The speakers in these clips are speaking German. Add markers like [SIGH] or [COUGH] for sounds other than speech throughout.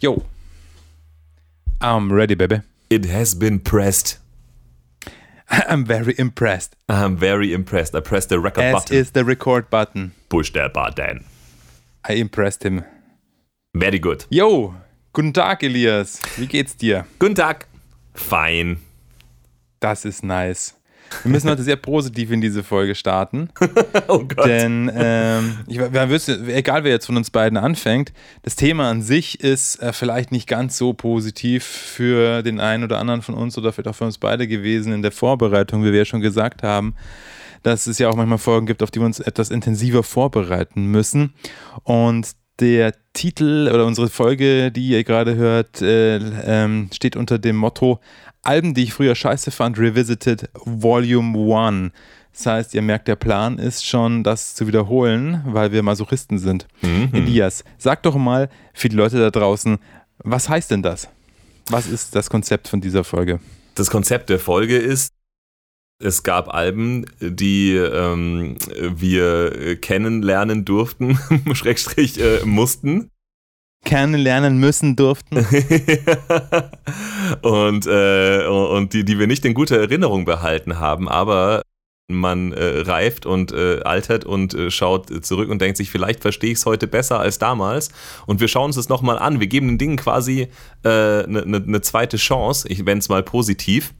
Yo. I'm ready, baby. It has been pressed. [LAUGHS] I'm very impressed. I'm very impressed. I pressed the record As button. is the record button. Push the button. I impressed him. Very good. Yo, guten Tag, Elias. Wie geht's dir? Guten Tag. Fein. Das ist nice. Wir müssen heute sehr positiv in diese Folge starten, [LAUGHS] Oh Gott. denn ähm, ich, wer wüsste, egal wer jetzt von uns beiden anfängt, das Thema an sich ist äh, vielleicht nicht ganz so positiv für den einen oder anderen von uns oder vielleicht auch für uns beide gewesen in der Vorbereitung, wie wir ja schon gesagt haben, dass es ja auch manchmal Folgen gibt, auf die wir uns etwas intensiver vorbereiten müssen. Und der Titel oder unsere Folge, die ihr gerade hört, äh, ähm, steht unter dem Motto Alben, die ich früher scheiße fand, Revisited Volume 1. Das heißt, ihr merkt, der Plan ist schon, das zu wiederholen, weil wir Masochisten sind. Elias, sag doch mal für die Leute da draußen, was heißt denn das? Was ist das Konzept von dieser Folge? Das Konzept der Folge ist, es gab Alben, die ähm, wir kennenlernen durften, [LAUGHS] Schrägstrich äh, mussten. Kennenlernen müssen durften. [LAUGHS] und äh, und die, die wir nicht in guter Erinnerung behalten haben, aber man äh, reift und äh, altert und äh, schaut zurück und denkt sich, vielleicht verstehe ich es heute besser als damals. Und wir schauen uns das nochmal an. Wir geben den Dingen quasi eine ne, ne zweite Chance, ich wenn es mal positiv,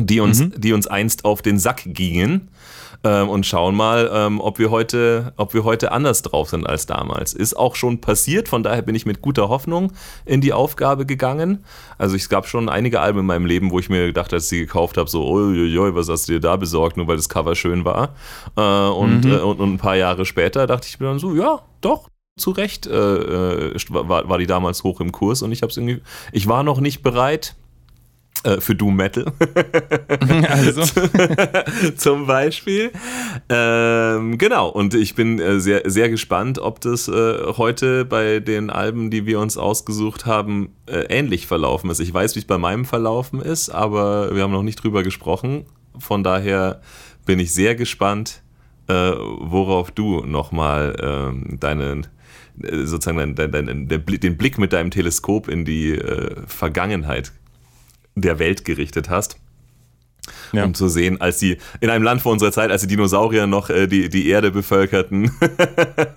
die uns, Mhm. die uns einst auf den Sack gingen. Ähm, und schauen mal, ähm, ob, wir heute, ob wir heute anders drauf sind als damals. Ist auch schon passiert, von daher bin ich mit guter Hoffnung in die Aufgabe gegangen. Also es gab schon einige Alben in meinem Leben, wo ich mir gedacht, als ich sie gekauft habe, so, uiuiui, was hast du dir da besorgt, nur weil das Cover schön war. Äh, und, Mhm. äh, und, und ein paar Jahre später dachte ich mir dann so, ja, doch, zu Recht äh, äh, war, war die damals hoch im Kurs und ich habe irgendwie, ich war noch nicht bereit äh, für Doom Metal. [LAUGHS] Also, [LAUGHS] zum Beispiel. Ähm, genau, und ich bin äh, sehr, sehr gespannt, ob das äh, heute bei den Alben, die wir uns ausgesucht haben, äh, ähnlich verlaufen ist. Ich weiß, wie es bei meinem verlaufen ist, aber wir haben noch nicht drüber gesprochen. Von daher bin ich sehr gespannt, äh, worauf du nochmal ähm, deinen sozusagen dein, dein, dein, den Blick- den Blick mit deinem Teleskop in die äh, Vergangenheit der Welt gerichtet hast ja. um zu sehen, als die in einem Land vor unserer Zeit, als die Dinosaurier noch äh, die, die Erde bevölkerten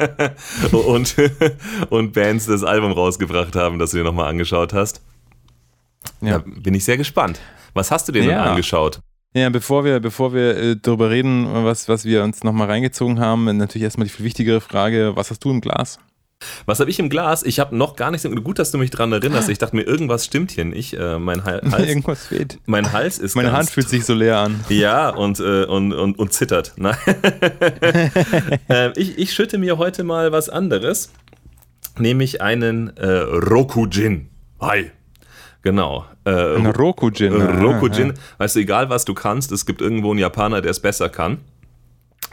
[LAUGHS] und, [LAUGHS] und Bands das Album rausgebracht haben, das du dir nochmal angeschaut hast. Ja. Da bin ich sehr gespannt. Was hast du dir denn Ja. angeschaut? Ja, bevor wir, bevor wir äh, darüber reden, was, was wir uns nochmal reingezogen haben, natürlich erstmal die viel wichtigere Frage, was hast du im Glas? Was habe ich im Glas? Ich habe noch gar nichts. Gut, dass du mich dran erinnerst. Ich dachte mir, irgendwas stimmt hier nicht. Äh, mein, Hal- [LAUGHS] Hals, Irgendwas fehlt. mein Hals ist Meine Hand fühlt sich so leer an. Ja, und, äh, und, und, und zittert. Nein. [LAUGHS] ähm, ich, ich schütte mir heute mal was anderes, nämlich einen äh, Roku-Gin. Hi. Genau. Äh, Ein Roku-Gin. äh, Ah, Roku-Gin. Weißt du, egal was du kannst, es gibt irgendwo einen Japaner, der es besser kann.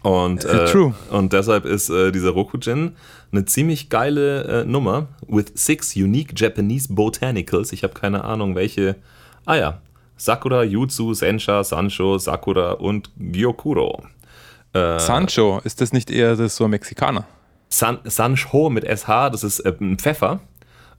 Und, [LAUGHS] äh, True. und deshalb ist äh, dieser Roku-Gin eine ziemlich geile äh, Nummer with six unique Japanese botanicals. Ich habe keine Ahnung, welche. Ah ja, Sakura, Jutsu, Sensha, Sancho, Sakura und Gyokuro. ja. Sancho, ist das nicht eher das so Mexikaner? San, Sancho mit SH, das ist äh, ein Pfeffer.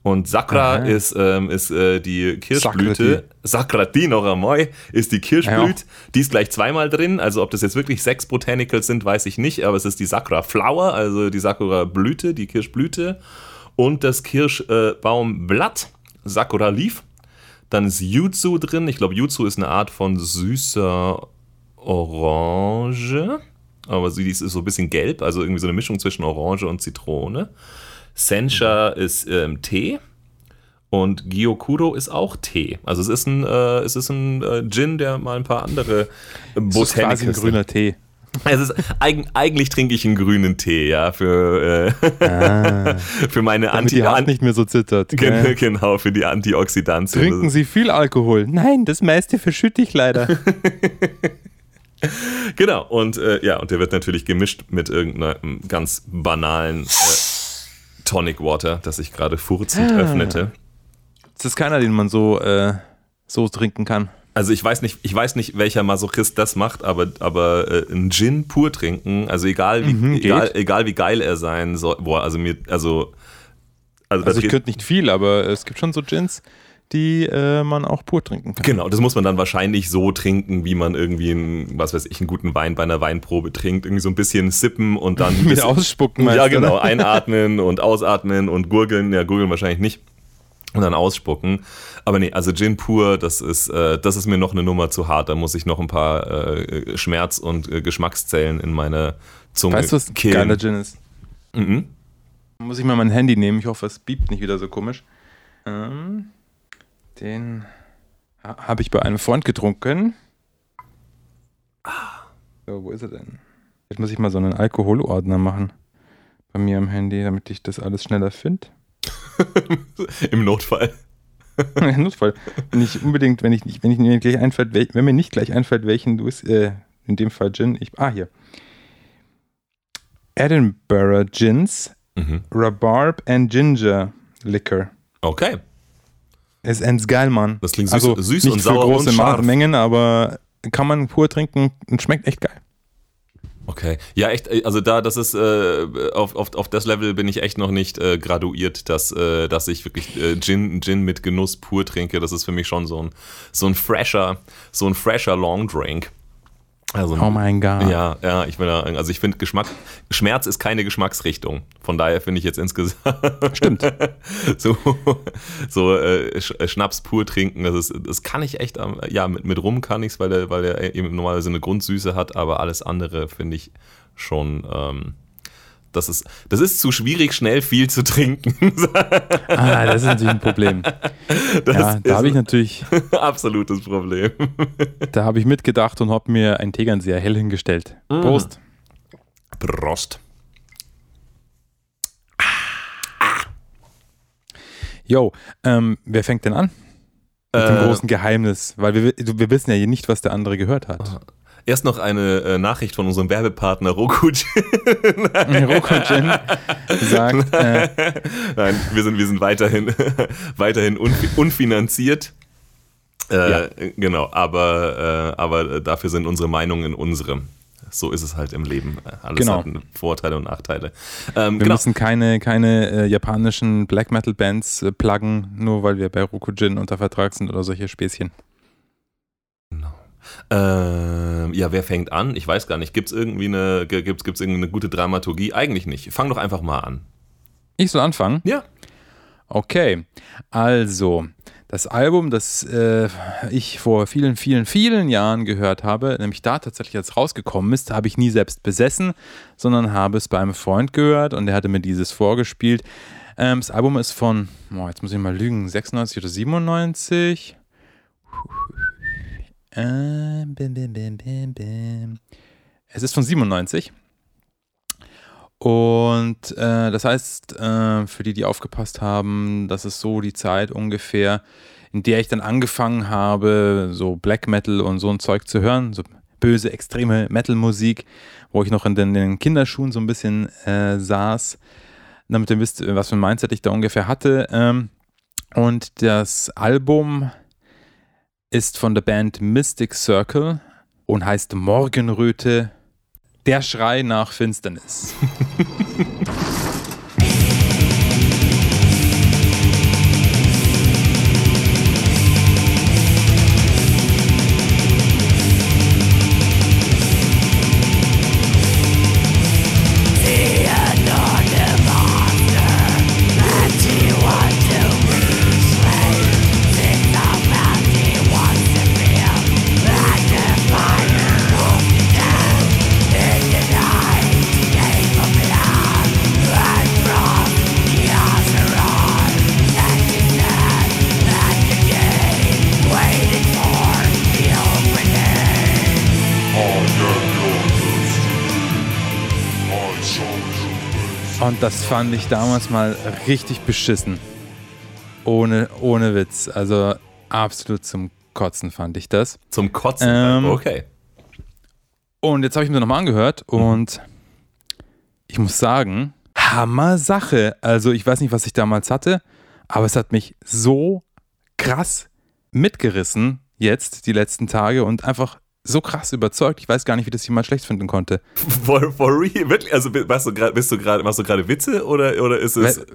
Und Sakra Aha. ist, ähm, ist äh, die Kirschblüte. Sakrati noch einmal ist die Kirschblüte. Die ist gleich zweimal drin. Also ob das jetzt wirklich sechs Botanicals sind, weiß ich nicht. Aber es ist die Sakura Flower, also die Sakura Blüte, die Kirschblüte. Und das Kirschbaumblatt, Sakura Leaf. Dann ist Jutsu drin. Ich glaube, Jutsu ist eine Art von süßer Orange. Aber sie ist so ein bisschen gelb, also irgendwie so eine Mischung zwischen Orange und Zitrone. Sencha ist ähm, Tee und Gyokuro ist auch Tee. Also es ist ein, äh, es ist ein äh, Gin, der mal ein paar andere äh, Das ist ein grüner Tee. Es ist, eig, eigentlich trinke ich einen grünen Tee, ja, für, äh, [LAUGHS] für meine Anti, die Haut nicht mehr so zittert. Gell? [LAUGHS] genau, für die Antioxidantien. Trinken Sie viel Alkohol? Nein, das meiste verschütte ich leider. [LAUGHS] Genau, und äh, ja, und der wird natürlich gemischt mit irgendeinem ganz banalen äh, Tonic Water, das ich gerade furzend Ah. öffnete. Das ist keiner, den man so, äh, so trinken kann. Also ich weiß nicht, ich weiß nicht, welcher Masochist das macht, aber, aber äh, ein Gin pur trinken, also egal wie, Mhm, egal, egal wie geil er sein soll, boah, also mir, also Also, also ich könnte nicht viel, aber es gibt schon so Gins, die äh, man auch pur trinken kann. Genau, das muss man dann wahrscheinlich so trinken, wie man irgendwie einen, was weiß ich, einen guten Wein bei einer Weinprobe trinkt. Irgendwie so ein bisschen sippen und dann. [LAUGHS] Mit ausspucken, meinst Ja, genau. Oder? [LAUGHS] Einatmen und ausatmen und gurgeln. Ja, gurgeln wahrscheinlich nicht. Und dann ausspucken. Aber nee, also Gin pur, das ist, äh, das ist mir noch eine Nummer zu hart. Da muss ich noch ein paar äh, Schmerz- und äh, Geschmackszellen in meine Zunge Weißt du, was killen. geiler Gin ist? Mhm. Muss ich mal mein Handy nehmen. Ich hoffe, es biebt nicht wieder so komisch. Ähm. Den habe ich bei einem Freund getrunken. So, wo ist er denn? Jetzt muss ich mal so einen Alkoholordner machen bei mir am Handy, damit ich das alles schneller finde. [LAUGHS] Im Notfall. [LAUGHS] Im Notfall. Wenn ich unbedingt, wenn ich nicht, wenn ich mir gleich einfällt, wenn mir nicht gleich einfällt, welchen du es, äh, in dem Fall Gin, ich, ah, hier. Edinburgh Gins, mhm. Rhubarb and Ginger Liquor. Okay. Ist ends geil, Mann. Das klingt süß, also süß nicht und sauer für große und scharf. Mengen, aber kann man pur trinken und schmeckt echt geil. Okay. Ja, echt, also da, das ist, äh, auf, auf, auf das Level bin ich echt noch nicht äh, graduiert, dass, äh, dass ich wirklich äh, Gin, Gin mit Genuss pur trinke. Das ist für mich schon so ein, so ein fresher, so ein fresher Long Drink. Also, oh mein Gott. Ja, ja, ich bin also ich finde Geschmack, Schmerz ist keine Geschmacksrichtung. Von daher finde ich jetzt insgesamt. Stimmt. [LAUGHS] so so äh, äh, Schnaps pur trinken, das, ist, das kann ich echt, ja, mit, mit Rum kann ich es, weil der, weil der eben normalerweise eine Grundsüße hat, aber alles andere finde ich schon. Ähm, das ist, das ist zu schwierig, schnell viel zu trinken. [LAUGHS] ah, das ist natürlich ein Problem. Das ja, da habe ich natürlich. [LAUGHS] Absolutes Problem. [LAUGHS] da habe ich mitgedacht und habe mir einen Tegernseher hell hingestellt. Mm. Prost. Prost. Jo, ähm, wer fängt denn an? Mit äh, dem großen Geheimnis, weil wir, wir wissen ja nicht, was der andere gehört hat. Erst noch eine äh, Nachricht von unserem Werbepartner Rokujin. [LAUGHS] Rokujin sagt. [LAUGHS] Äh, Nein, wir sind, wir sind weiterhin, [LAUGHS] weiterhin unfinanziert. Äh, ja. Genau, aber, äh, aber dafür sind unsere Meinungen unsere. So ist es halt im Leben. Alles genau. hat Vorteile und Nachteile. Ähm, wir genau. müssen keine, keine äh, japanischen Black Metal Bands äh, pluggen, nur weil wir bei Rokujin unter Vertrag sind oder solche Späßchen. Äh, ja, wer fängt an? Ich weiß gar nicht. Gibt es irgendwie eine, gibt's, gibt's irgendeine gute Dramaturgie? Eigentlich nicht. Fang doch einfach mal an. Ich soll anfangen? Ja. Okay. Also, das Album, das äh, ich vor vielen, vielen, vielen Jahren gehört habe, nämlich da tatsächlich als rausgekommen ist, habe ich nie selbst besessen, sondern habe es bei einem Freund gehört und der hatte mir dieses vorgespielt. Ähm, das Album ist von, oh, jetzt muss ich mal lügen, 96 oder 97. Äh, bim, bim, bim, bim, bim. Es ist von 97. Und äh, das heißt, äh, für die, die aufgepasst haben, das ist so die Zeit ungefähr, in der ich dann angefangen habe, so Black Metal und so ein Zeug zu hören, so böse, extreme Metal-Musik, wo ich noch in den, den, Kinderschuhen so ein bisschen äh, saß, damit ihr wisst, was für ein Mindset ich da ungefähr hatte. Ähm, und das Album ist von der Band Mystic Circle und heißt Morgenröte, der Schrei nach Finsternis. [LAUGHS] das fand ich damals mal richtig beschissen. Ohne, ohne Witz. Also absolut zum Kotzen fand ich das. Zum Kotzen? Ähm, okay. Und jetzt habe ich mir nochmal angehört und ich muss sagen, Hammer Sache. Also ich weiß nicht, was ich damals hatte, aber es hat mich so krass mitgerissen jetzt die letzten Tage und einfach so krass überzeugt. Ich weiß gar nicht, wie das jemand schlecht finden konnte. For, for real? Wirklich? Also machst du gerade, bist du gerade, machst du gerade Witze oder, oder ist es. We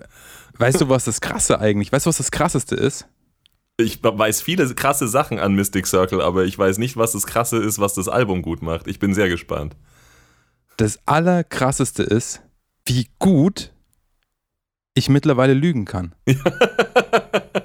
weißt du, was das Krasse eigentlich, weißt du, was das Krasseste ist? Ich weiß viele krasse Sachen an Mystic Circle, aber ich weiß nicht, was das Krasse ist, was das Album gut macht. Ich bin sehr gespannt. Das Allerkrasseste ist, wie gut ich mittlerweile lügen kann. [LAUGHS]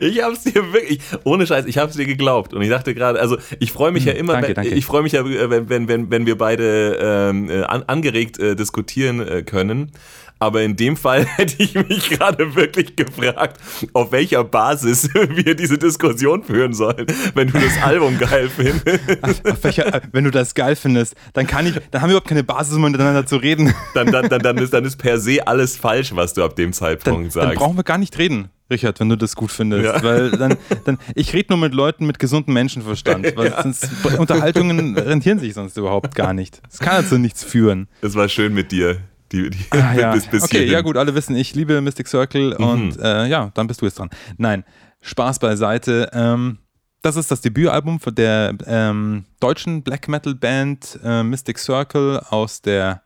Ich hab's dir wirklich, ohne Scheiß, ich hab's dir geglaubt. Und ich dachte gerade, also ich freue mich ja hm, immer, danke, danke. ich freue mich ja, wenn, wenn, wenn, wenn wir beide ähm, äh, an, angeregt äh, diskutieren äh, können. Aber in dem Fall [LAUGHS] hätte ich mich gerade wirklich gefragt, auf welcher Basis [LAUGHS] wir diese Diskussion führen sollen, wenn du das Album geil findest. Welcher, wenn du das geil findest, dann kann ich, dann haben wir überhaupt keine Basis, um miteinander zu reden. Dann, dann, dann, dann, ist, dann ist per se alles falsch, was du ab dem Zeitpunkt dann, sagst. Dann brauchen wir gar nicht reden. Richard, wenn du das gut findest. Ja. Weil dann, dann ich rede nur mit Leuten mit gesundem Menschenverstand. [LAUGHS] Weil ja. sonst, Unterhaltungen rentieren sich sonst überhaupt gar nicht. Es kann also nichts führen. Es war schön mit dir. Die, die ah, [LAUGHS] ja. bis, bis okay, hierhin. ja gut, alle wissen, ich liebe Mystic Circle mhm. und äh, ja, dann bist du jetzt dran. Nein, Spaß beiseite. Ähm, das ist das Debütalbum von der ähm, deutschen Black Metal Band äh, Mystic Circle aus der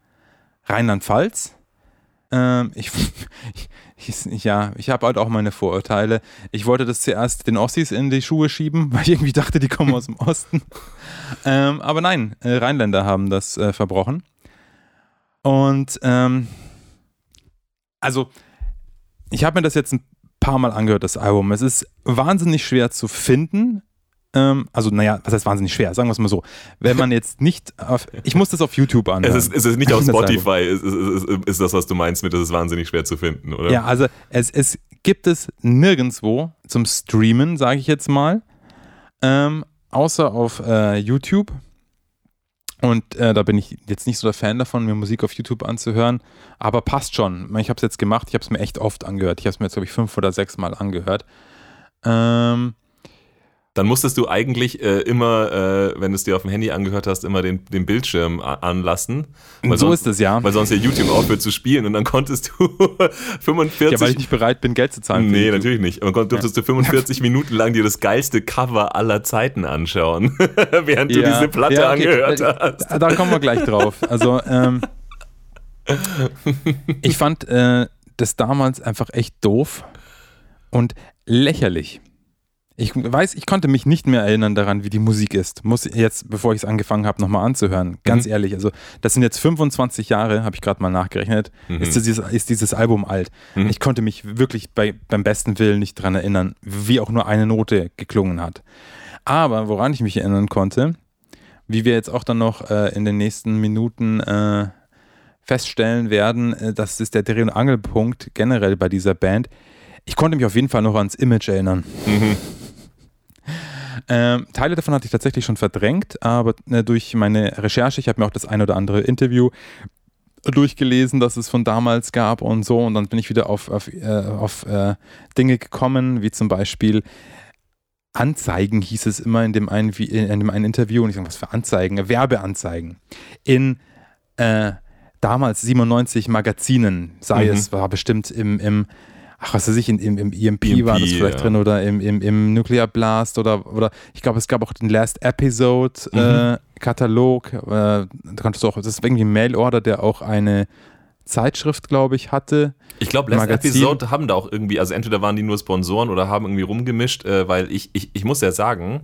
Rheinland-Pfalz. Ähm, ich, [LAUGHS] ich, ja, ich habe halt auch meine Vorurteile. Ich wollte das zuerst den Ossis in die Schuhe schieben, [LAUGHS] weil ich irgendwie dachte, die kommen aus dem Osten. Ähm, aber nein, äh, Rheinländer haben das äh, verbrochen. Und ähm, also, ich habe mir das jetzt ein paar Mal angehört, das Album. Es ist wahnsinnig schwer zu finden. Ähm, also, naja, was heißt wahnsinnig schwer? Sagen wir es mal so. Wenn man jetzt nicht auf. Ich muss das auf YouTube anhören. Es ist, es ist nicht auf Spotify, ist, ist, ist, das, was du meinst mit, das ist wahnsinnig schwer zu finden, oder? Ja, also, es, es gibt es nirgendwo zum Streamen, sage ich jetzt mal. Ähm, außer auf äh, YouTube. Und äh, da bin ich jetzt nicht so der Fan davon, mir Musik auf YouTube anzuhören, aber passt schon. Ich habe es jetzt gemacht, ich habe es mir echt oft angehört. Ich habe es mir jetzt, glaube ich, fünf oder sechs Mal angehört. Ähm, dann musstest du eigentlich äh, immer, äh, wenn du es dir auf dem Handy angehört hast, immer den, den Bildschirm anlassen. so sonst, ist es ja. Weil sonst ja YouTube aufhört zu spielen und dann konntest du [LAUGHS] 45... Ja, weil ich nicht bereit bin, Geld zu zahlen. Nee, natürlich nicht. Und dann durftest ja. du [LAUGHS] 45 Minuten lang dir das geilste Cover aller Zeiten anschauen, [LAUGHS] während ja. du diese Platte ja, okay. angehört hast. Da, da, kommen wir gleich drauf. Also, ähm, ich fand äh, das damals einfach echt doof und lächerlich. Ich weiß, ich konnte mich nicht mehr erinnern daran, wie die Musik ist. Muss jetzt, bevor ich es angefangen habe, nochmal anzuhören. Ganz mhm. ehrlich, also das sind jetzt 25 Jahre, habe ich gerade mal nachgerechnet, mhm. ist, dieses, ist dieses Album alt. Mhm. Ich konnte mich wirklich bei, beim besten Willen nicht daran erinnern, wie auch nur eine Note geklungen hat. Aber woran ich mich erinnern konnte, wie wir jetzt auch dann noch äh, in den nächsten Minuten äh, feststellen werden, äh, das ist der Dreh- und Angelpunkt generell bei dieser Band. Ich konnte mich auf jeden Fall noch ans Image erinnern. Mhm. Ähm, Teile davon hatte ich tatsächlich schon verdrängt, aber äh, durch meine Recherche, ich habe mir auch das ein oder andere Interview durchgelesen, das es von damals gab und so. Und dann bin ich wieder auf, auf, äh, auf äh, Dinge gekommen, wie zum Beispiel Anzeigen hieß es immer in dem einen, in dem einen Interview. Und ich sage, was für Anzeigen? Werbeanzeigen. In äh, damals 97 Magazinen, sei mhm. es, war bestimmt im, im ach, was weiß ich, in, im, im EMP, EMP war das vielleicht ja. drin oder im, im, im Nuclear Blast oder, oder ich glaube, es gab auch den Last Episode mhm. äh, Katalog. Äh, da konntest du auch, das ist irgendwie ein Mailorder, der auch eine Zeitschrift, glaube ich, hatte. Ich glaube, Last Magazin. Episode haben da auch irgendwie, also entweder waren die nur Sponsoren oder haben irgendwie rumgemischt, äh, weil ich, ich, ich muss ja sagen,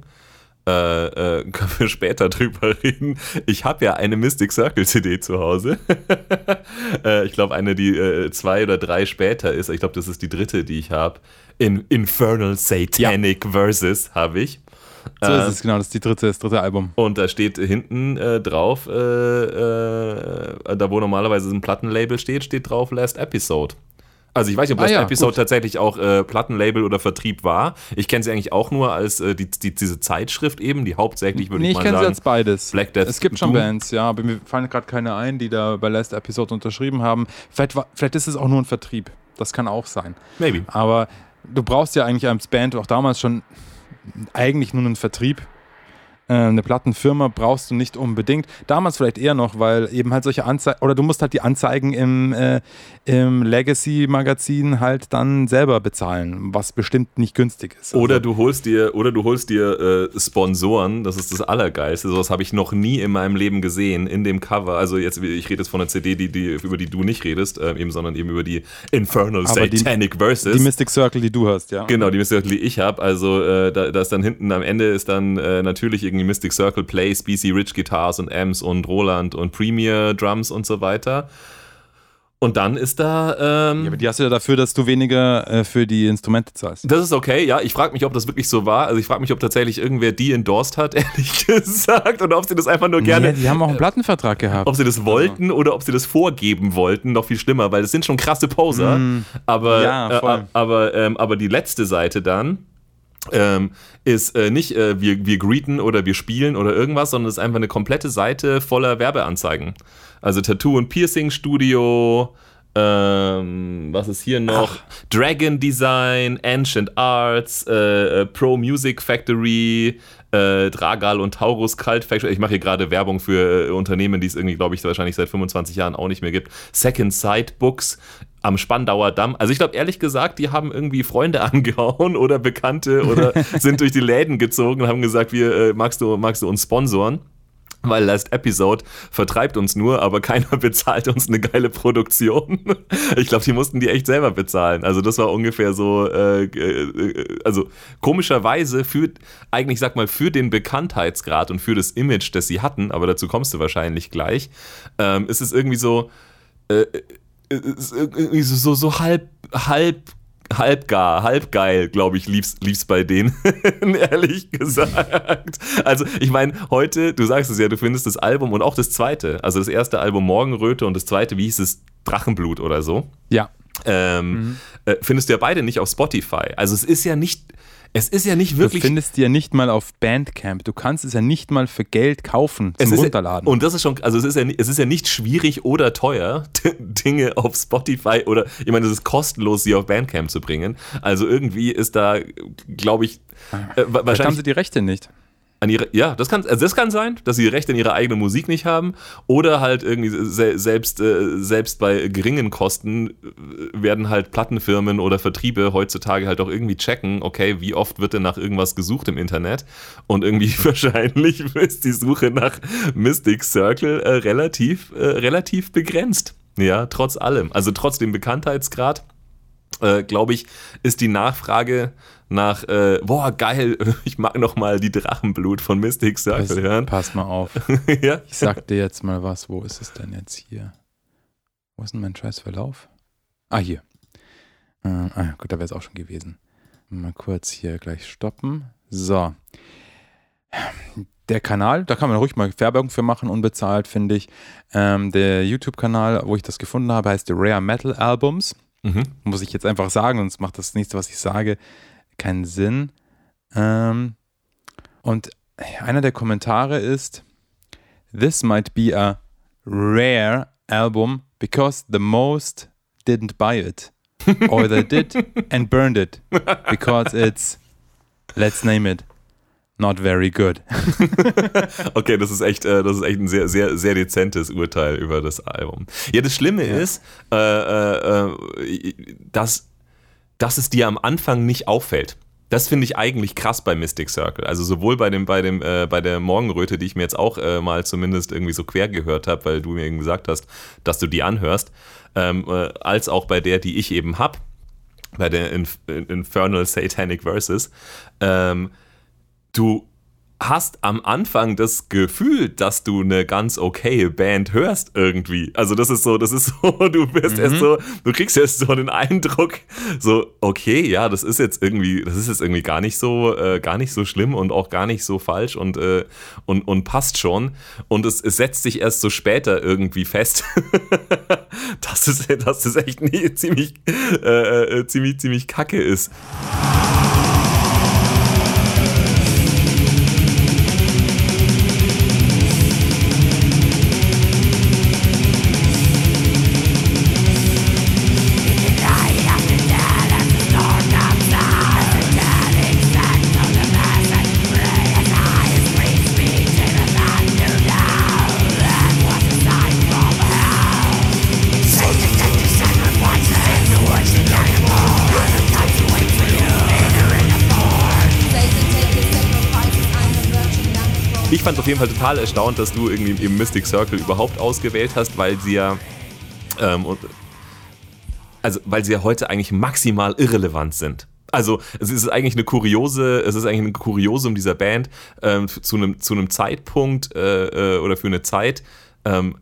äh, äh, [LAUGHS] können wir später drüber reden. Ich habe ja eine Mystic Circle CD zu Hause. [LAUGHS] äh, ich glaube, eine, die äh, zwei oder drei später ist. Ich glaube, das ist die dritte, die ich habe. In Infernal Satanic ja. Versus habe ich. So ist es, genau, das ist die dritte, das dritte Album. Und da steht hinten äh, drauf, äh, da wo normalerweise ein Plattenlabel steht, steht drauf Last Episode. Also ich weiß nicht, ob das ah, ja, Episode gut. tatsächlich auch äh, Plattenlabel oder Vertrieb war. Ich kenne sie eigentlich auch nur als äh, die, die, diese Zeitschrift eben, die hauptsächlich würde nee, ich mal sagen. Nee, ich kenne sie als beides. Black Death. Es gibt schon Bands, ja, aber mir fallen gerade keine ein, die da bei Last Episode unterschrieben haben. Vielleicht, vielleicht ist es auch nur ein Vertrieb. Das kann auch sein. Maybe. Aber du brauchst ja eigentlich als Band auch damals schon eigentlich nur einen Vertrieb eine Plattenfirma brauchst du nicht unbedingt. Damals vielleicht eher noch, weil eben halt solche Anzeigen, oder du musst halt die Anzeigen im, äh, im Legacy-Magazin halt dann selber bezahlen, was bestimmt nicht günstig ist. Also oder du holst dir, oder du holst dir äh, Sponsoren, das ist das Allergeilste. Sowas habe ich noch nie in meinem Leben gesehen, in dem Cover. Also jetzt, ich rede jetzt von einer CD, die, die, über die du nicht redest, äh, eben, sondern eben über die Infernal Aber Satanic die, Verses. Die Mystic Circle, die du hast, ja. Genau, die Mystic Circle, die ich habe. Also äh, da, da ist dann hinten am Ende ist dann äh, natürlich irgendwie Mystic Circle Plays, BC Rich Guitars und Amps und Roland und Premier Drums und so weiter. Und dann ist da. Ähm, ja, aber die hast du ja dafür, dass du weniger äh, für die Instrumente zahlst. Das ist okay, ja. Ich frage mich, ob das wirklich so war. Also ich frage mich, ob tatsächlich irgendwer die endorsed hat, [LAUGHS] ehrlich gesagt. Oder ob sie das einfach nur gerne. Nee, die haben auch einen Plattenvertrag gehabt. Ob sie das wollten ja. oder ob sie das vorgeben wollten, noch viel schlimmer, weil das sind schon krasse Poser. Mm, aber, ja, voll. Äh, aber, ähm, aber die letzte Seite dann. Ähm, ist äh, nicht äh, wir, wir greeten oder wir spielen oder irgendwas, sondern es ist einfach eine komplette Seite voller Werbeanzeigen. Also Tattoo und Piercing Studio, ähm, was ist hier noch? Ach. Dragon Design, Ancient Arts, äh, äh Pro Music Factory, äh, Dragal und Taurus Cult Factory. Ich mache hier gerade Werbung für äh, Unternehmen, die es irgendwie, glaube ich, wahrscheinlich seit 25 Jahren auch nicht mehr gibt. Second Sight Books am Spandauer Damm. Also ich glaube, ehrlich gesagt, die haben irgendwie Freunde [LAUGHS] angehauen oder Bekannte oder [LAUGHS] sind durch die Läden gezogen und haben gesagt, wir, äh, magst, du, magst du uns sponsoren? weil Last Episode vertreibt uns nur, aber keiner [LAUGHS] bezahlt uns eine geile Produktion. Ich glaube, die mussten die echt selber bezahlen. Also das war ungefähr so, äh, äh, also komischerweise für, eigentlich sag mal, für den Bekanntheitsgrad und für das Image, das sie hatten, aber dazu kommst du wahrscheinlich gleich, ähm, ist es irgendwie so, äh, so, so halb, halb halbgar, halbgeil, glaube ich, lief's, lief's bei denen, [LAUGHS] ehrlich gesagt. Also, ich meine, heute, du sagst es ja, du findest das Album und auch das zweite, also das erste Album Morgenröte und das zweite, wie hieß es, Drachenblut oder so. Ja. Ähm, mhm. äh, findest du ja beide nicht auf Spotify. Also, es ist ja nicht es ist ja nicht wirklich. Du findest die ja nicht mal auf Bandcamp. Du kannst es ja nicht mal für Geld kaufen zum Runterladen. Ja, und das ist schon, also es ist ja, es ist ja nicht schwierig oder teuer, [LAUGHS] Dinge auf Spotify oder, ich meine, es ist kostenlos, sie auf Bandcamp zu bringen. Also irgendwie ist da, glaube ich, äh, wahrscheinlich haben sie die Rechte nicht an ihre, ja, das kann, also das kann sein, dass sie Recht an ihre eigene Musik nicht haben oder halt irgendwie se selbst, äh, selbst bei geringen Kosten äh, werden halt Plattenfirmen oder Vertriebe heutzutage halt auch irgendwie checken, okay, wie oft wird denn nach irgendwas gesucht im Internet und irgendwie [LAUGHS] wahrscheinlich ist die Suche nach Mystic Circle äh, relativ, äh, relativ begrenzt. Ja, trotz allem. Also trotz dem Bekanntheitsgrad, äh, glaube ich, ist die Nachfrage nach, äh, boah, geil, [LAUGHS] ich mag noch mal die Drachenblut von Mystic Circle pass, hören. Pass mal auf. [LAUGHS] ja? Ich sag dir jetzt mal was, wo ist es denn jetzt hier? Wo ist denn mein scheiß Verlauf? Ah, hier. Äh, ah, gut, da wäre es auch schon gewesen. Mal kurz hier gleich stoppen. So. Der Kanal, da kann man ruhig mal Werbung für machen, unbezahlt, finde ich. Ähm, der YouTube-Kanal, wo ich das gefunden habe, heißt The Rare Metal Albums. Mhm. Muss ich jetzt einfach sagen, sonst macht das nächste, was ich sage, keinen Sinn. Ähm, und einer der Kommentare ist: This might be a rare album because the most didn't buy it. [LAUGHS] Or they did and burned it because it's, let's name it, not very good. [LAUGHS] okay, das ist echt, äh, das ist echt ein sehr, sehr, sehr dezentes Urteil über das Album. Ja, das Schlimme ja. ist, äh, äh, äh dass dass es dir am Anfang nicht auffällt. Das finde ich eigentlich krass bei Mystic Circle. Also sowohl bei dem, bei dem, äh, bei der Morgenröte, die ich mir jetzt auch äh, mal zumindest irgendwie so quer gehört habe, weil du mir eben gesagt hast, dass du die anhörst, ähm, äh, als auch bei der, die ich eben habe, bei der Inf Infernal Satanic Verses. Ähm, du hast am Anfang das Gefühl, dass du eine ganz okaye Band hörst irgendwie. Also das ist so, das ist [LAUGHS] so, du bist mhm. erst so, du kriegst erst so den Eindruck, so okay, ja, das ist jetzt irgendwie, das ist jetzt irgendwie gar nicht so, äh, gar nicht so schlimm und auch gar nicht so falsch und äh, und, und passt schon. Und es, es setzt sich erst so später irgendwie fest, [LAUGHS] dass es, dass es echt nie, ziemlich, äh, äh ziemlich, ziemlich kacke ist. Ich fand es auf jeden Fall total erstaunt, dass du irgendwie im Mystic Circle überhaupt ausgewählt hast, weil sie ja ähm, also weil sie ja heute eigentlich maximal irrelevant sind. Also es ist eigentlich eine kuriose, es ist eigentlich ein Kuriosum dieser Band ähm, zu einem zu einem Zeitpunkt äh, äh, oder für eine Zeit ähm,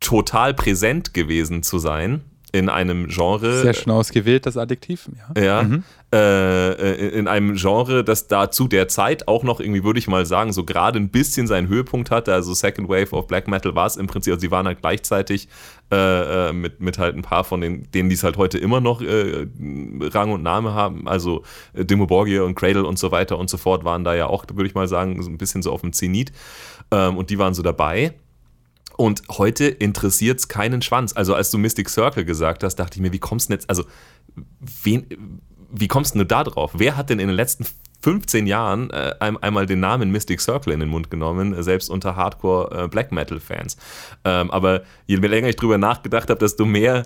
total präsent gewesen zu sein in einem Genre. Sehr schön ausgewählt, das Adjektiv. Ja, ja mhm. äh, in einem Genre, das da zu der Zeit auch noch irgendwie, würde ich mal sagen, so gerade ein bisschen seinen Höhepunkt hatte. Also Second Wave of Black Metal war es im Prinzip, also sie waren halt gleichzeitig äh, äh mit, mit halt ein paar von den, denen, die es halt heute immer noch äh, Rang und Name haben. Also äh, Dimo Borgia und Cradle und so weiter und so fort waren da ja auch, würde ich mal sagen, so ein bisschen so auf dem Zenit. Ähm, und die waren so dabei. Und heute interessiert es keinen Schwanz. Also als du Mystic Circle gesagt hast, dachte ich mir, wie kommst du jetzt, also wen, wie kommst du da drauf? Wer hat denn in den letzten 15 Jahren äh, einmal den Namen Mystic Circle in den Mund genommen, selbst unter Hardcore äh, Black Metal Fans? Ähm, aber je länger ich drüber nachgedacht habe, desto mehr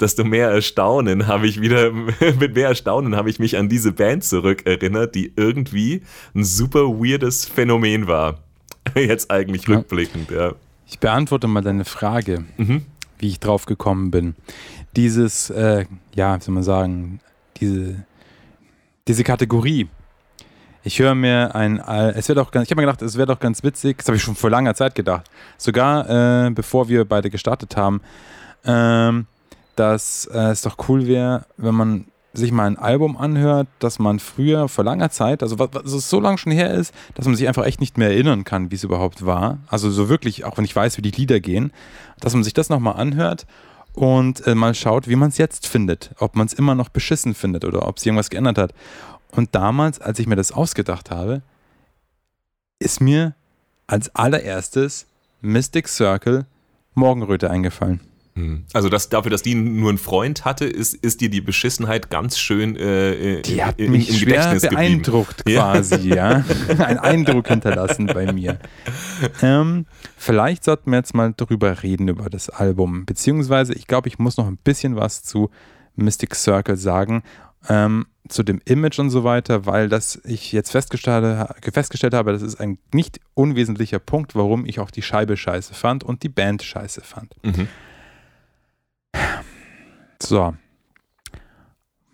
desto mehr Erstaunen habe ich wieder, [LAUGHS] mit mehr Erstaunen habe ich mich an diese Band zurückerinnert, die irgendwie ein super weirdes Phänomen war. [LAUGHS] Jetzt eigentlich ja. rückblickend, ja. Ich beantworte mal deine Frage, mhm. wie ich drauf gekommen bin. Dieses, äh, ja, wie soll man sagen, diese, diese Kategorie. Ich höre mir ein, es wird auch ganz, ich habe mir gedacht, es wäre doch ganz witzig, das habe ich schon vor langer Zeit gedacht, sogar äh, bevor wir beide gestartet haben, ähm, dass äh, es doch cool wäre, wenn man sich mal ein Album anhört, das man früher vor langer Zeit, also was, was es so lange schon her ist, dass man sich einfach echt nicht mehr erinnern kann, wie es überhaupt war. Also so wirklich, auch wenn ich weiß, wie die Lieder gehen, dass man sich das nochmal anhört und äh, mal schaut, wie man es jetzt findet. Ob man es immer noch beschissen findet oder ob sich irgendwas geändert hat. Und damals, als ich mir das ausgedacht habe, ist mir als allererstes Mystic Circle Morgenröte eingefallen. Hm. Also das, dafür, dass die nur einen Freund hatte, ist, ist dir die Beschissenheit ganz schön äh, die hat in, mich im schwer Gedächtnis beeindruckt geblieben. quasi, ja. ja. [LAUGHS] Ein Eindruck hinterlassen bei mir. Ähm, vielleicht sollten wir jetzt mal drüber reden, über das Album. Beziehungsweise, ich glaube, ich muss noch ein bisschen was zu Mystic Circle sagen. Ähm, zu dem Image und so weiter, weil das ich jetzt festgestellt, festgestellt habe, das ist ein nicht unwesentlicher Punkt, warum ich auch die Scheibe scheiße fand und die Band scheiße fand. Mhm. So.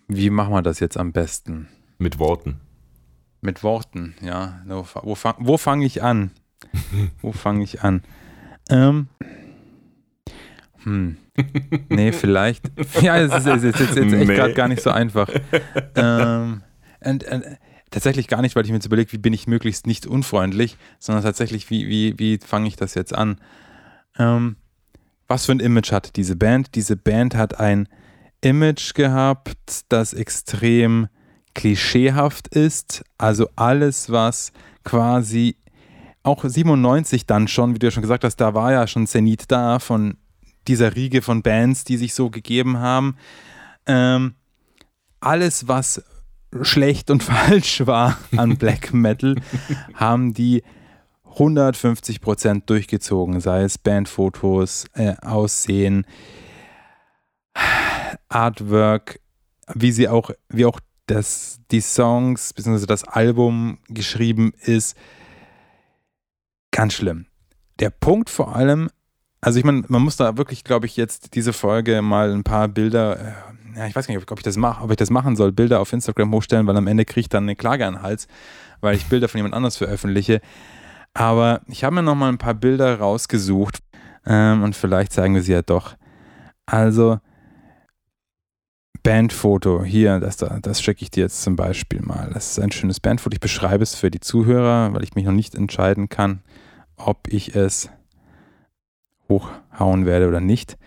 Wie machen wir das jetzt am besten? Mit Worten. Mit Worten, ja. Wo, wo fange fang ich an? wo fange ich an? Ähm. Hm. Nee, vielleicht. [LAUGHS] Ja, es ist, es ist, ist jetzt echt nee. gerade gar nicht so einfach. Ähm, und, und, tatsächlich gar nicht, weil ich mir jetzt überlege, wie bin ich möglichst nicht unfreundlich, sondern tatsächlich, wie, wie, wie fange ich das jetzt an? Ähm, was für ein Image hat diese Band? Diese Band hat ein Image gehabt, das extrem klischeehaft ist. Also alles, was quasi auch 97 dann schon, wie du ja schon gesagt hast, da war ja schon Zenit da von dieser Riege von Bands, die sich so gegeben haben. Ähm, alles, was schlecht und [LAUGHS] falsch war an Black Metal, [LAUGHS] haben die 150% durchgezogen, sei es Bandfotos, äh, Aussehen, Artwork, wie sie auch, wie auch das, die Songs bzw. das Album geschrieben ist. Ganz schlimm. Der Punkt vor allem, also ich meine, man muss da wirklich, glaube ich, jetzt diese Folge mal ein paar Bilder, äh, ja, ich weiß gar nicht, ob ich das mache, ob ich das machen soll, Bilder auf Instagram hochstellen, weil am Ende kriege ich dann eine Klage an den Hals, weil ich Bilder von jemand anders veröffentliche. Aber ich habe mir noch mal ein paar Bilder rausgesucht ähm, und vielleicht zeigen wir sie ja doch. Also Bandfoto, hier, das, das schicke ich dir jetzt zum Beispiel mal. Das ist ein schönes Bandfoto. Ich beschreibe es für die Zuhörer, weil ich mich noch nicht entscheiden kann, ob ich es hochhauen werde oder nicht.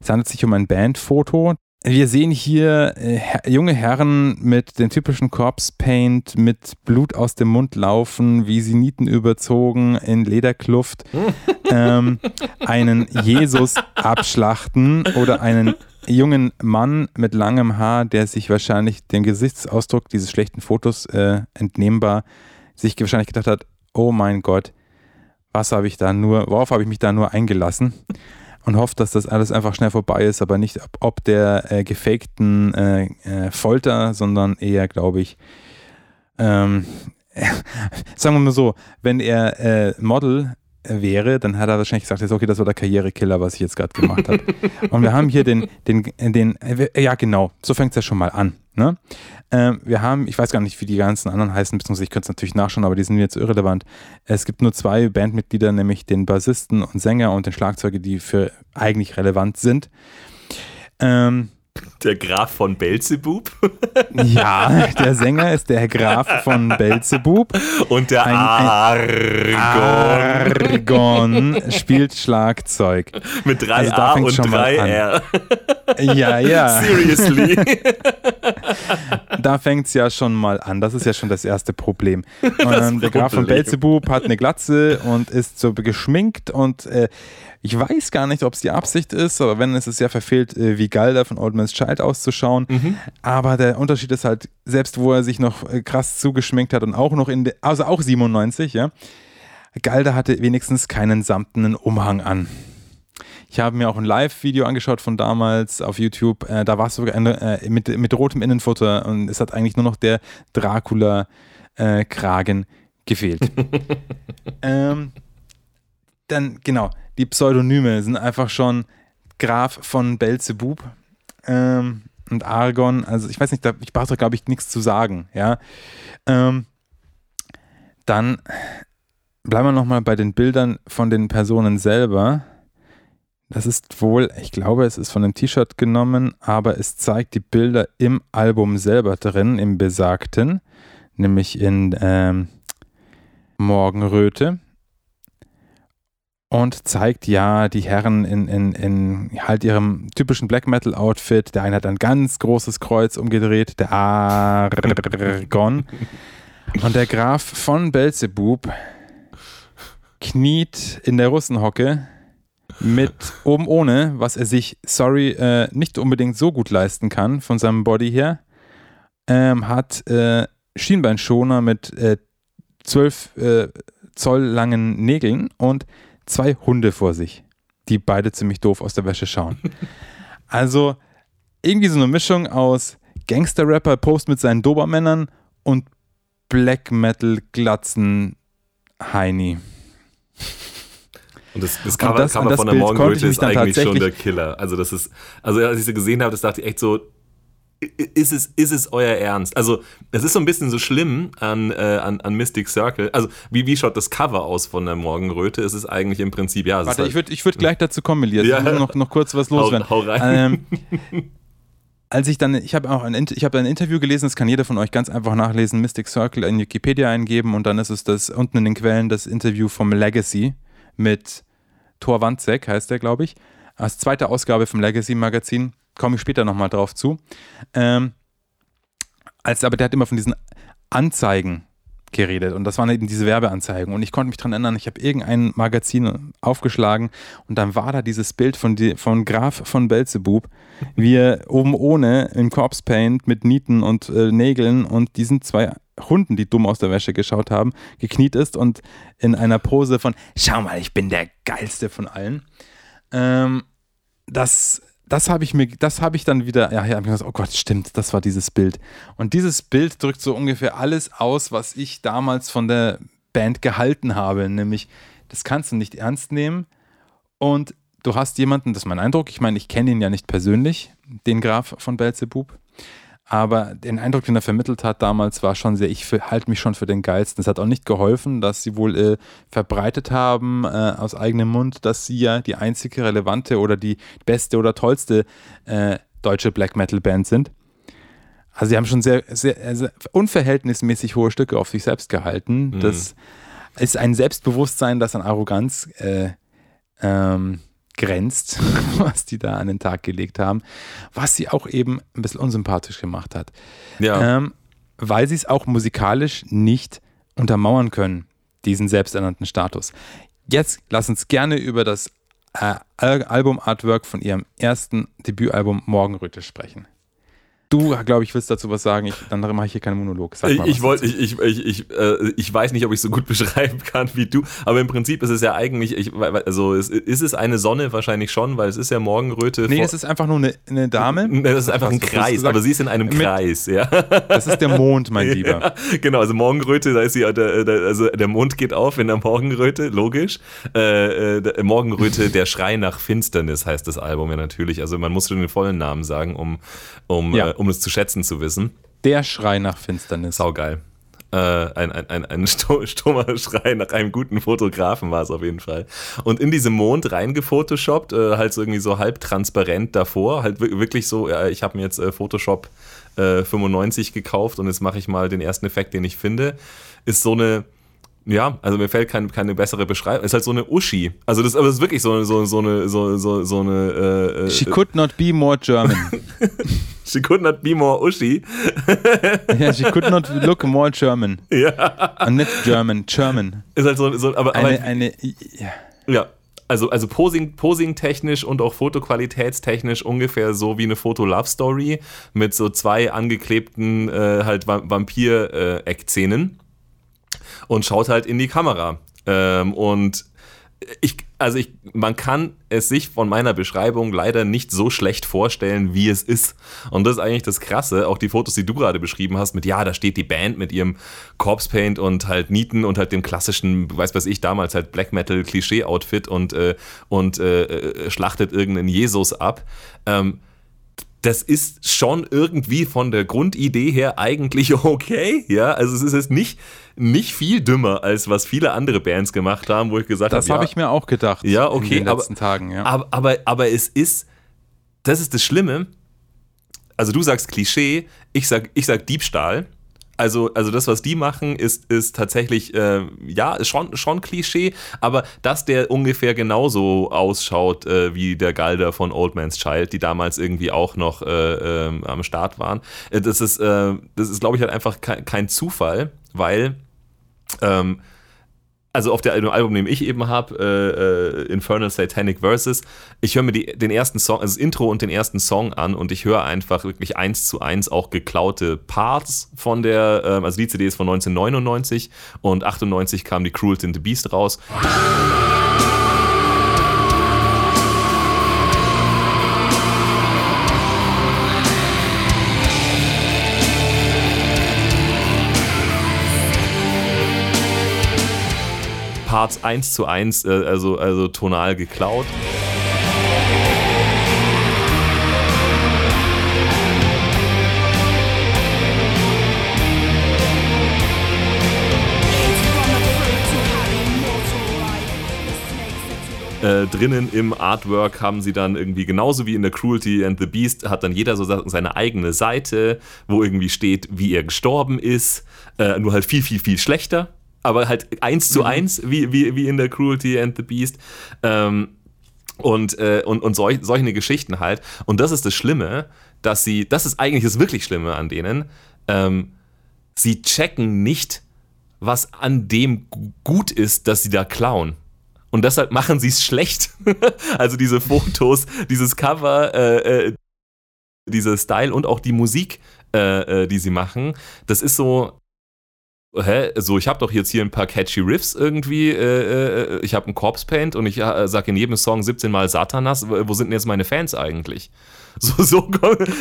Es handelt sich um ein Bandfoto. Wir sehen hier äh, junge Herren mit dem typischen Corpse Paint, mit Blut aus dem Mund laufen, wie sie Nieten überzogen in Lederkluft, [LAUGHS] ähm, einen Jesus abschlachten oder einen jungen Mann mit langem Haar, der sich wahrscheinlich dem Gesichtsausdruck dieses schlechten Fotos äh, entnehmbar sich wahrscheinlich gedacht hat, oh mein Gott, was habe ich da nur, worauf habe ich mich da nur eingelassen? Und hofft, dass das alles einfach schnell vorbei ist, aber nicht ob, ob der äh, gefakten äh, äh, Folter, sondern eher, glaube ich, ähm, [LAUGHS] sagen wir mal so, wenn er äh, Model wäre, dann hat er wahrscheinlich gesagt, okay, das war der Karrierekiller, was ich jetzt gerade gemacht habe. [LAUGHS] Und wir haben hier den, den, den, ja genau, so fängt es ja schon mal an. Ne? Ähm, wir haben, ich weiß gar nicht, wie die ganzen anderen heißen, beziehungsweise ich könnte es natürlich nachschauen, aber die sind mir jetzt irrelevant. Es gibt nur zwei Bandmitglieder, nämlich den Bassisten und Sänger und den Schlagzeuger, die für eigentlich relevant sind. Ähm, der Graf von Belzebub? [LAUGHS] ja, der Sänger ist der Graf von Belzebub. Und der ein, ein Argon. Argon spielt Schlagzeug. Mit drei also A und drei R. Ja, ja. [LAUGHS] Seriously. [LAUGHS] da fängt es ja schon mal an. Das ist ja schon das erste Problem. Ähm, der Graf von Belzebub hat eine Glatze und ist so geschminkt und äh, ich weiß gar nicht, ob es die Absicht ist, aber wenn es ist ja verfehlt, äh, wie Galder von Old Man's Child auszuschauen. Mhm. Aber der Unterschied ist halt, selbst wo er sich noch äh, krass zugeschminkt hat und auch noch in der, also auch 97, ja, Galder hatte wenigstens keinen samtenen Umhang an. Ich habe mir auch ein Live-Video angeschaut von damals auf YouTube. Äh, da war es sogar eine, äh, mit, mit rotem Innenfutter und es hat eigentlich nur noch der Dracula-Kragen äh, gefehlt. [LAUGHS] ähm, dann, genau, die Pseudonyme sind einfach schon Graf von Belzebub ähm, und Argon. Also ich weiß nicht, da, ich brauche da glaube ich nichts zu sagen. Ja, ähm, dann bleiben wir nochmal bei den Bildern von den Personen selber. Das ist wohl, ich glaube, es ist von einem T-Shirt genommen, aber es zeigt die Bilder im Album selber drin, im besagten, nämlich in ähm, Morgenröte und zeigt ja die Herren in, in, in halt ihrem typischen Black Metal Outfit. Der eine hat ein ganz großes Kreuz umgedreht, der Argon. Und der Graf von Belzebub kniet in der Russenhocke mit oben ohne, was er sich, sorry, äh, nicht unbedingt so gut leisten kann von seinem Body her, ähm, hat äh, Schienbeinschoner mit äh, 12 äh, Zoll langen Nägeln und zwei Hunde vor sich, die beide ziemlich doof aus der Wäsche schauen. [LAUGHS] Also irgendwie so eine Mischung aus Gangster-Rapper, Post mit seinen Dobermännern und Black Metal-Glatzen Heini. Und das, das Cover, das, Cover das von der Morgenröte ist eigentlich schon der Killer. Also das ist, also als ich sie gesehen habe, das dachte ich echt so, ist es, ist es euer Ernst? Also, es ist so ein bisschen so schlimm an, äh, an, an Mystic Circle. Also, wie, wie schaut das Cover aus von der Morgenröte? Es ist eigentlich im Prinzip, ja. Warte, halt ich würde ich würd gleich dazu kommen, Elias. Ja. Ich muss noch, noch kurz was loswerden. Hau, hau rein. Ähm, [LAUGHS] als ich dann, ich habe auch ein, ich hab ein Interview gelesen, das kann jeder von euch ganz einfach nachlesen, Mystic Circle in Wikipedia eingeben und dann ist es das unten in den Quellen das Interview vom Legacy mit Thor Wandzek, heißt der, glaube ich. Als zweite Ausgabe vom Legacy Magazin komme ich später nochmal drauf zu. Ähm, als, aber der hat immer von diesen Anzeigen geredet und das waren eben diese Werbeanzeigen und ich konnte mich daran erinnern, ich habe irgendein Magazin aufgeschlagen und dann war da dieses Bild von, die, von Graf von Belzebub, wie er oben ohne im Corpse Paint mit Nieten und äh, Nägeln und diesen zwei Hunden, die dumm aus der Wäsche geschaut haben, gekniet ist und in einer Pose von Schau mal, ich bin der geilste von allen. Ähm, das das habe ich mir, das habe ich dann wieder, ja, ja, gesagt, oh Gott, stimmt, das war dieses Bild. Und dieses Bild drückt so ungefähr alles aus, was ich damals von der Band gehalten habe, nämlich, das kannst du nicht ernst nehmen und du hast jemanden, das ist mein Eindruck, ich meine, ich kenne ihn ja nicht persönlich, den Graf von Belzebub, aber den Eindruck, den er vermittelt hat damals, war schon sehr, ich halte mich schon für den geilsten. Es hat auch nicht geholfen, dass sie wohl äh, verbreitet haben äh, aus eigenem Mund, dass sie ja die einzige relevante oder die beste oder tollste äh, deutsche Black Metal Band sind. Also sie haben schon sehr, sehr, sehr unverhältnismäßig hohe Stücke auf sich selbst gehalten. Mhm. Das ist ein Selbstbewusstsein, das an Arroganz äh, ähm, grenzt, [LAUGHS] was die da an den Tag gelegt haben, was sie auch eben ein bisschen unsympathisch gemacht hat. Ja. Ähm, weil sie es auch musikalisch nicht untermauern können, diesen selbsternannten Status. Jetzt lass uns gerne über das äh, Album-Artwork von ihrem ersten Debütalbum Morgenröte sprechen. Du, glaube ich, willst dazu was sagen. Ich, dann mache ich hier keinen Monolog. Sag mal, ich, wollte, ich, ich, ich, ich, äh, ich weiß nicht, ob ich so gut [LAUGHS] beschreiben kann wie du, aber im Prinzip ist es ja eigentlich, ich, also es, ist es eine Sonne wahrscheinlich schon, weil es ist ja Morgenröte. Nee, es ist einfach nur eine, eine Dame. Das ist einfach ein Kreis, aber sie ist in einem mit, Kreis, ja. [LAUGHS] Das ist der Mond, mein Lieber. Ja, genau, also Morgenröte, da ist sie, also der Mond geht auf in der Morgenröte, logisch. Äh, äh, Morgenröte, der Schrei nach Finsternis heißt das Album ja natürlich. Also man muss den vollen Namen sagen, um, um, ja. Um es zu schätzen zu wissen. Der Schrei nach Finsternis. Saugeil. Äh, ein, ein, ein, ein stummer Schrei nach einem guten Fotografen war es auf jeden Fall. Und in diesem Mond reingefotoshoppt, äh, halt so irgendwie so halb transparent davor, halt wirklich so, äh, ich habe mir jetzt äh, Photoshop 95 äh, gekauft und jetzt mache ich mal den ersten Effekt, den ich finde, ist so eine ja, also mir fällt kein, keine bessere Beschreibung. Ist halt so eine Uschi. Also das, aber das ist wirklich so, so, so eine, so, so, so eine. Äh, äh She could not be more German. [LAUGHS] She could not be more Uschi. [LAUGHS] ja, she could not look more German. [LAUGHS] Ja. Und nicht German, German. Ist halt so, so aber, eine, aber eine, ja. ja. Also, also Posing, Posing technisch und auch fotoqualitätstechnisch ungefähr so wie eine Foto-Love-Story mit so zwei angeklebten äh, halt Vampir-Eckzähnen und schaut halt in die Kamera. Ähm, und ich, also ich, man kann es sich von meiner Beschreibung leider nicht so schlecht vorstellen, wie es ist. Und das ist eigentlich das Krasse. Auch die Fotos, die du gerade beschrieben hast, mit ja, da steht die Band mit ihrem Corpse Paint und halt Nieten und halt dem klassischen, weiß was ich, damals halt Black Metal Klischee-Outfit und, äh, und äh, äh schlachtet irgendeinen Jesus ab. Ähm, das ist schon irgendwie von der Grundidee her eigentlich [LAUGHS] okay. Ja, also es ist jetzt nicht, nicht viel dümmer, als was viele andere Bands gemacht haben, wo ich gesagt habe. Das habe hab ich mir auch gedacht. Ja, okay. In den letzten aber, Tagen, ja. Aber, aber, aber es ist, das ist das Schlimme. Also du sagst Klischee, ich sag, ich sag Diebstahl also, also das, was die machen, ist, ist tatsächlich, äh, ja, schon, schon Klischee, aber dass der ungefähr genauso ausschaut äh, wie der Galder von Old Man's Child, die damals irgendwie auch noch äh, ähm, am Start waren, äh, das ist, äh, das ist glaube ich, halt einfach kein, kein Zufall, weil ähm, also auf der Album, den ich eben habe, äh, äh, Infernal Satanic Verses, ich höre mir die, den ersten Song, also das Intro und den ersten Song an und ich höre einfach wirklich eins zu eins auch geklaute Parts von der, äh, also die CD ist von 1999 und 98 kam die Cruelty in the Beast raus. Parts eins zu eins, äh, also, also tonal geklaut. Äh, drinnen im Artwork haben sie dann irgendwie genauso wie in der Cruelty and the Beast hat dann jeder so seine eigene Seite, wo irgendwie steht, wie er gestorben ist, äh, nur halt viel, viel, viel schlechter aber halt eins zu mhm. eins, wie, wie, wie in der Cruelty and the Beast. Ähm, und, äh, und, und solch, solche Geschichten halt. Und das ist das Schlimme, dass sie, das ist eigentlich das wirklich Schlimme an denen, ähm, sie checken nicht, was an dem gut ist, dass sie da klauen. Und deshalb machen sie es schlecht. [LAUGHS] also diese Fotos, [LAUGHS] dieses Cover, äh, äh, dieser Style und auch die Musik, äh, äh die sie machen, das ist so, hä, so ich habe doch jetzt hier ein paar catchy Riffs irgendwie, äh, äh, ich habe ein Corpse Paint und ich äh, sage in jedem Song 17 mal Satanas, wo sind denn jetzt meine Fans eigentlich? [LAUGHS] So, so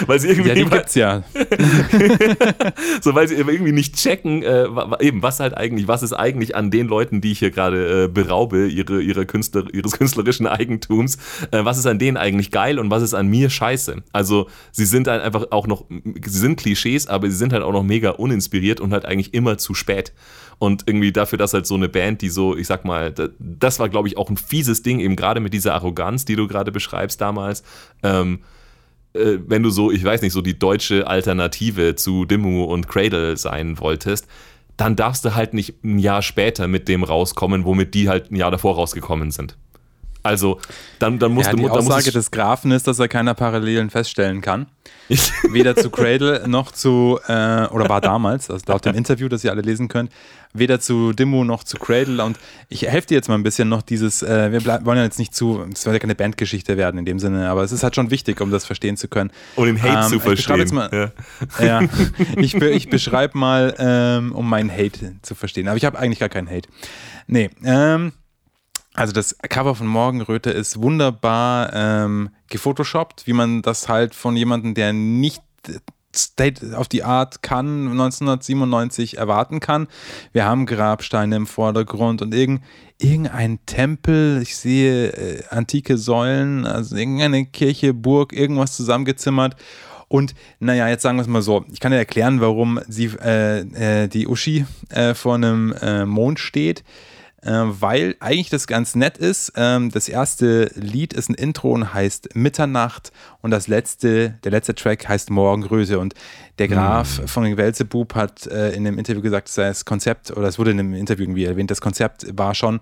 weil sie irgendwie. Ja, die gibt's ja. [LAUGHS] so, weil sie irgendwie nicht checken, äh, eben, was halt eigentlich, was ist eigentlich an den Leuten, die ich hier gerade äh, beraube, ihre, ihre Künstler, ihres künstlerischen Eigentums, äh, was ist an denen eigentlich geil und was ist an mir scheiße? Also, sie sind halt einfach auch noch, sie sind Klischees, aber sie sind halt auch noch mega uninspiriert und halt eigentlich immer zu spät. Und irgendwie dafür, dass halt so eine Band, die so, ich sag mal, das war, glaube ich, auch ein fieses Ding, eben gerade mit dieser Arroganz, die du gerade beschreibst damals. Ähm, äh, wenn du so, ich weiß nicht, so die deutsche Alternative zu Dimmu und Cradle sein wolltest, dann darfst du halt nicht ein Jahr später mit dem rauskommen, womit die halt ein Jahr davor rausgekommen sind. Also, dann, dann musst ja, du. Die Aussage des Grafen ist, dass er keine Parallelen feststellen kann. [LAUGHS] weder zu Cradle noch zu, äh, oder war damals, also laut dem Interview, das ihr alle lesen könnt, weder zu Dimmu noch zu Cradle. Und ich helfe dir jetzt mal ein bisschen noch dieses, äh, wir wollen ja jetzt nicht zu, es soll ja keine Bandgeschichte werden in dem Sinne, aber es ist halt schon wichtig, um das verstehen zu können. Um den Hate Ähm, zu ich beschreibe verstehen. jetzt mal- ja. [LAUGHS] Ja, ich, ich beschreibe mal, ähm, um meinen Hate zu verstehen. Aber ich habe eigentlich gar keinen Hate. Nee, ähm, also das Cover von Morgenröte ist wunderbar ähm, gefotoshoppt, wie man das halt von jemandem, der nicht State of the Art kann, 1997 erwarten kann. Wir haben Grabsteine im Vordergrund und irgend, irgendein Tempel, ich sehe äh, antike Säulen, also irgendeine Kirche, Burg, irgendwas zusammengezimmert. Und naja, jetzt sagen wir es mal so, ich kann dir erklären, warum sie, äh, äh, die Uschi äh, vor einem äh, Mond steht weil eigentlich das ganz nett ist. Ähm, das erste Lied ist ein Intro und heißt Mitternacht und das letzte, der letzte Track heißt Morgengröße und der Graf von Welzebub hat äh, in dem Interview gesagt, das Konzept, oder es wurde in dem Interview irgendwie erwähnt, das Konzept war schon,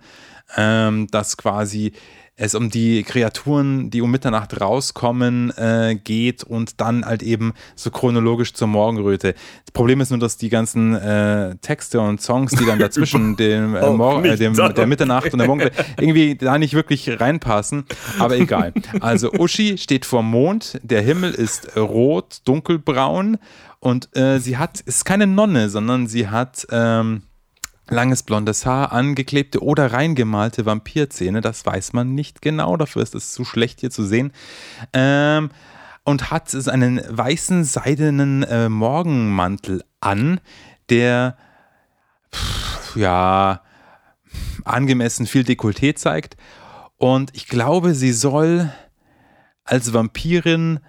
ähm, dass quasi es um die Kreaturen, die um Mitternacht rauskommen, äh, geht und dann halt eben so chronologisch zur Morgenröte. Das Problem ist nur, dass die ganzen äh, Texte und Songs, die dann [LAUGHS] dazwischen dem, äh, Oh, Mor äh, nicht dem, der Mitternacht und der Morgenröte irgendwie da nicht wirklich reinpassen. Aber egal. Also Uschi steht vor Mond, der Himmel ist rot, dunkelbraun und äh, sie hat, ist keine Nonne, sondern sie hat ähm, langes blondes Haar, angeklebte oder reingemalte Vampirzähne, das weiß man nicht genau, dafür ist es zu schlecht hier zu sehen. Ähm, und hat einen weißen seidenen äh, Morgenmantel an, der pff, ja angemessen viel Dekolleté zeigt. Und ich glaube, sie soll als Vampirin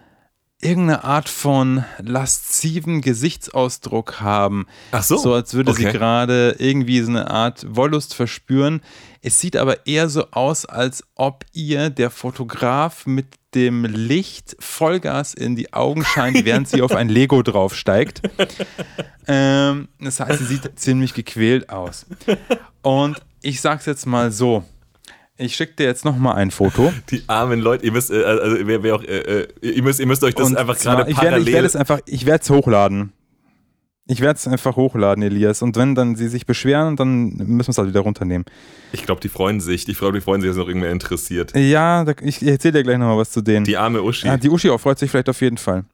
irgendeine Art von lasziven Gesichtsausdruck haben. Ach so, So als würde sie okay. gerade irgendwie so eine Art Wollust verspüren. Es sieht aber eher so aus, als ob ihr der Fotograf mit dem Licht Vollgas in die Augen scheint, [LAUGHS] während sie auf ein Lego draufsteigt. Ähm, das heißt, sie sieht ziemlich gequält aus. Und ich sag's jetzt mal so. Ich schicke dir jetzt noch mal ein Foto. [LAUGHS] Die armen Leute, ihr müsst, äh, also wer, wer auch, äh, äh, ihr, müsst, ihr müsst euch das Und einfach gerade ich werde, ich werde parallel. es einfach, ich werde es hochladen. Ich werde es einfach hochladen, Elias. Und wenn dann sie sich beschweren, dann müssen wir es halt wieder runternehmen. Ich glaube, die freuen sich. Ich glaube, die freuen sich, dass noch irgendwer interessiert. Ja, da, ich erzähle dir gleich noch mal was zu denen. Die arme Uschi. ja, die Uschi auch freut sich vielleicht auf jeden Fall.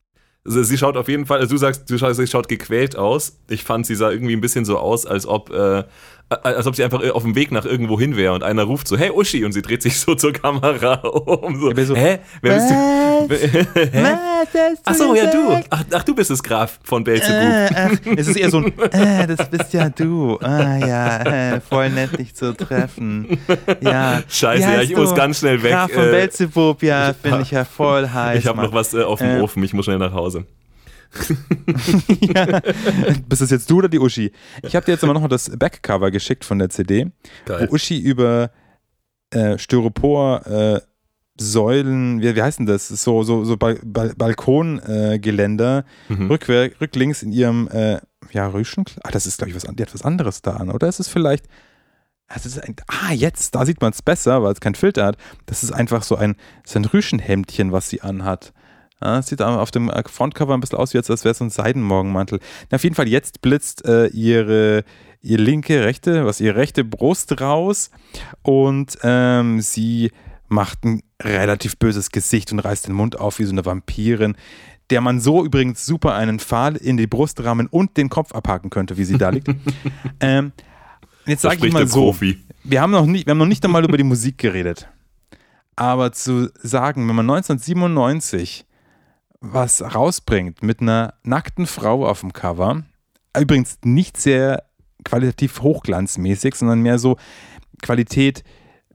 Also sie schaut auf jeden Fall, also du sagst, du schaust, sie schaut gequält aus. Ich fand, sie sah irgendwie ein bisschen so aus, als ob, äh, als ob sie einfach auf dem Weg nach irgendwo hin wäre und einer ruft so, hey Uschi, und sie dreht sich so zur Kamera [LAUGHS] um. So, so, hä? Wer bist du? [LAUGHS] Hä? Ach so, ja du. Ach, ach, du bist es Graf von Belzebub. Äh, es ist eher so ein, [LAUGHS] äh, das bist ja du. Ah ja, äh, voll nett dich zu treffen. Ja. Scheiße, ja, ich muss du? ganz schnell weg. Graf von äh, Belzebub, ja, finde ich ja voll heiß. ich habe noch was äh, auf dem Äh. Ofen, ich muss schnell nach Hause. [LAUGHS] ja. Bist es jetzt du oder die Uschi? Ich habe dir jetzt aber noch das Backcover geschickt von der CD, Geil. wo Uschi über äh, Styropor äh, Säulen, wie, wie heißt denn das? So, so, so Bal Bal Balkongeländer, äh, Mhm. rücklinks in ihrem äh, ja, Rüschenkleid. Ah, das ist, glaube ich, was, die hat was anderes da an, oder? ist es vielleicht. Das ist ein, ah, jetzt, da sieht man es besser, weil es keinen Filter hat. Das ist einfach so ein, so ein Rüschenhemdchen, was sie anhat. Ja, es sieht auf dem äh, Frontcover ein bisschen aus, wie als wäre es so ein Seidenmorgenmantel. Na, auf jeden Fall, jetzt blitzt äh, ihre, ihre linke, rechte, was ihre rechte Brust raus und ähm, sie macht ein relativ böses Gesicht und reißt den Mund auf wie so eine Vampirin, der man so übrigens super einen Pfahl in die Brust rammen und den Kopf abhaken könnte, wie sie da liegt. [LAUGHS] ähm, jetzt sage ich mal so, Profi. wir haben noch nicht, wir haben noch nicht einmal über die Musik geredet. Aber zu sagen, wenn man 1997 was rausbringt mit einer nackten Frau auf dem Cover, übrigens nicht sehr qualitativ hochglanzmäßig, sondern mehr so Qualität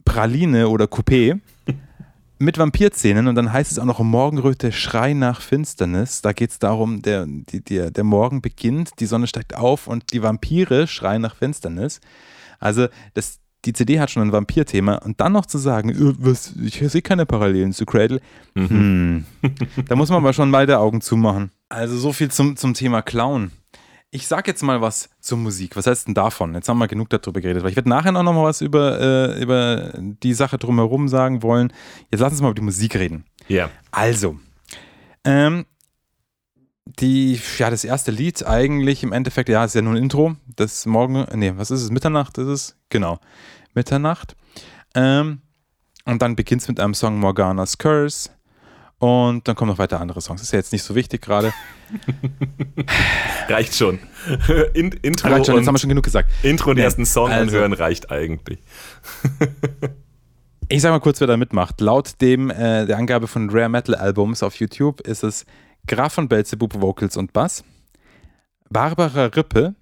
Praline oder Coupé [LAUGHS] mit Vampirzähnen und dann heißt es auch noch Morgenröte Schrei nach Finsternis. Da geht es darum, der, die, der, der Morgen beginnt, die Sonne steigt auf und die Vampire schreien nach Finsternis. Also das, die CD hat schon ein Vampir-Thema und dann noch zu sagen, äh, was, ich sehe keine Parallelen zu Cradle, hm, [LAUGHS] da muss man aber schon beide Augen zumachen. Also so viel zum, zum Thema Clown. ich sag jetzt mal was zur Musik. Was heißt denn davon? Jetzt haben wir genug darüber geredet, weil ich werde nachher auch noch mal was über, äh, über die Sache drumherum sagen wollen. Jetzt lass uns mal über die Musik reden. Ja. Also, ähm, die, ja, das erste Lied eigentlich im Endeffekt, ja, ist ja nur ein Intro. Das Morgen, nee, was ist es? Mitternacht ist es? Genau. Mitternacht. Ähm, und dann beginnt es mit einem Song Morgana's Curse. Und dann kommen noch weiter andere Songs. Ist ja jetzt nicht so wichtig gerade. [LAUGHS] reicht schon. [LAUGHS] In, Intro reicht schon, jetzt haben wir schon genug gesagt. Intro und nee, ersten Song also, anhören reicht eigentlich. ich sag mal kurz, wer da mitmacht. Laut dem äh, der Angabe von Rare Metal Albums auf YouTube ist es Graf von Belzebub Vocals und Bass, Barbara Rippe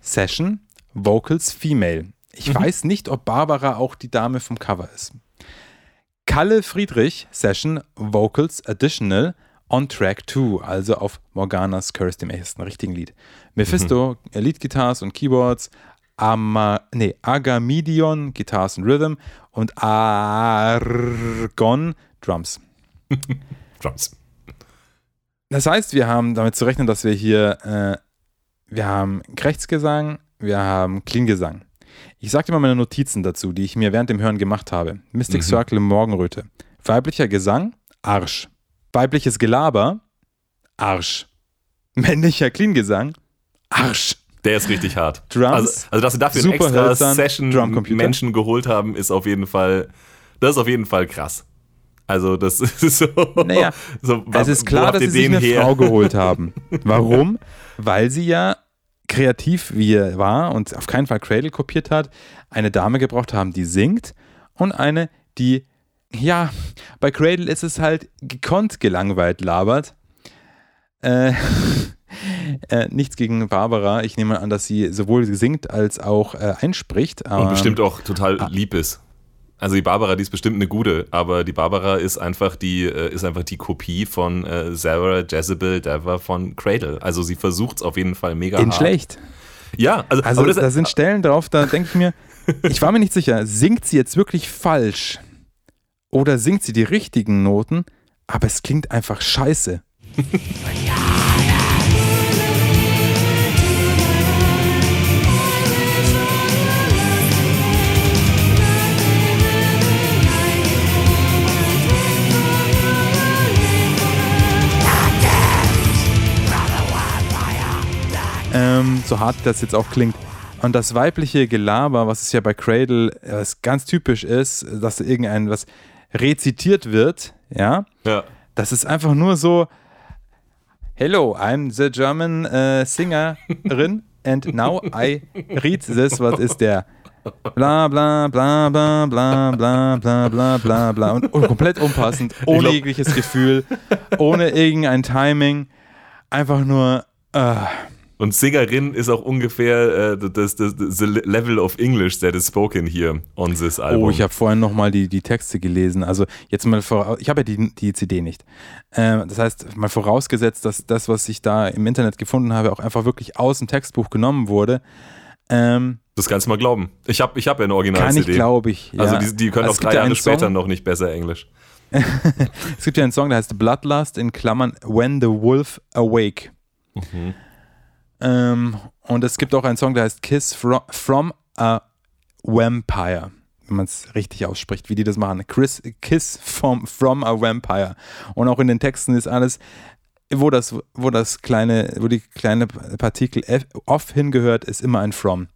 Session Vocals Female. Ich mhm. weiß nicht, ob Barbara auch die Dame vom Cover ist. Kalle Friedrich Session Vocals Additional on Track 2, also auf Morganas Curse, dem ersten richtigen Lied. Mephisto, mhm. Lead Guitars und Keyboards, Ama, nee, Agamidion, Guitars und Rhythm und Argon, Drums. [LAUGHS] Drums. Das heißt, wir haben damit zu rechnen, dass wir hier, äh, wir haben Rechtsgesang, wir haben Clean-Gesang. Ich sagte mal meine Notizen dazu, die ich mir während dem Hören gemacht habe. Mystic mhm. Circle im Morgenröte. Weiblicher Gesang, Arsch. Weibliches Gelaber, Arsch. Männlicher Clean-Gesang, Arsch. Der ist richtig hart. Drums, also, also dass sie dafür extra hölzern, Session Menschen geholt haben, ist auf jeden Fall, das ist auf jeden Fall krass. Also das [LAUGHS] ist so. Naja, so, es ist klar, dass sie sich eine her? Frau geholt [LAUGHS] haben. Warum? Weil sie ja kreativ wie er war und auf keinen Fall Cradle kopiert hat, eine Dame gebraucht haben, die singt und eine, die, ja, bei Cradle ist es halt gekonnt gelangweilt labert. Äh, [LAUGHS] äh, nichts gegen Barbara. Ich nehme an, dass sie sowohl singt als auch äh, einspricht. und bestimmt auch total lieb ist. Also die Barbara, die ist bestimmt eine gute, aber die Barbara ist einfach die, äh, ist einfach die Kopie von äh, Sarah Jezebel Dever von Cradle. Also sie versucht es auf jeden Fall mega In hart. schlecht. Ja, also, also das, da sind Stellen drauf, da denke ich mir, [LAUGHS] ich war mir nicht sicher, singt sie jetzt wirklich falsch oder singt sie die richtigen Noten, aber es klingt einfach scheiße. [LAUGHS] Ähm, so hart das jetzt auch klingt. Und das weibliche Gelaber, was es ja bei Cradle was ganz typisch ist, dass irgendein was rezitiert wird, ja, ja. das ist einfach nur so, Hello, I'm the German uh, singerin and now I read this, was ist der? Bla bla bla bla bla bla bla bla bla bla und, und komplett unpassend, ohne jegliches Gefühl, ohne irgendein Timing, einfach nur uh, und Singerin ist auch ungefähr äh, das, das, the level of English that is spoken here on this album. Oh, ich habe vorhin nochmal die, die Texte gelesen. Also jetzt mal vor, ich habe ja die, die CD nicht. Äh, das heißt, mal vorausgesetzt, dass das, was ich da im Internet gefunden habe, auch einfach wirklich aus dem Textbuch genommen wurde. Ähm, das kannst du mal glauben. Ich habe ich hab ja eine Original-CD. Kann ich, glaube ich. Also ja. Also die, die können also auch drei Jahre später noch nicht besser Englisch. [LAUGHS] es gibt ja einen Song, der heißt Bloodlust in Klammern When the Wolf Awake. Mhm. Ähm, und es gibt auch einen Song, der heißt Kiss from, from a Vampire. Wenn man es richtig ausspricht, wie die das machen. Chris, Kiss from, from a Vampire. Und auch in den Texten ist alles, wo das, wo das kleine, wo die kleine Partikel off hingehört, ist immer ein from.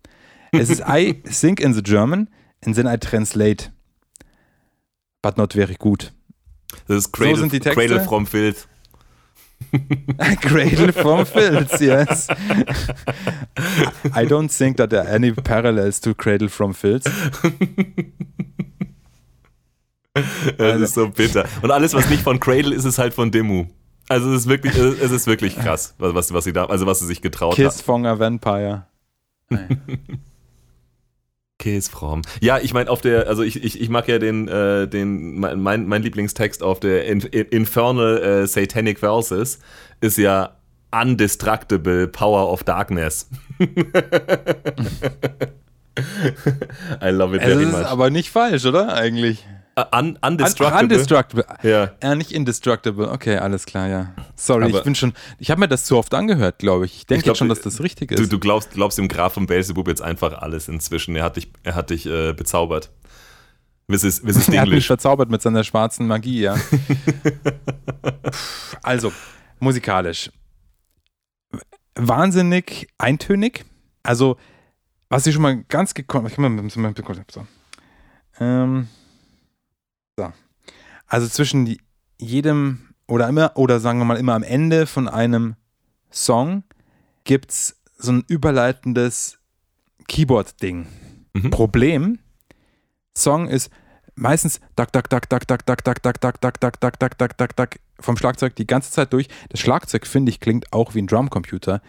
Es ist I [LAUGHS] think in the German and then I translate. But not very good. Das ist Cradle, so sind die Texte. Cradle from Filth. [LAUGHS] Cradle from Filth, yes. I don't think that there are any parallels to Cradle from Filth. Das ist so bitter. Und alles, was nicht von Cradle ist, ist halt von Demu. Also es ist wirklich, es ist wirklich krass, was, was sie da, also was sie sich getraut Kiss hat. Kiss von a Vampire. Kiss from. Ja, ich meine, auf der, also ich, ich, ich mag ja den, äh, den, mein, mein Lieblingstext auf der In Infernal äh, Satanic Verses ist ja Undestructible Power of Darkness. [LAUGHS] I love it very much. Das ist aber nicht falsch, oder? Eigentlich. Un undestructible. undestructible. Ja. ja. Nicht indestructible. Okay, alles klar, ja. Sorry, Aber ich bin schon. Ich habe mir das zu oft angehört, glaube ich. Ich denke jetzt schon, dass das richtig ist. Du, du glaubst, glaubst dem Graf von Belzebub jetzt einfach alles inzwischen. Er hat dich, er hat dich äh, bezaubert. Mrs. Mrs. [LAUGHS] er hat mich verzaubert mit seiner schwarzen Magie, ja. [LAUGHS] also, musikalisch. Wahnsinnig eintönig. Also, was ich schon mal ganz gekonnt. Ich kann mal, so. Ähm, so. Also zwischen die, jedem oder immer, oder sagen wir mal immer am Ende von einem Song gibt es so ein überleitendes Keyboard-Ding. Mhm. Problem, Song ist meistens dak dak dak dak dak dak dak dak dak dak dak dak dak dak dak dak vom Schlagzeug die ganze Zeit durch. Das Schlagzeug finde ich klingt auch wie ein Drumcomputer.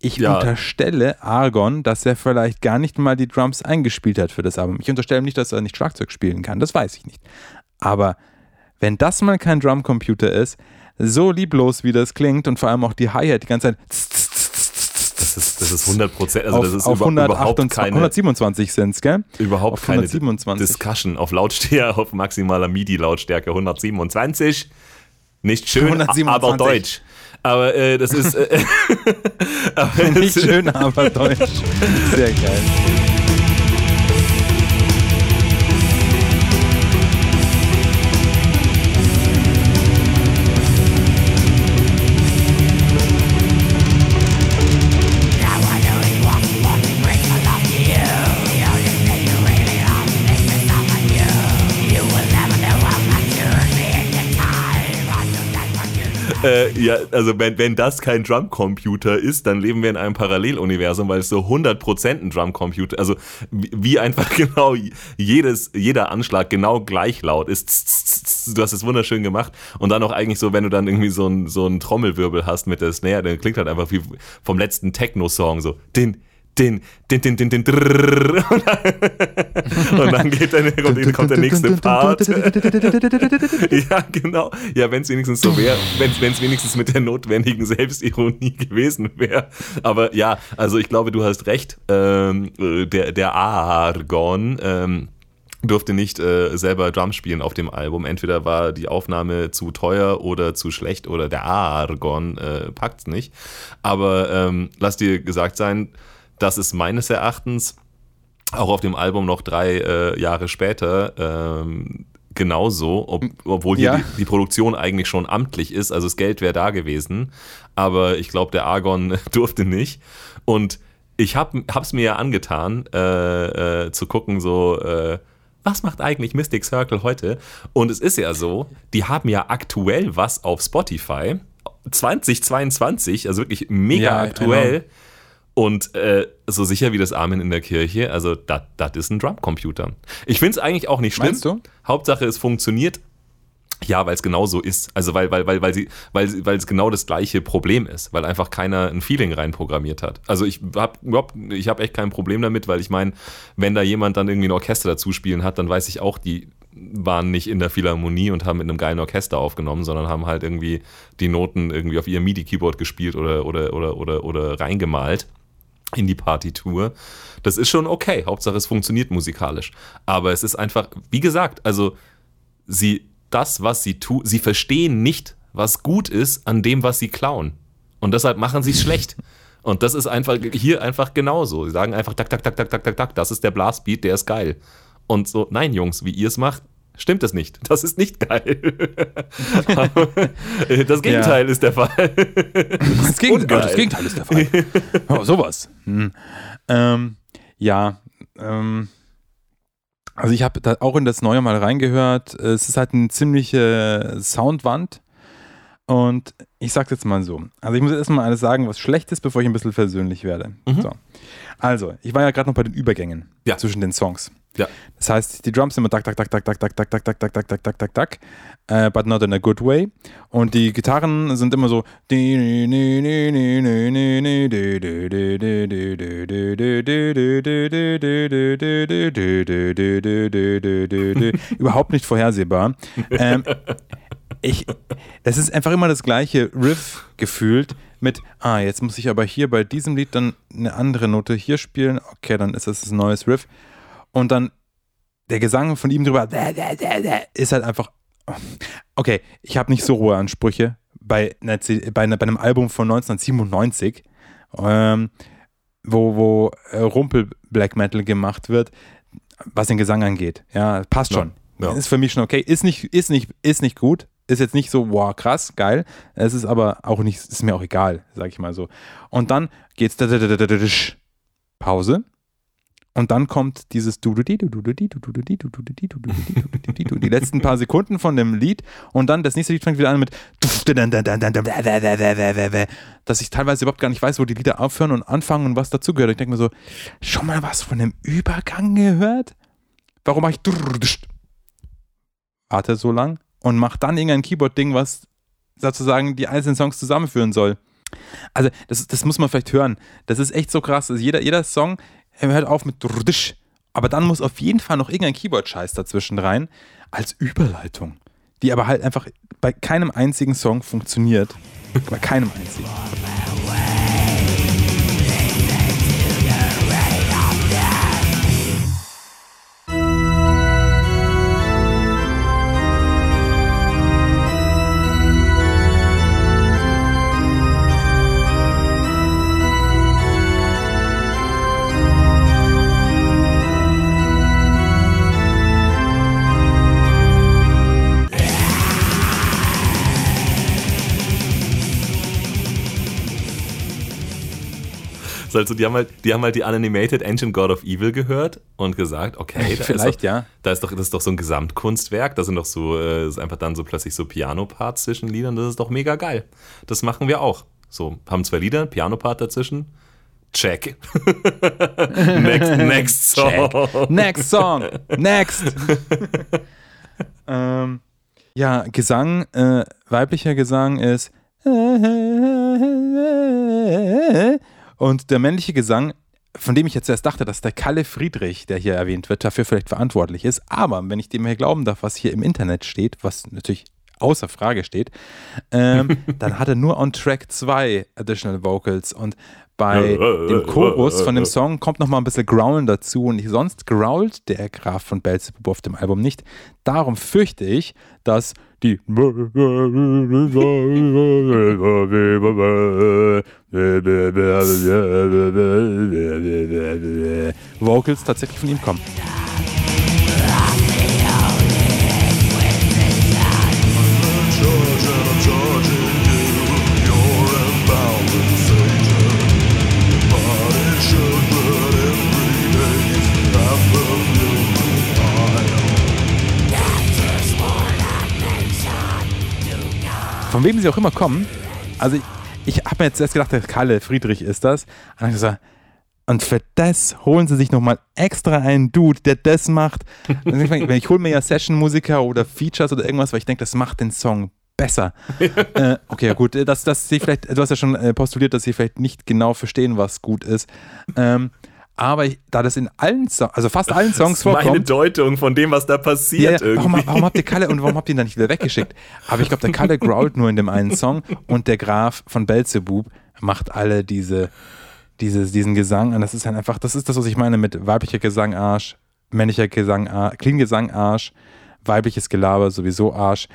Ich ja. unterstelle Argon, dass er vielleicht gar nicht mal die Drums eingespielt hat für das Album. Ich unterstelle nicht, dass er nicht Schlagzeug spielen kann. Das weiß ich nicht. Aber wenn das mal kein Drumcomputer ist, so lieblos wie das klingt und vor allem auch die Hi-Hat die ganze Zeit. Das ist, das ist 100 Prozent, also auf, das ist auf über, 128, überhaupt keine. 127 sind gell? Überhaupt auf keine 127. Discussion auf Lautstärke, auf maximaler MIDI-Lautstärke 127. Nicht schön, 127. aber deutsch. Aber äh, das ist. Äh, [LAUGHS] aber Nicht schön, aber deutsch. Sehr geil. [LAUGHS] Äh, ja, also wenn, wenn das kein Drumcomputer ist, dann leben wir in einem Paralleluniversum, weil es so 100% ein Drumcomputer, also wie einfach [LAUGHS] genau jedes, jeder Anschlag genau gleich laut ist. Du hast es wunderschön gemacht und dann auch eigentlich so, wenn du dann irgendwie so einen so Trommelwirbel hast mit der Snare, dann klingt halt einfach wie vom letzten Techno-Song so. Den, den, den, den, den, den, drrrr, und dann geht dann, kommt, kommt der nächste Part. ja, genau. Ja, wenn es wenigstens so wäre, wenn es wenigstens mit der notwendigen Selbstironie gewesen wäre. Aber ja, also ich glaube, du hast recht. Ähm, der, der Argon, ähm, durfte nicht äh, selber Drums spielen auf dem Album. Entweder war die Aufnahme zu teuer oder zu schlecht oder der Argon äh, packt's nicht. Aber ähm, lass dir gesagt sein, das ist meines Erachtens auch auf dem Album noch drei äh, Jahre später ähm, genauso, ob, obwohl hier ja. die, die, Produktion eigentlich schon amtlich ist, also das Geld wäre da gewesen, aber ich glaube, der Argon [LAUGHS] durfte nicht. Und ich habe es mir ja angetan, äh, äh, zu gucken, so, äh, was macht eigentlich Mystic Circle heute? Und es ist ja so, die haben ja aktuell was auf Spotify, 2022, also wirklich mega ja, aktuell. Genau und äh, so sicher wie das Amen in der Kirche, also das ist ein Drumcomputer. Ich finde es eigentlich auch nicht schlimm. Meinst du? Hauptsache es funktioniert. Ja, weil es genau so ist. Also weil, weil, weil, weil, sie, weil, weil es genau das gleiche Problem ist, weil einfach keiner ein Feeling reinprogrammiert hat. Also ich habe überhaupt, ich habe echt kein Problem damit, weil ich meine, wenn da jemand dann irgendwie ein Orchester dazu spielen hat, dann weiß ich auch, die waren nicht in der Philharmonie und haben mit einem geilen Orchester aufgenommen, sondern haben halt irgendwie die Noten irgendwie auf ihr MIDI-Keyboard gespielt oder, oder, oder, oder, oder reingemalt in die Partitur. Das ist schon okay. Hauptsache es funktioniert musikalisch. Aber es ist einfach, wie gesagt, also sie, das, was sie tun, sie verstehen nicht, was gut ist an dem, was sie klauen. Und deshalb machen sie es schlecht. Und das ist einfach hier einfach genauso. Sie sagen einfach, tak, tak, tak, tak, tak, tak, das ist der Blastbeat, der ist geil. Und so, nein, Jungs, wie ihr es macht, stimmt es nicht. Das ist nicht geil. [LAUGHS] das Gegenteil ja. ist der Fall. Das, Gegen das, Gegenteil ist der Fall. Oh, sowas. Hm. Ähm, ja, ähm, also ich habe da auch in das Neue mal reingehört. Es ist halt eine ziemliche Soundwand. Und ich sage jetzt mal so. Also ich muss jetzt mal alles sagen, was schlecht ist, bevor ich ein bisschen versöhnlich werde. Mhm. So. Also, ich war ja gerade noch bei den Übergängen ja. zwischen den Songs. Ja. Das heißt, die Drums sind immer tak, tak, tak, tak, tak, tak, tak, tak, tak, tak, tak, tak, tak, tak, tak, uh, but not in a good way. Und die Gitarren sind immer so überhaupt nicht vorhersehbar. Ähm, ich, das ist einfach immer das gleiche Riff gefühlt mit, ah, jetzt muss ich aber hier bei diesem Lied dann eine andere Note hier spielen. Okay, dann ist das ein neues Riff. Und dann der Gesang von ihm drüber ist halt einfach. Okay, ich habe nicht so hohe Ansprüche bei, einer, bei, einem Album von 1997, ähm, wo, wo äh, Rumpel Black Metal gemacht wird, was den Gesang angeht. Ja, passt schon. Ja, ja. Ist für mich schon okay. Ist nicht, ist nicht, ist nicht gut. Ist jetzt nicht so, wow, krass, geil. Es ist aber auch nicht, ist mir auch egal, sag ich mal so. Und dann geht's Pause. Und dann kommt dieses die letzten paar Sekunden von dem Lied und dann das nächste Lied fängt wieder an mit dass ich teilweise überhaupt gar nicht weiß, wo die Lieder aufhören und anfangen und was dazugehört. Ich denke mir so, schon mal was von dem Übergang gehört? Warum mache ich warte so lang und mach dann irgendein Keyboard-Ding, was sozusagen die einzelnen Songs zusammenführen soll. Also, das, das muss man vielleicht hören. Das ist echt so krass. Also jeder, jeder Song hört auf mit aber dann muss auf jeden Fall noch irgendein Keyboard-Scheiß dazwischen rein, als Überleitung. Die aber halt einfach bei keinem einzigen Song funktioniert. bei keinem einzigen. Also die haben halt, die haben halt die Unanimated Ancient God of Evil gehört und gesagt, okay, [LAUGHS] da vielleicht doch, ja. Da ist doch, das ist doch so ein Gesamtkunstwerk, da sind doch so, äh, ist einfach dann so plötzlich so Piano-Parts zwischen Liedern, das ist doch mega geil. Das machen wir auch. So, haben zwei Lieder, Piano-Part dazwischen. Check. [LAUGHS] next, next song. Check. Next song. Next. [LAUGHS] ähm, ja, Gesang, äh, weiblicher Gesang ist und der männliche Gesang, von dem ich jetzt erst dachte, dass der Kalle Friedrich, der hier erwähnt wird, dafür vielleicht verantwortlich ist. Aber wenn ich dem hier glauben darf, was hier im Internet steht, was natürlich außer Frage steht, ähm, [LAUGHS] dann hat er nur on Track zwei Additional Vocals und bei dem Chorus von dem Song kommt noch mal ein bisschen Growlen dazu und sonst growlt der Graf von Belzebub auf dem Album nicht. Darum fürchte ich, dass die Vocals tatsächlich von ihm kommen. Von wem sie auch immer kommen. Also ich, ich habe mir jetzt erst gedacht, der Kalle Friedrich ist das. Und, ich gesagt, und für das holen sie sich nochmal extra einen Dude, der das macht. ich, ich hole mir ja Session-Musiker oder Features oder irgendwas, weil ich denke, das macht den Song besser. [LAUGHS] äh, okay, ja gut, dass, dass sie vielleicht, du hast ja schon äh, postuliert, dass sie vielleicht nicht genau verstehen, was gut ist. Ähm, aber ich, da das in allen Songs, also fast [LAUGHS] allen Songs das ist vorkommt. meine Deutung von dem, was da passiert. Ja, ja, warum, warum, habt ihr Kalle und warum habt ihr ihn dann nicht wieder weggeschickt? Aber ich glaube, der Kalle growlt nur in dem einen Song und der Graf von Belzebub macht alle diese, diese, diesen Gesang. Und das ist halt einfach, das ist das, was ich meine mit weiblicher Gesang Arsch, männlicher Gesang Arsch, Clean Gesang Arsch, weibliches Gelaber sowieso Arsch.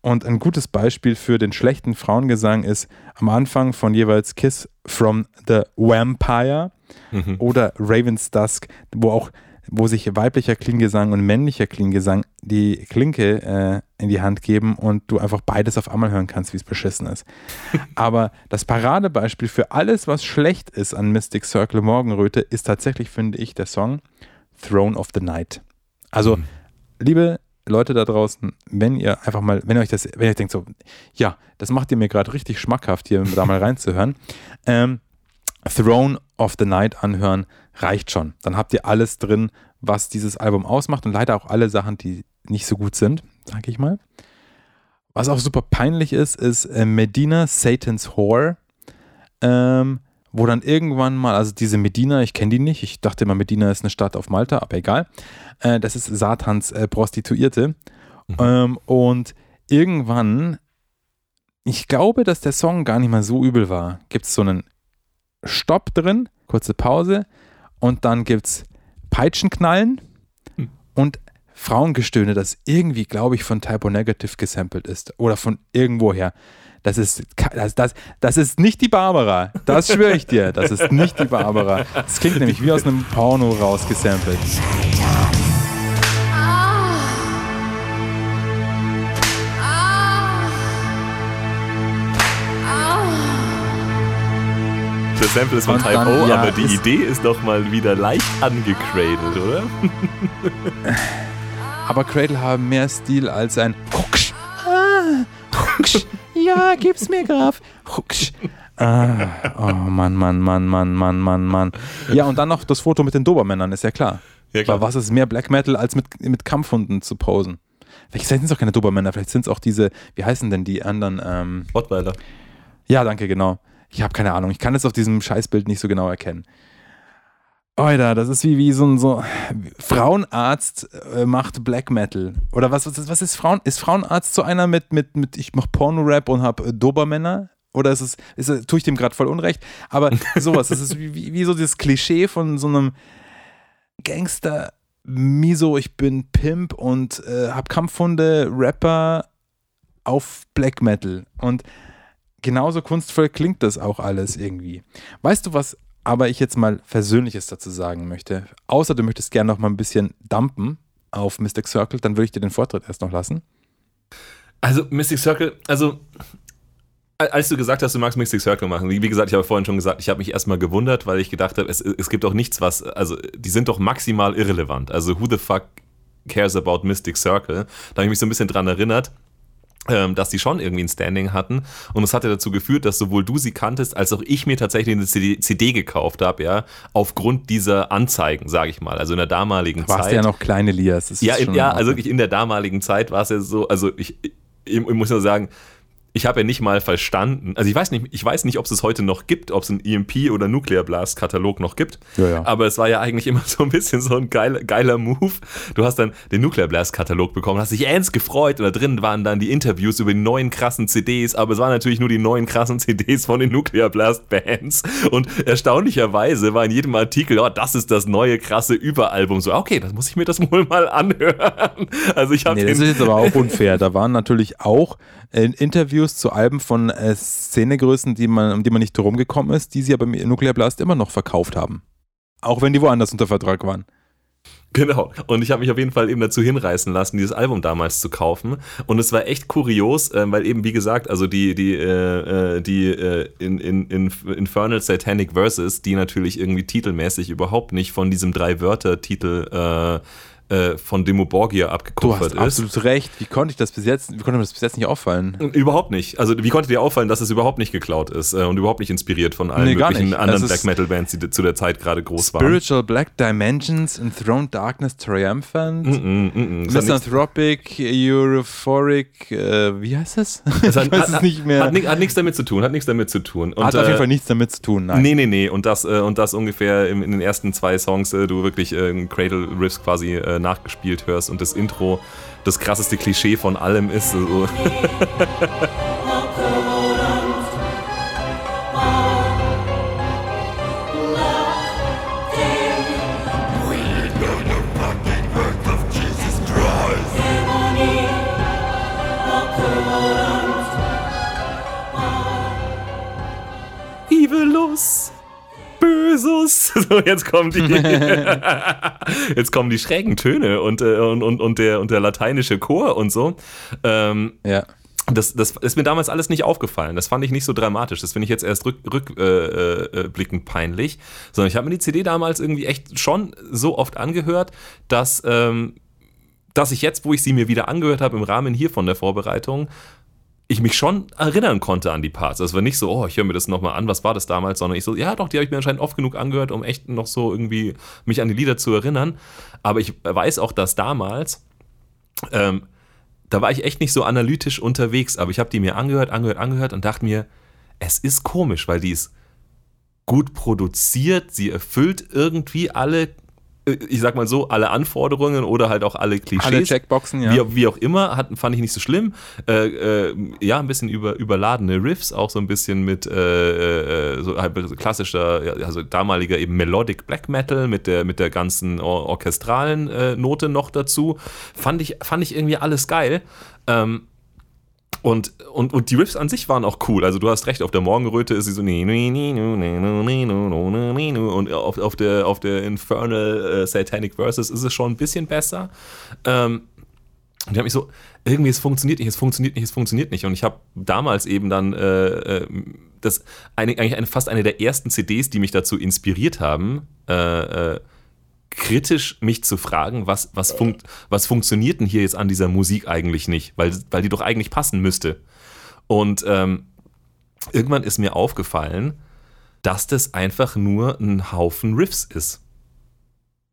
Und ein gutes Beispiel für den schlechten Frauengesang ist am Anfang von jeweils Kiss from the Vampire mhm. oder Raven's Dusk, wo auch wo sich weiblicher Klingesang und männlicher Klingesang die Klinke äh, in die Hand geben und du einfach beides auf einmal hören kannst, wie es beschissen ist. [LAUGHS] Aber das Paradebeispiel für alles, was schlecht ist an Mystic Circle Morgenröte, ist tatsächlich, finde ich, der Song Throne of the Night. Also, mhm. liebe Leute da draußen, wenn ihr einfach mal, wenn ihr euch das, wenn ihr denkt so, ja, das macht ihr mir gerade richtig schmackhaft, hier da mal reinzuhören, [LAUGHS] ähm, Throne of the Night anhören, reicht schon. Dann habt ihr alles drin, was dieses Album ausmacht und leider auch alle Sachen, die nicht so gut sind, sag ich mal. Was auch super peinlich ist, ist äh, Medina Satan's Whore, ähm, wo dann irgendwann mal, also diese Medina, ich kenne die nicht, ich dachte immer, Medina ist eine Stadt auf Malta, aber egal. Äh, das ist Satans äh, Prostituierte. Mhm. Ähm, und irgendwann, ich glaube, dass der Song gar nicht mal so übel war, gibt es so einen Stopp drin, kurze Pause und dann gibt es Peitschenknallen hm. und Frauengestöhne, das irgendwie, glaube ich, von Typo Negative gesampelt ist oder von irgendwoher. Das ist, das, das, das ist nicht die Barbara. Das schwöre ich dir. Das ist nicht die Barbara. Das klingt nämlich wie aus einem Porno rausgesampelt. Das Sample ist von Type O, ja, aber die Idee ist doch mal wieder leicht angecradled, oder? aber Cradle haben mehr Stil als ein. Ah. Ja, gib's mir, Graf. Hucksch. Ah, oh Mann, Mann, Mann, Mann, Mann, Mann, Mann. Ja, und dann noch das Foto mit den Dobermännern, ist ja klar. Ja, klar. Aber was ist mehr Black Metal, als mit, mit Kampfhunden zu posen? Vielleicht sind es auch keine Dobermänner, vielleicht sind es auch diese, wie heißen denn die anderen? Ähm, Rottweiler. Ja, danke, genau. Ich habe keine Ahnung. Ich kann es auf diesem Scheißbild nicht so genau erkennen. Alter, das ist wie, wie so ein so Frauenarzt äh, macht Black Metal. Oder was, was, was ist Frauen? Ist Frauenarzt so einer mit, mit, mit ich mach Porno-Rap und hab äh, Dobermänner? Oder ist es, ist es, tue ich dem gerade voll Unrecht? Aber [LAUGHS] sowas, das ist wie, wie, wie so dieses Klischee von so einem Gangster, Miso, ich bin Pimp und äh, hab Kampfhunde, Rapper auf Black Metal. Und genauso kunstvoll klingt das auch alles irgendwie. Weißt du, was aber ich jetzt mal Versöhnliches dazu sagen möchte? Außer du möchtest gerne noch mal ein bisschen dumpen auf Mystic Circle, dann würde ich dir den Vortritt erst noch lassen. Also Mystic Circle, also als du gesagt hast, du magst Mystic Circle machen, wie, gesagt, ich habe vorhin schon gesagt, ich habe mich erstmal gewundert, weil ich gedacht habe, es, es gibt doch nichts, was, also die sind doch maximal irrelevant. Also who the fuck cares about Mystic Circle? Da habe ich mich so ein bisschen dran erinnert dass die schon irgendwie ein Standing hatten. Und es hatte dazu geführt, dass sowohl du sie kanntest, als auch ich mir tatsächlich eine CD, CD gekauft habe, ja, aufgrund dieser Anzeigen, sage ich mal. Also in der damaligen Warst Zeit. Warst ja noch kleine Lias. Ja, in, ja, also in der damaligen Zeit war es ja so, also ich, ich, ich muss nur sagen, ich habe ja nicht mal verstanden, also ich weiß nicht, ich weiß nicht, ob es es heute noch gibt, ob es einen EMP oder Nuclear Blast Katalog noch gibt, ja, ja. aber es war ja eigentlich immer [LAUGHS] so ein bisschen so ein geiler, geiler Move. Du hast dann den Nuclear Blast Katalog bekommen, hast dich ernst gefreut und da drin waren dann die Interviews über die neuen krassen CDs, aber es waren natürlich nur die neuen krassen CDs von den Nuclear Blast Bands und erstaunlicherweise war in jedem Artikel, oh, das ist das neue krasse Überalbum, so okay, das muss ich mir das [LAUGHS] wohl mal anhören. Also ich habe nee, das ist jetzt aber auch unfair. Da waren natürlich auch Interviews zu Alben von äh, Szenegrößen, die man, um die man nicht drum gekommen ist, die sie aber mit Nuclear Blast immer noch verkauft haben. Auch wenn die woanders unter Vertrag waren. Genau. Und ich habe mich auf jeden Fall eben dazu hinreißen lassen, dieses Album damals zu kaufen. Und es war echt kurios, äh, weil eben, wie gesagt, also die, die, äh, äh die äh, in, in, in Infernal Satanic Verses, die natürlich irgendwie titelmäßig überhaupt nicht von diesem Drei-Wörter-Titel äh, äh, von Demo Borgia abgekupfert ist. Du hast absolut recht. Wie konnte ich das bis jetzt, wie konnte mir das bis jetzt nicht auffallen? Überhaupt nicht. Also wie konnte dir auffallen, dass es überhaupt nicht geklaut ist äh, und überhaupt nicht inspiriert von allen nee, möglichen anderen Black Metal Bands, die zu der Zeit gerade groß Spiritual waren. Spiritual Black Dimensions, Enthroned Darkness Triumphant, mm -mm, mm -mm. Misanthropic, Euphoric, äh, wie heißt das? [LAUGHS] Es hat, hat, nicht mehr. Hat, hat, nichts damit zu tun, hat nichts damit zu tun. Und, hat auf jeden äh, Fall nichts damit zu tun, nein. Nee, nee, nee. Und das, äh, und das ungefähr in, in den ersten zwei Songs äh, du wirklich Cradle Riffs quasi nachgespielt hörst und das Intro das krasseste Klischee von allem ist. So. [LAUGHS] Böses. [LAUGHS] So, jetzt kommen die, [LAUGHS] jetzt kommen die schrägen Töne und, äh, und, und, und, der, und der lateinische Chor und so. Ähm, ja. Das, das ist mir damals alles nicht aufgefallen. Das fand ich nicht so dramatisch. Das finde ich jetzt erst rückblickend rück, äh, äh, peinlich. Sondern ich habe mir die CD damals irgendwie echt schon so oft angehört, dass, ähm, dass ich jetzt, wo ich sie mir wieder angehört habe im Rahmen hier von der Vorbereitung, ich mich schon erinnern konnte an die Parts. Es war nicht so, oh, ich höre mir das nochmal an, was war das damals, sondern ich so, ja doch, die habe ich mir anscheinend oft genug angehört, um echt noch so irgendwie mich an die Lieder zu erinnern. Aber ich weiß auch, dass damals, ähm, da war ich echt nicht so analytisch unterwegs, aber ich habe die mir angehört, angehört, angehört und dachte mir, es ist komisch, weil die ist gut produziert, sie erfüllt irgendwie alle ich sag mal so, alle Anforderungen oder halt auch alle Klischees. Alle Checkboxen, ja. Wie, wie auch immer, hat, fand ich nicht so schlimm. Äh, äh, ja, ein bisschen über, überladene Riffs, auch so ein bisschen mit äh, äh so halt klassischer, also damaliger eben Melodic Black Metal mit der, mit der ganzen or orchestralen äh, Note noch dazu. Fand ich, fand ich irgendwie alles geil. Ähm, und, und, und die Riffs an sich waren auch cool. Also du hast recht, auf der Morgenröte ist sie so und auf, auf, der, auf der Infernal äh, Satanic Verses ist es schon ein bisschen besser. Ähm, und ich habe mich so, irgendwie, es funktioniert nicht, es funktioniert nicht, es funktioniert nicht. Und ich habe damals eben dann äh, äh, das eine, eigentlich eine, fast eine der ersten CDs, die mich dazu inspiriert haben, äh, äh kritisch mich zu fragen, was, was, funkt, was funktioniert denn hier jetzt an dieser Musik eigentlich nicht, weil, weil die doch eigentlich passen müsste. Und ähm, irgendwann ist mir aufgefallen, dass das einfach nur ein Haufen Riffs ist.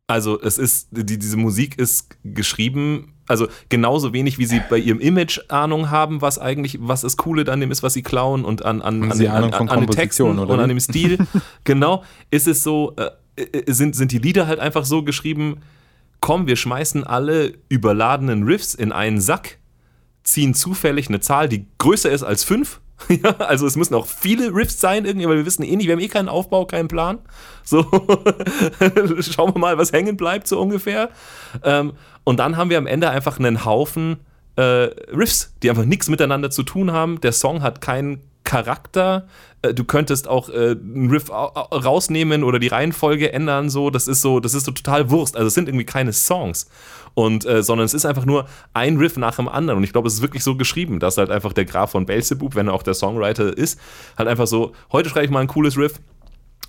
Also es ist, die, diese Musik ist geschrieben, also genauso wenig wie sie bei ihrem Image Ahnung haben, was eigentlich, was das Coole an dem ist, was sie klauen und an, an, an, an, an, an den Texten und an dem Stil. [LAUGHS] genau, ist es so, äh, sind, sind die Lieder halt einfach so geschrieben, komm, wir schmeißen alle überladenen Riffs in einen Sack, ziehen zufällig eine Zahl, die größer ist als fünf. [LAUGHS] ja, also es müssen auch viele Riffs sein irgendwie, weil wir wissen eh nicht, wir haben eh keinen Aufbau, keinen Plan. So, [LAUGHS] schauen wir mal, was hängen bleibt, so ungefähr. Ähm, und dann haben wir am Ende einfach einen Haufen äh, Riffs, die einfach nichts miteinander zu tun haben. Der Song hat keinen Charakter. Äh, du könntest auch äh, einen Riff rausnehmen oder die Reihenfolge ändern. So, das ist so, das ist so total Wurst. Also es sind irgendwie keine Songs. Und, äh, sondern es ist einfach nur ein Riff nach dem anderen. Und ich glaube, es ist wirklich so geschrieben, dass halt einfach der Graf von Belzebub, wenn er auch der Songwriter ist, halt einfach so, heute schreibe ich mal ein cooles Riff,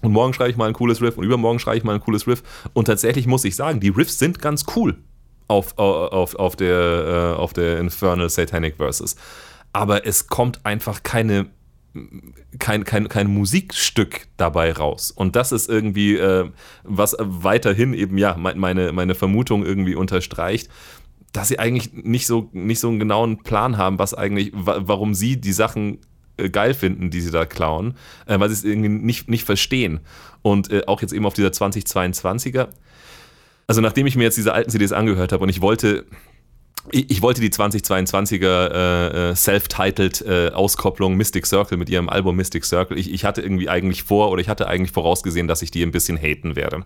und morgen schreibe ich mal ein cooles Riff und übermorgen schreibe ich mal ein cooles Riff. Und tatsächlich muss ich sagen, die Riffs sind ganz cool auf, auf, auf, der, äh, auf der Infernal Satanic Verses. Aber es kommt einfach keine kein, kein, kein Musikstück dabei raus. Und das ist irgendwie, äh, was weiterhin eben, ja, meine, meine Vermutung irgendwie unterstreicht, dass sie eigentlich nicht so, nicht so einen genauen Plan haben, was eigentlich, warum sie die Sachen äh, geil finden, die sie da klauen, weil sie es irgendwie nicht, nicht verstehen. Und auch jetzt eben auf dieser 2022er, also nachdem ich mir jetzt diese alten CDs angehört habe und ich wollte ich, wollte die 2022er äh, äh, self-titled äh, Auskopplung Mystic Circle mit ihrem Album Mystic Circle. Ich, ich hatte irgendwie eigentlich vor oder ich hatte eigentlich vorausgesehen, dass ich die ein bisschen haten werde.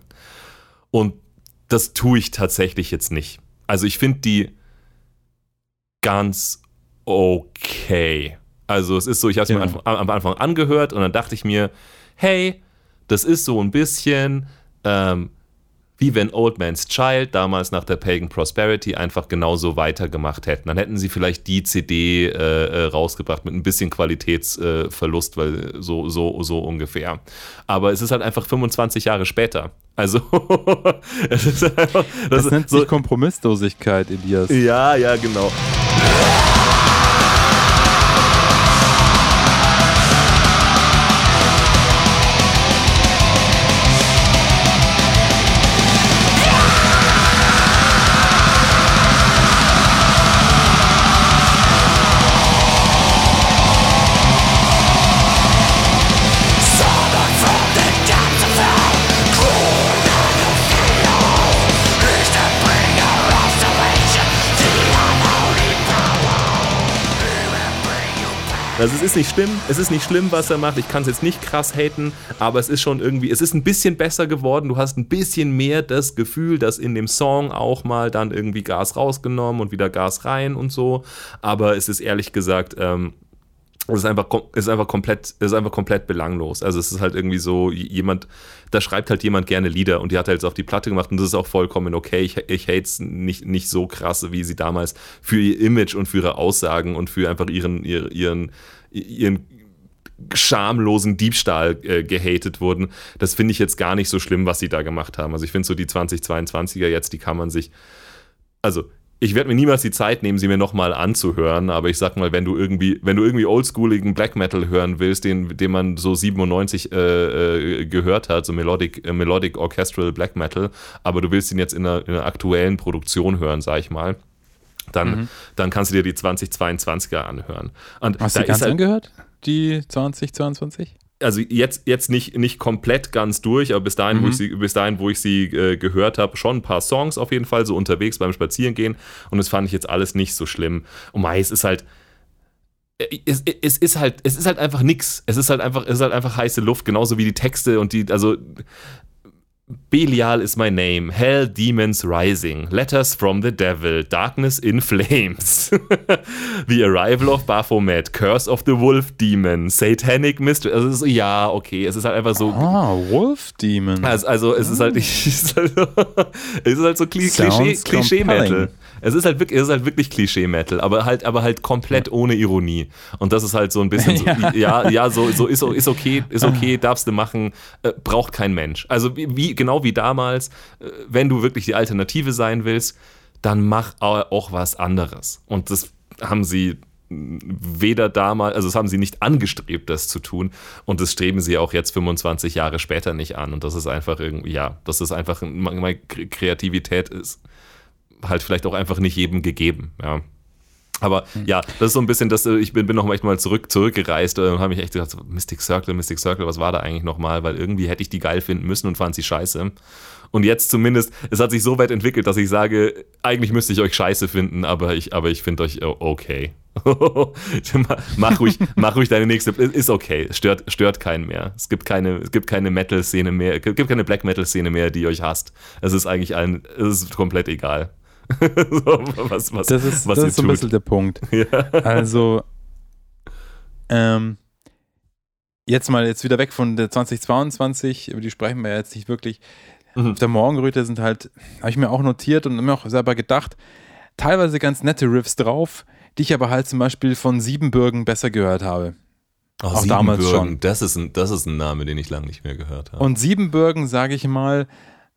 Und das tue ich tatsächlich jetzt nicht. Also ich finde die ganz okay. Also es ist so, ich habe es ja. mir am, am Anfang angehört und dann dachte ich mir, hey, das ist so ein bisschen ähm, wie wenn Old Man's Child damals nach der Pagan Prosperity einfach genauso weitergemacht hätten. Dann hätten sie vielleicht die CD äh, äh, rausgebracht mit ein bisschen Qualitätsverlust, äh, weil so, so, so ungefähr. Aber es ist halt einfach 25 Jahre später. Also, [LAUGHS] es ist einfach, das, das nennt so, sich Kompromisslosigkeit, Elias. Ja, ja, genau. Also es ist nicht schlimm, es ist nicht schlimm, was er macht. Ich kann es jetzt nicht krass haten, aber es ist schon irgendwie, es ist ein bisschen besser geworden. Du hast ein bisschen mehr das Gefühl, dass in dem Song auch mal dann irgendwie Gas rausgenommen und wieder Gas rein und so. Aber es ist ehrlich gesagt, ähm, es ist einfach, ist einfach komplett, ist einfach komplett belanglos. Also es ist halt irgendwie so, jemand, da schreibt halt jemand gerne Lieder und die hat er jetzt auf die Platte gemacht und das ist auch vollkommen okay. Ich, ich hate es nicht, nicht so krass, wie sie damals für ihr Image und für ihre Aussagen und für einfach ihren, ihren, ihren schamlosen Diebstahl äh, gehatet wurden. Das finde ich jetzt gar nicht so schlimm, was sie da gemacht haben. Also ich finde so die 2022er jetzt, die kann man sich, also ich werde mir niemals die Zeit nehmen, sie mir nochmal anzuhören, aber ich sag mal, wenn du irgendwie, wenn du irgendwie oldschooligen Black Metal hören willst, den, den man so 97 äh, äh, gehört hat, so Melodic, äh, Melodic Orchestral Black Metal, aber du willst ihn jetzt in einer, in einer aktuellen Produktion hören, sag ich mal, dann, mhm. dann kannst du dir die 2022er anhören. Und Hast du die ganz halt, angehört, die 2022? Also jetzt, jetzt nicht, nicht komplett ganz durch, aber bis dahin, mhm. wo ich sie, bis dahin, wo ich sie äh, gehört habe, schon ein paar Songs auf jeden Fall, so unterwegs beim Spazierengehen. Und das fand ich jetzt alles nicht so schlimm. Und Mai, es ist halt. Äh, es, es, ist halt, es ist halt einfach nix. Es ist halt einfach, es ist halt einfach heiße Luft, genauso wie die Texte und die, also Belial is my name. Hell Demons Rising. Letters from the Devil. Darkness in Flames. [LAUGHS] the Arrival of Baphomet. Curse of the Wolf Demon. Satanic Mystery. Also, ist, ja, okay. Es ist halt einfach so. Ah, Wolf Demon. Also, also es, ist halt, ist halt, [LAUGHS] es ist halt so Klischee-Metal. Es ist halt wirklich, es ist halt wirklich Klischee-Metal, aber halt, aber halt komplett ohne Ironie. Und das ist halt so ein bisschen so, [LAUGHS] ja, ja, so, so ist, ist okay, ist okay, darfst du machen, äh, braucht kein Mensch. Also wie, genau wie damals, äh, wenn du wirklich die Alternative sein willst, dann mach auch was anderes. Und das haben sie weder damals, also das haben sie nicht angestrebt, das zu tun. Und das streben sie auch jetzt 25 Jahre später nicht an. Und das ist einfach irgendwie, ja, das ist einfach, Kreativität ist halt vielleicht auch einfach nicht jedem gegeben. Ja. Aber ja, das ist so ein bisschen, dass äh, ich bin, bin noch mal zurück, zurückgereist und habe mich echt gedacht, Mystic Circle, Mystic Circle, was war da eigentlich nochmal? Weil irgendwie hätte ich die geil finden müssen und fand sie scheiße. Und jetzt zumindest, es hat sich so weit entwickelt, dass ich sage, eigentlich müsste ich euch scheiße finden, aber ich, aber ich finde euch okay. [LAUGHS] mach, ruhig, [LAUGHS] mach ruhig deine nächste. Ist okay. Stört, stört keinen mehr. Es gibt keine, es gibt keine Metal-Szene mehr, es gibt keine Black Metal-Szene mehr, die euch hasst. Es ist eigentlich allen, es ist komplett egal. [LAUGHS] so, was, was, das ist, was das ist so ein bisschen der Punkt. [LAUGHS] Ja. Also, ähm, jetzt mal jetzt wieder weg von der 2022, über die sprechen wir jetzt nicht wirklich. Mhm. Auf der Morgenröte sind halt, habe ich mir auch notiert und mir auch selber gedacht, teilweise ganz nette Riffs drauf, die ich aber halt zum Beispiel von Siebenbürgen besser gehört habe. Oh, auch damals schon. Das ist, ein, das ist ein Name, den ich lange nicht mehr gehört habe. Und Siebenbürgen, sage ich mal,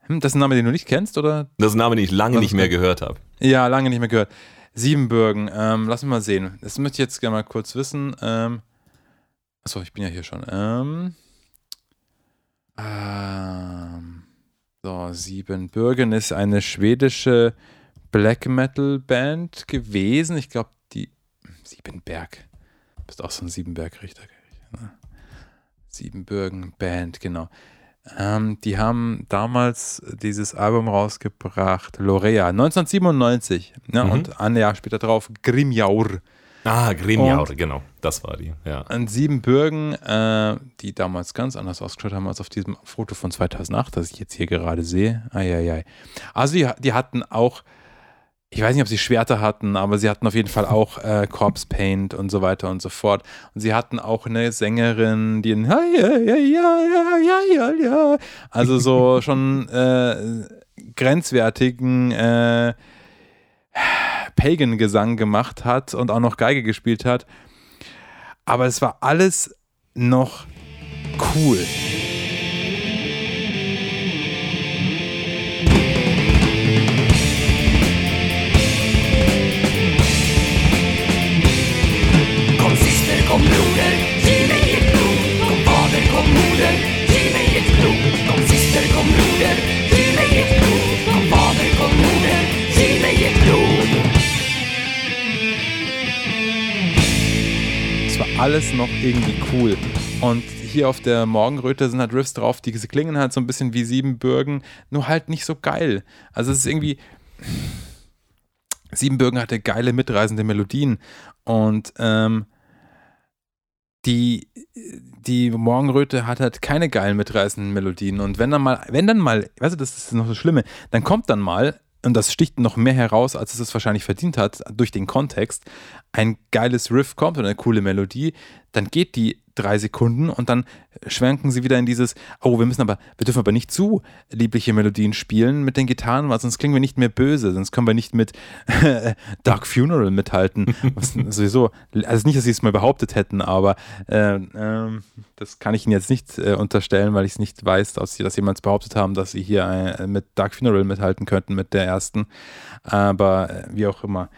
hm, das ist ein Name, den du nicht kennst, oder? Das ist ein Name, den ich lange nicht mehr gehört habe. Ja, lange nicht mehr gehört. Siebenbürgen, ähm, lass mich mal sehen. Das möchte ich jetzt gerne mal kurz wissen. Ähm, achso, ich bin ja hier schon. Ähm, ähm, so, Siebenbürgen ist eine schwedische Black Metal Band gewesen. Ich glaube, die Siebenberg. Du bist auch so ein Siebenberg-Richter. Siebenbürgen Band, genau. Ähm, die haben damals dieses Album rausgebracht, Lorea, 1997. Ne? Mhm. Und ein Jahr später drauf Grimjaur. Ah, Grimjaur, genau. Das war die, ja. An Siebenbürgen, äh, die damals ganz anders ausgeschaut haben als auf diesem Foto von 2008, das ich jetzt hier gerade sehe. Eieiei. Also die, die hatten auch ich weiß nicht, ob sie Schwerter hatten, aber sie hatten auf jeden Fall auch äh, Corpse Paint und so weiter und so fort. Und sie hatten auch eine Sängerin, die ja, ja, ja, ja, ja, ja, ja, also so [LAUGHS] schon äh, grenzwertigen äh, Pagan-Gesang gemacht hat und auch noch Geige gespielt hat. Aber es war alles noch cool. Es war alles noch irgendwie cool. Und hier auf der Morgenröte sind halt Riffs drauf, die klingen halt so ein bisschen wie Siebenbürgen, nur halt nicht so geil. Also es ist irgendwie. Siebenbürgen hatte geile mitreisende Melodien und ähm, die, die Morgenröte hat halt keine geilen mitreißenden Melodien. Und wenn dann mal, wenn dann mal, weißt du, das ist noch das Schlimme, dann kommt dann mal, und das sticht noch mehr heraus, als es es wahrscheinlich verdient hat, durch den Kontext, ein geiles Riff kommt oder eine coole Melodie, dann geht die drei Sekunden und dann schwenken sie wieder in dieses, oh, wir müssen aber, wir dürfen aber nicht zu liebliche Melodien spielen mit den Gitarren, weil sonst klingen wir nicht mehr böse, sonst können wir nicht mit [LAUGHS] Dark Funeral mithalten. [LAUGHS] sowieso, also nicht, dass sie es mal behauptet hätten, aber äh, äh, das kann ich ihnen jetzt nicht äh, unterstellen, weil ich es nicht weiß, dass sie das jemals behauptet haben, dass sie hier äh, mit Dark Funeral mithalten könnten mit der ersten. Aber äh, wie auch immer.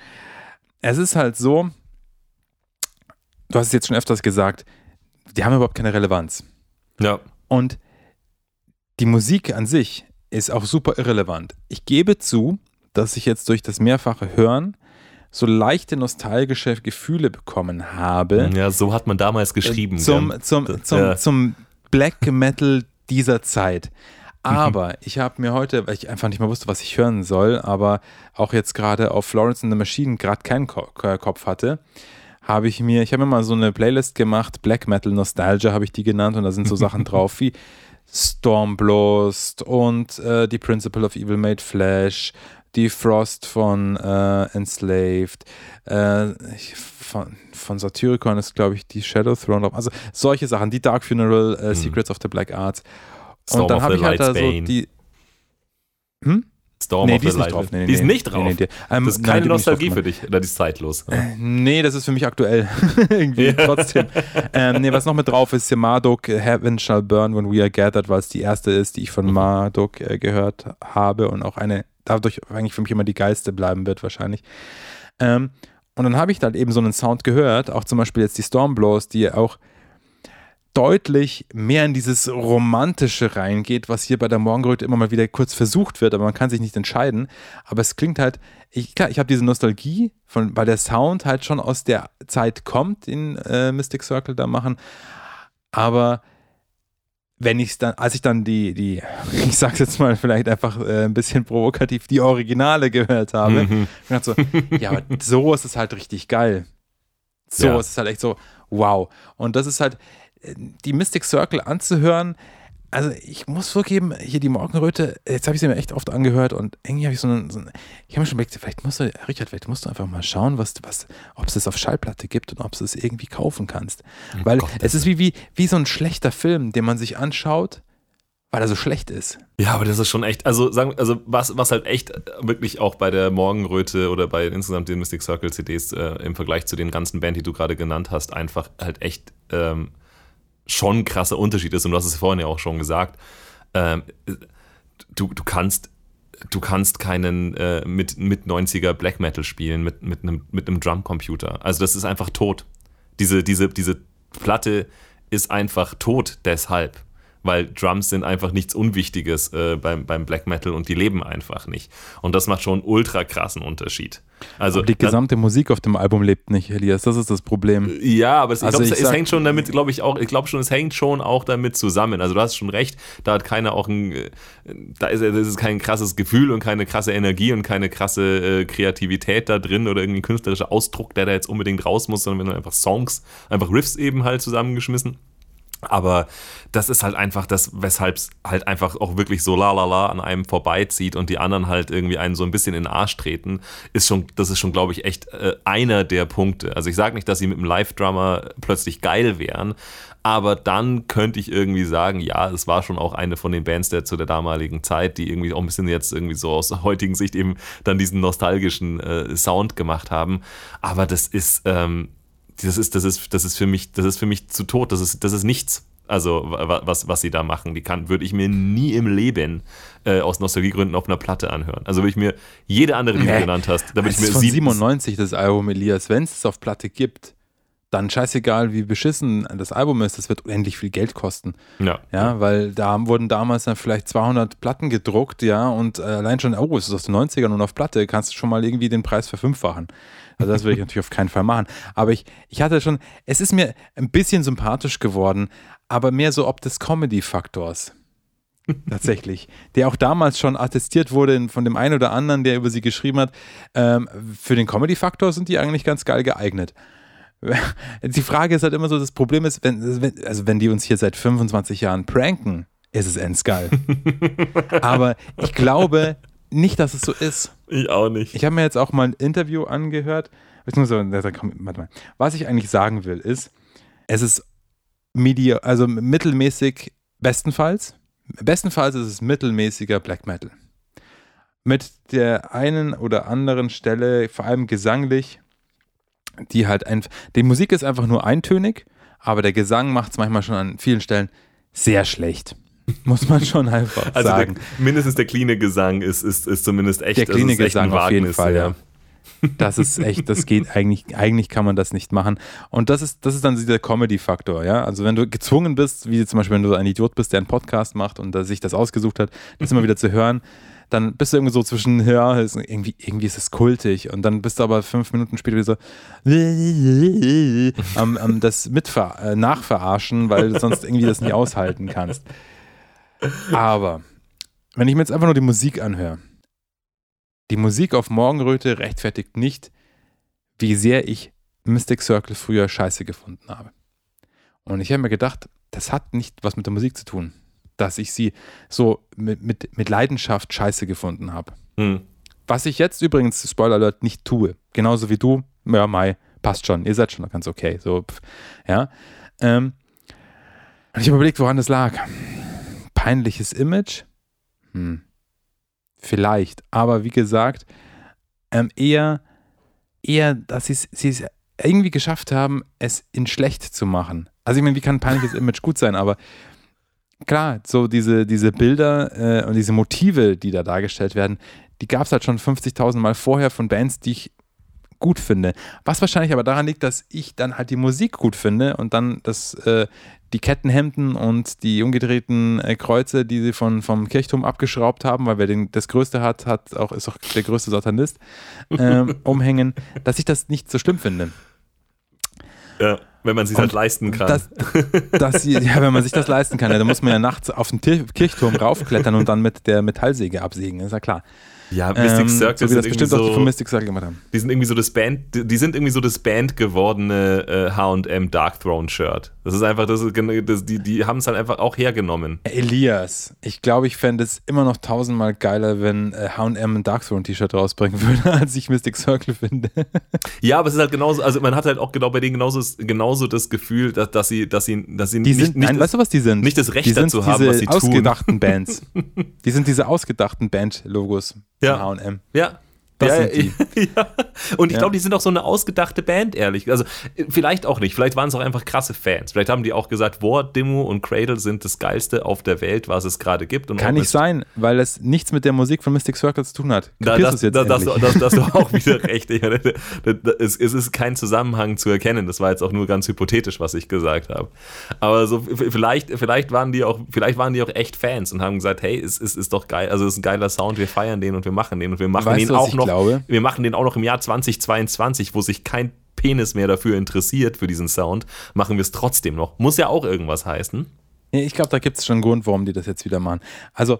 Es ist halt so, du hast es jetzt schon öfters gesagt, die haben überhaupt keine Relevanz. Ja. Und die Musik an sich ist auch super irrelevant. Ich gebe zu, dass ich jetzt durch das mehrfache Hören so leichte nostalgische Gefühle bekommen habe. Ja, so hat man damals geschrieben. Zum, zum, zum, ja. zum Black Metal dieser Zeit. [LAUGHS] Aber ich habe mir heute, weil ich einfach nicht mehr wusste, was ich hören soll, aber auch jetzt gerade auf Florence and the Machine gerade keinen Ko Kopf hatte, habe ich mir, ich habe mir mal so eine Playlist gemacht, Black Metal Nostalgia habe ich die genannt und da sind so Sachen [LAUGHS] drauf wie Stormblast und äh, die Principle of Evil Made Flesh, die Frost von äh, Enslaved, äh, von, von Satyricon ist, glaube ich, die Shadow Throne. Also solche Sachen, die Dark Funeral, äh, mhm. Secrets of the Black Arts. Storm und dann habe ich halt da so die. Hm? Storm nee, of die ist nicht drauf. Nee, nee, die ist nicht drauf. Nee, ähm, das ist keine Nostalgie für dich, oder die ist zeitlos. Äh, nee, das ist für mich aktuell. [LAUGHS] Irgendwie ja. trotzdem. ähm, nee, was noch mit drauf ist, hier Marduk, Heaven Shall Burn When We Are Gathered, weil es die erste ist, die ich von mhm. Marduk äh, gehört habe und auch eine, dadurch eigentlich für mich immer die geilste bleiben wird, wahrscheinlich. Ähm, und dann habe ich dann eben so einen Sound gehört, auch zum Beispiel jetzt die Stormblows, die auch deutlich mehr in dieses Romantische reingeht, was hier bei der Morgenröte immer mal wieder kurz versucht wird, aber man kann sich nicht entscheiden. Aber es klingt halt, ich, klar, ich habe diese Nostalgie, von, weil der Sound halt schon aus der Zeit kommt, in äh, Mystic Circle da machen. Aber wenn ich dann, als ich dann die, die, [LAUGHS] ich sag's jetzt mal vielleicht einfach äh, ein bisschen provokativ, die Originale gehört habe, mhm. dachte so, ja, aber so ist es halt richtig geil. So ja. ist es halt echt so, wow. Und das ist halt, die Mystic Circle anzuhören, also ich muss vorgeben, hier die Morgenröte, jetzt habe ich sie mir echt oft angehört und irgendwie habe ich so einen, so einen ich habe mir schon überlegt, vielleicht musst du, Richard, vielleicht musst du einfach mal schauen, was, was, ob es es auf Schallplatte gibt und ob du es irgendwie kaufen kannst. Oh Weil Gott, es ist wie, wie, wie so ein schlechter Film, den man sich anschaut, weil er so schlecht ist. Ja, aber das ist schon echt, also sagen, also was, was halt echt wirklich auch bei der Morgenröte oder bei insgesamt den Mystic Circle CDs äh, im Vergleich zu den ganzen Band, die du gerade genannt hast, einfach halt echt ähm, schon ein krasser Unterschied ist, und du hast es vorhin ja auch schon gesagt, ähm, du, du kannst du kannst keinen äh, mit, mit 90er Black Metal spielen mit, mit einem, mit einem Drumcomputer. Also das ist einfach tot. Diese, diese, diese Platte ist einfach tot deshalb weil Drums sind einfach nichts Unwichtiges äh, beim, beim Black Metal und die leben einfach nicht. Und das macht schon einen ultra krassen Unterschied. Also, aber die gesamte dann, Musik auf dem Album lebt nicht, Elias, das ist das Problem. Ja, aber es, also ich glaub, es, es hängt schon damit, glaube ich auch, ich glaube schon, es hängt schon auch damit zusammen. Also du hast schon recht, da hat keiner auch ein, äh, da ist, das ist kein krasses Gefühl und keine krasse Energie und keine krasse äh, Kreativität da drin oder irgendwie ein künstlerischer Ausdruck, der da jetzt unbedingt raus muss, sondern wenn du einfach Songs, einfach Riffs eben halt zusammengeschmissen. Aber das ist halt einfach das, weshalb es halt einfach auch wirklich so la la la an einem vorbeizieht und die anderen halt irgendwie einen so ein bisschen in den Arsch treten, ist schon, das ist schon, glaube ich, echt äh, einer der Punkte. Also ich sage nicht, dass sie mit dem Live-Drummer plötzlich geil wären, aber dann könnte ich irgendwie sagen, ja, es war schon auch eine von den Bands der zu der damaligen Zeit, die irgendwie auch ein bisschen jetzt irgendwie so aus heutigen Sicht eben dann diesen nostalgischen äh, Sound gemacht haben. Aber das ist, ähm, das ist, das ist, das ist für mich, das ist für mich zu tot. Das ist, das ist nichts. Also was, was sie da machen, die kann, würde ich mir nie im Leben äh, aus Nostalgiegründen auf einer Platte anhören. Also würde ich mir jede andere, die du genannt hast, da würde ich mir ist von 97 das Album Elias, wenn es es auf Platte gibt, dann scheißegal, wie beschissen das Album ist, das wird unendlich viel Geld kosten. Ja. Ja, weil da wurden damals dann vielleicht 200 Platten gedruckt, ja, und äh, allein schon, oh, es ist aus den 90ern und auf Platte, kannst du schon mal irgendwie den Preis verfünffachen. Also das würde ich natürlich auf keinen Fall machen. Aber ich, ich hatte schon, es ist mir ein bisschen sympathisch geworden, aber mehr so ob des Comedy-Faktors. Tatsächlich. Der auch damals schon attestiert wurde von dem einen oder anderen, der über sie geschrieben hat. Ähm, für den Comedy-Faktor sind die eigentlich ganz geil geeignet. [LAUGHS] Die Frage ist halt immer so: Das Problem ist, wenn, also wenn die uns hier seit 25 Jahren pranken, ist es endsgeil. [LAUGHS] Aber ich glaube, nicht, dass es so ist. Ich auch nicht. Ich habe mir jetzt auch mal ein Interview angehört. Was ich eigentlich sagen will, ist, es ist media, also mittelmäßig bestenfalls. Bestenfalls ist es mittelmäßiger Black Metal. Mit der einen oder anderen Stelle, vor allem gesanglich, die halt einfach, die Musik ist einfach nur eintönig, aber der Gesang macht es manchmal schon an vielen Stellen sehr schlecht. [LAUGHS] Muss man schon einfach also sagen. Der, mindestens der cleane Gesang ist, ist, ist zumindest echt. Der cleane Gesang auf jeden Fall, ja. Das ist echt, das geht eigentlich, eigentlich kann man das nicht machen. Und das ist, das ist dann dieser Comedy-Faktor, ja. Also wenn du gezwungen bist, wie zum Beispiel, wenn du ein Idiot bist, der einen Podcast macht und sich das ausgesucht hat, das immer wieder zu hören, dann bist du irgendwie so zwischen, ja, irgendwie, irgendwie ist es kultig und dann bist du aber fünf Minuten später wieder so am, am das mitver äh, nachverarschen, weil du sonst irgendwie das nicht aushalten kannst. Aber wenn ich mir jetzt einfach nur die Musik anhöre, die Musik auf Morgenröte rechtfertigt nicht, wie sehr ich Mystic Circle früher scheiße gefunden habe. Und ich habe mir gedacht, das hat nicht was mit der Musik zu tun, dass ich sie so mit, mit, mit Leidenschaft scheiße gefunden habe. Hm. Was ich jetzt übrigens, Spoiler Alert, nicht tue. Genauso wie du, ja, Mai, passt schon, ihr seid schon ganz okay. So, ja. Ähm, und ich habe überlegt, woran das lag. Peinliches Image? Hm. Vielleicht. Aber wie gesagt, ähm, eher, eher, dass sie es irgendwie geschafft haben, es in schlecht zu machen. Also ich meine, wie kann ein peinliches Image gut sein? Aber klar, so diese, diese Bilder äh, und diese Motive, die da dargestellt werden, die gab es halt schon 50.000 Mal vorher von Bands, die ich gut finde. Was wahrscheinlich aber daran liegt, dass ich dann halt die Musik gut finde und dann das, äh, die Kettenhemden und die umgedrehten äh, Kreuze, die sie von, vom Kirchturm abgeschraubt haben, weil wer den, das Größte hat, hat auch, ist auch der größte Satanist, ähm, [LAUGHS] umhängen, dass ich das nicht so schlimm finde. Ja, wenn man sich halt leisten kann. Das, das, ja, wenn man sich das leisten kann, ja, dann muss man ja nachts auf den Kirchturm raufklettern und dann mit der Metallsäge absägen, ist ja klar. Ja, Mystic ähm, Circle so wie das bestimmt auch die von Mystic Circle gemacht haben. Die sind irgendwie so das Band, die sind irgendwie so das Band gewordene H&M Dark Throne Shirt. Das ist einfach, das, das die, die haben es halt einfach auch hergenommen. Elias, ich glaube, ich fände es immer noch tausendmal geiler, wenn H&M ein Dark Throne T-Shirt rausbringen würde, [LAUGHS] als ich Mystic Circle finde. [LAUGHS] ja, aber es ist halt genauso, also man hat halt auch genau bei denen genauso, genauso das Gefühl, dass, dass sie, dass sie, dass sie die nicht, sind, nicht, nein, das, weißt du, was die sind? Nicht das Recht dazu haben, was sie tun. ausgedachten Bands. [LAUGHS] die sind diese ausgedachten Band-Logos ja. H&M. Ja, das ja, sind die. [LAUGHS] ja. Und ich glaube, die sind auch so eine ausgedachte Band, ehrlich. Also vielleicht auch nicht. Vielleicht waren es auch einfach krasse Fans. Vielleicht haben die auch gesagt, War, Demo und Cradle sind das geilste auf der Welt, was es gerade gibt. Und Kann nicht sein, weil es nichts mit der Musik von Mystic Circle zu tun hat. Da, das, jetzt da, das, das, das, [LAUGHS] du auch wieder recht. es, es ist kein Zusammenhang zu erkennen. Das war jetzt auch nur ganz hypothetisch, was ich gesagt habe. Aber so vielleicht, vielleicht waren die auch, vielleicht waren die auch echt Fans und haben gesagt, hey, es, es ist doch geil. Also es ist ein geiler Sound. Wir feiern den und wir machen den und wir machen weißt, ihn auch noch glaube. Wir machen den auch noch im Jahr 2022, wo sich kein Penis mehr dafür interessiert, für diesen Sound, machen wir es trotzdem noch. Muss ja auch irgendwas heißen. Ich glaube, da gibt es schon einen Grund, warum die das jetzt wieder machen. Also,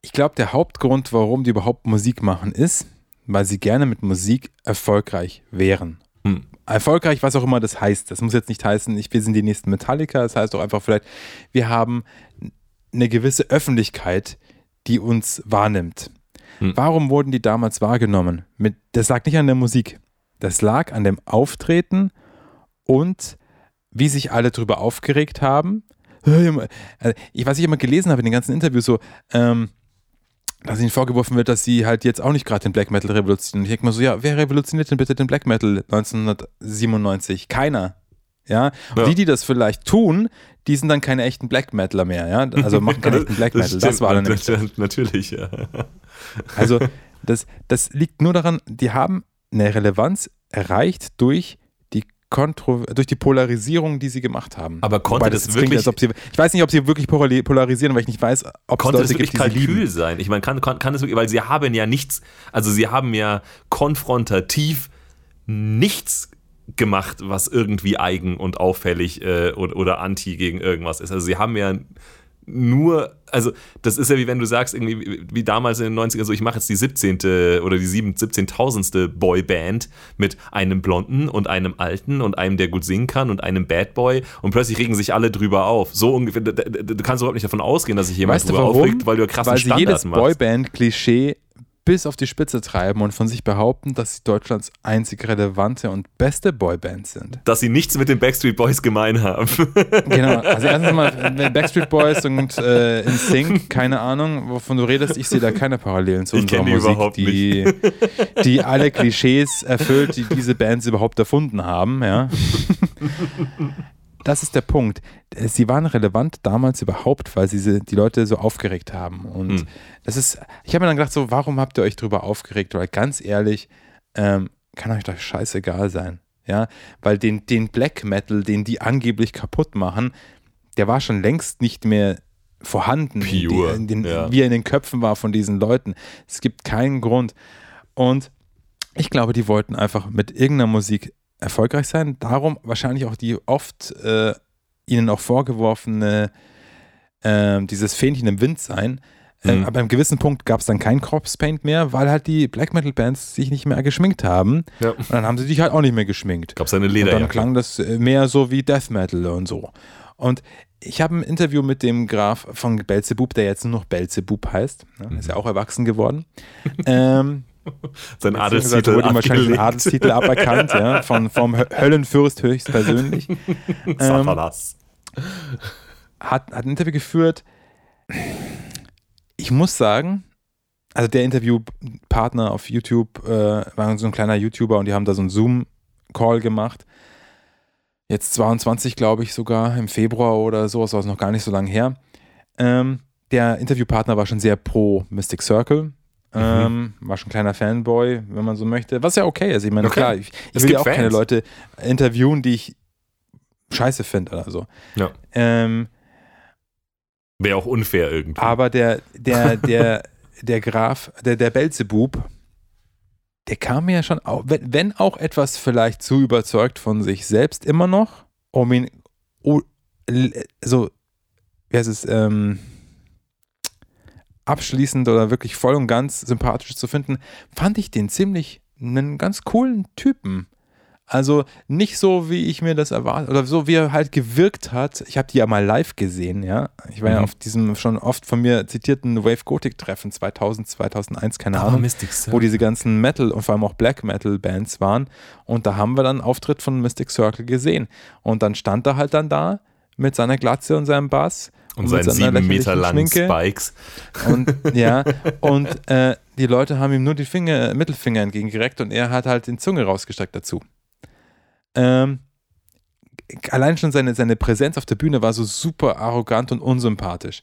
ich glaube, der Hauptgrund, warum die überhaupt Musik machen, ist, weil sie gerne mit Musik erfolgreich wären. Hm. Erfolgreich, was auch immer das heißt. Das muss jetzt nicht heißen, ich, wir sind die nächsten Metallica. Das heißt auch einfach vielleicht, wir haben eine gewisse Öffentlichkeit, die uns wahrnimmt. Hm. Warum wurden die damals wahrgenommen? Mit, das lag nicht an der Musik. Das lag an dem Auftreten und wie sich alle darüber aufgeregt haben. Also, ich, was ich immer gelesen habe in den ganzen Interviews, so, ähm, dass ihnen vorgeworfen wird, dass sie halt jetzt auch nicht gerade den Black Metal revolutionieren. Ich denke mal so, ja, wer revolutioniert denn bitte den Black Metal 1997? Keiner. Ja? ja. die, die das vielleicht tun, die sind dann keine echten Black Metaler mehr, ja. Also [LAUGHS] machen keine echten Black Metal. Das, das war dann nämlich. Natürlich, ja. [LAUGHS] [LAUGHS] Also, das, das liegt nur daran, die haben eine Relevanz erreicht durch die Kontro durch die Polarisierung, die sie gemacht haben. Aber konnte das, das wirklich. Klingt, sie, ich weiß nicht, ob sie wirklich polarisieren, weil ich nicht weiß, ob konnte es Leute das wirklich gibt, Kalkül sein. Ich meine, kann, kann, kann es wirklich, weil sie haben ja nichts, also sie haben ja konfrontativ nichts gemacht, was irgendwie eigen und auffällig äh, oder, oder anti gegen irgendwas ist. Also sie haben ja nur, also das ist ja wie wenn du sagst, irgendwie wie damals in den 90ern, so ich mache jetzt die 17. oder die 17.000. Boyband mit einem Blonden und einem Alten und einem, der gut singen kann und einem Bad Boy und plötzlich regen sich alle drüber auf. So ungefähr, du kannst überhaupt nicht davon ausgehen, dass sich jemand weißt drüber aufregt, weil du ja krassen weil Standards jedes machst. Boyband-Klischee bis auf die Spitze treiben und von sich behaupten, dass sie Deutschlands einzig relevante und beste Boyband sind. Dass sie nichts mit den Backstreet Boys gemein haben. [LAUGHS] genau, also erstens mal [LAUGHS] Backstreet Boys und äh, Sync, keine Ahnung, wovon du redest, ich sehe da keine Parallelen zu unserer die Musik, die, [LAUGHS] die alle Klischees erfüllt, die diese Bands überhaupt erfunden haben, ja. Das ist der Punkt. Sie waren relevant damals überhaupt, weil sie die Leute so aufgeregt haben. Und hm. das ist, ich habe mir dann gedacht, so, warum habt ihr euch darüber aufgeregt? Weil ganz ehrlich, ähm, kann euch doch scheißegal sein. Ja, weil den, den Black Metal, den die angeblich kaputt machen, der war schon längst nicht mehr vorhanden, Pure, in den, ja. wie er in den Köpfen war von diesen Leuten. Es gibt keinen Grund. Und ich glaube, die wollten einfach mit irgendeiner Musik erfolgreich sein. Darum wahrscheinlich auch die oft äh, ihnen auch vorgeworfene, äh, dieses Fähnchen im Wind sein. Äh, Mhm. aber einem gewissen Punkt gab es dann kein Corpse Paint mehr, weil halt die Black Metal Bands sich nicht mehr geschminkt haben. Ja. Und dann haben sie sich halt auch nicht mehr geschminkt. Gab es eine Und dann Lederjacke. klang das äh, mehr so wie Death Metal und so. Und ich habe ein Interview mit dem Graf von Belzebub, der jetzt nur noch Belzebub heißt. Ne? Ist ja auch erwachsen geworden. [LAUGHS] ähm, Sein Adelstitel wurde ihm wahrscheinlich den abgelegt. Adelstitel aberkannt, ja, von, vom Hö- Höllenfürst höchstpersönlich. [LAUGHS] ähm, Satanas. hat, hat ein Interview geführt. Ich muss sagen, also der Interviewpartner auf YouTube äh, war so ein kleiner YouTuber und die haben da so einen Zoom-Call gemacht. Jetzt 22, glaube ich, sogar im Februar oder so, das war noch gar nicht so lange her. Ähm, der Interviewpartner war schon sehr pro Mystic Circle. Ähm, war schon ein kleiner Fanboy, wenn man so möchte. Was ja okay ist. Ich meine, Okay. klar, ich, ich will ja auch keine Fans. Leute interviewen, die ich scheiße finde oder so. Ja. Ähm, Wäre auch unfair irgendwie. aber der, der, [LAUGHS] der, der Graf, der, der Belzebub, der kam mir ja schon, auch, wenn, wenn auch etwas vielleicht zu überzeugt von sich selbst immer noch, um ihn, oh, so, wie heißt es, ähm, abschließend oder wirklich voll und ganz sympathisch zu finden, fand ich den ziemlich einen ganz coolen Typen. Also nicht so, wie ich mir das erwartet, oder so, wie er halt gewirkt hat. Ich habe die ja mal live gesehen, ja. Ich war ja Mhm. auf diesem schon oft von mir zitierten Wave Gothic Treffen 2000, 2001, keine Aber Ahnung, Mystic wo diese ganzen Metal und vor allem auch Black Metal Bands waren. Und da haben wir dann einen Auftritt von Mystic Circle gesehen. Und dann stand er halt dann da mit seiner Glatze und seinem Bass. Und seinen sieben Meter langen Schminke. Spikes. Und ja, [LAUGHS] und äh, die Leute haben ihm nur die Finger, Mittelfinger entgegengereckt und er hat halt den Zunge rausgestreckt dazu. Ähm, allein schon seine, seine Präsenz auf der Bühne war so super arrogant und unsympathisch.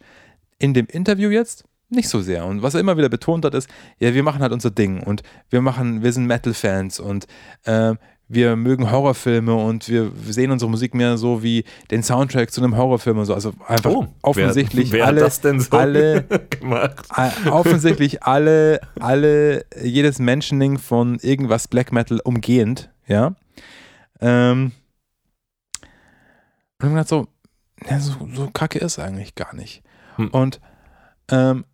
In dem Interview jetzt nicht so sehr. Und was er immer wieder betont hat, ist, ja, wir machen halt unser Ding und wir machen, wir sind Metal-Fans und äh, wir mögen Horrorfilme und wir sehen unsere Musik mehr so wie den Soundtrack zu einem Horrorfilm und so. Also einfach Oh, offensichtlich wer, wer alle, hat das denn so alle [LAUGHS] gemacht? offensichtlich alle, alle, jedes Mentioning von irgendwas Black Metal umgehend, ja. Ähm, und ich so, ja, so, so kacke ist eigentlich gar nicht. Hm. Und ähm,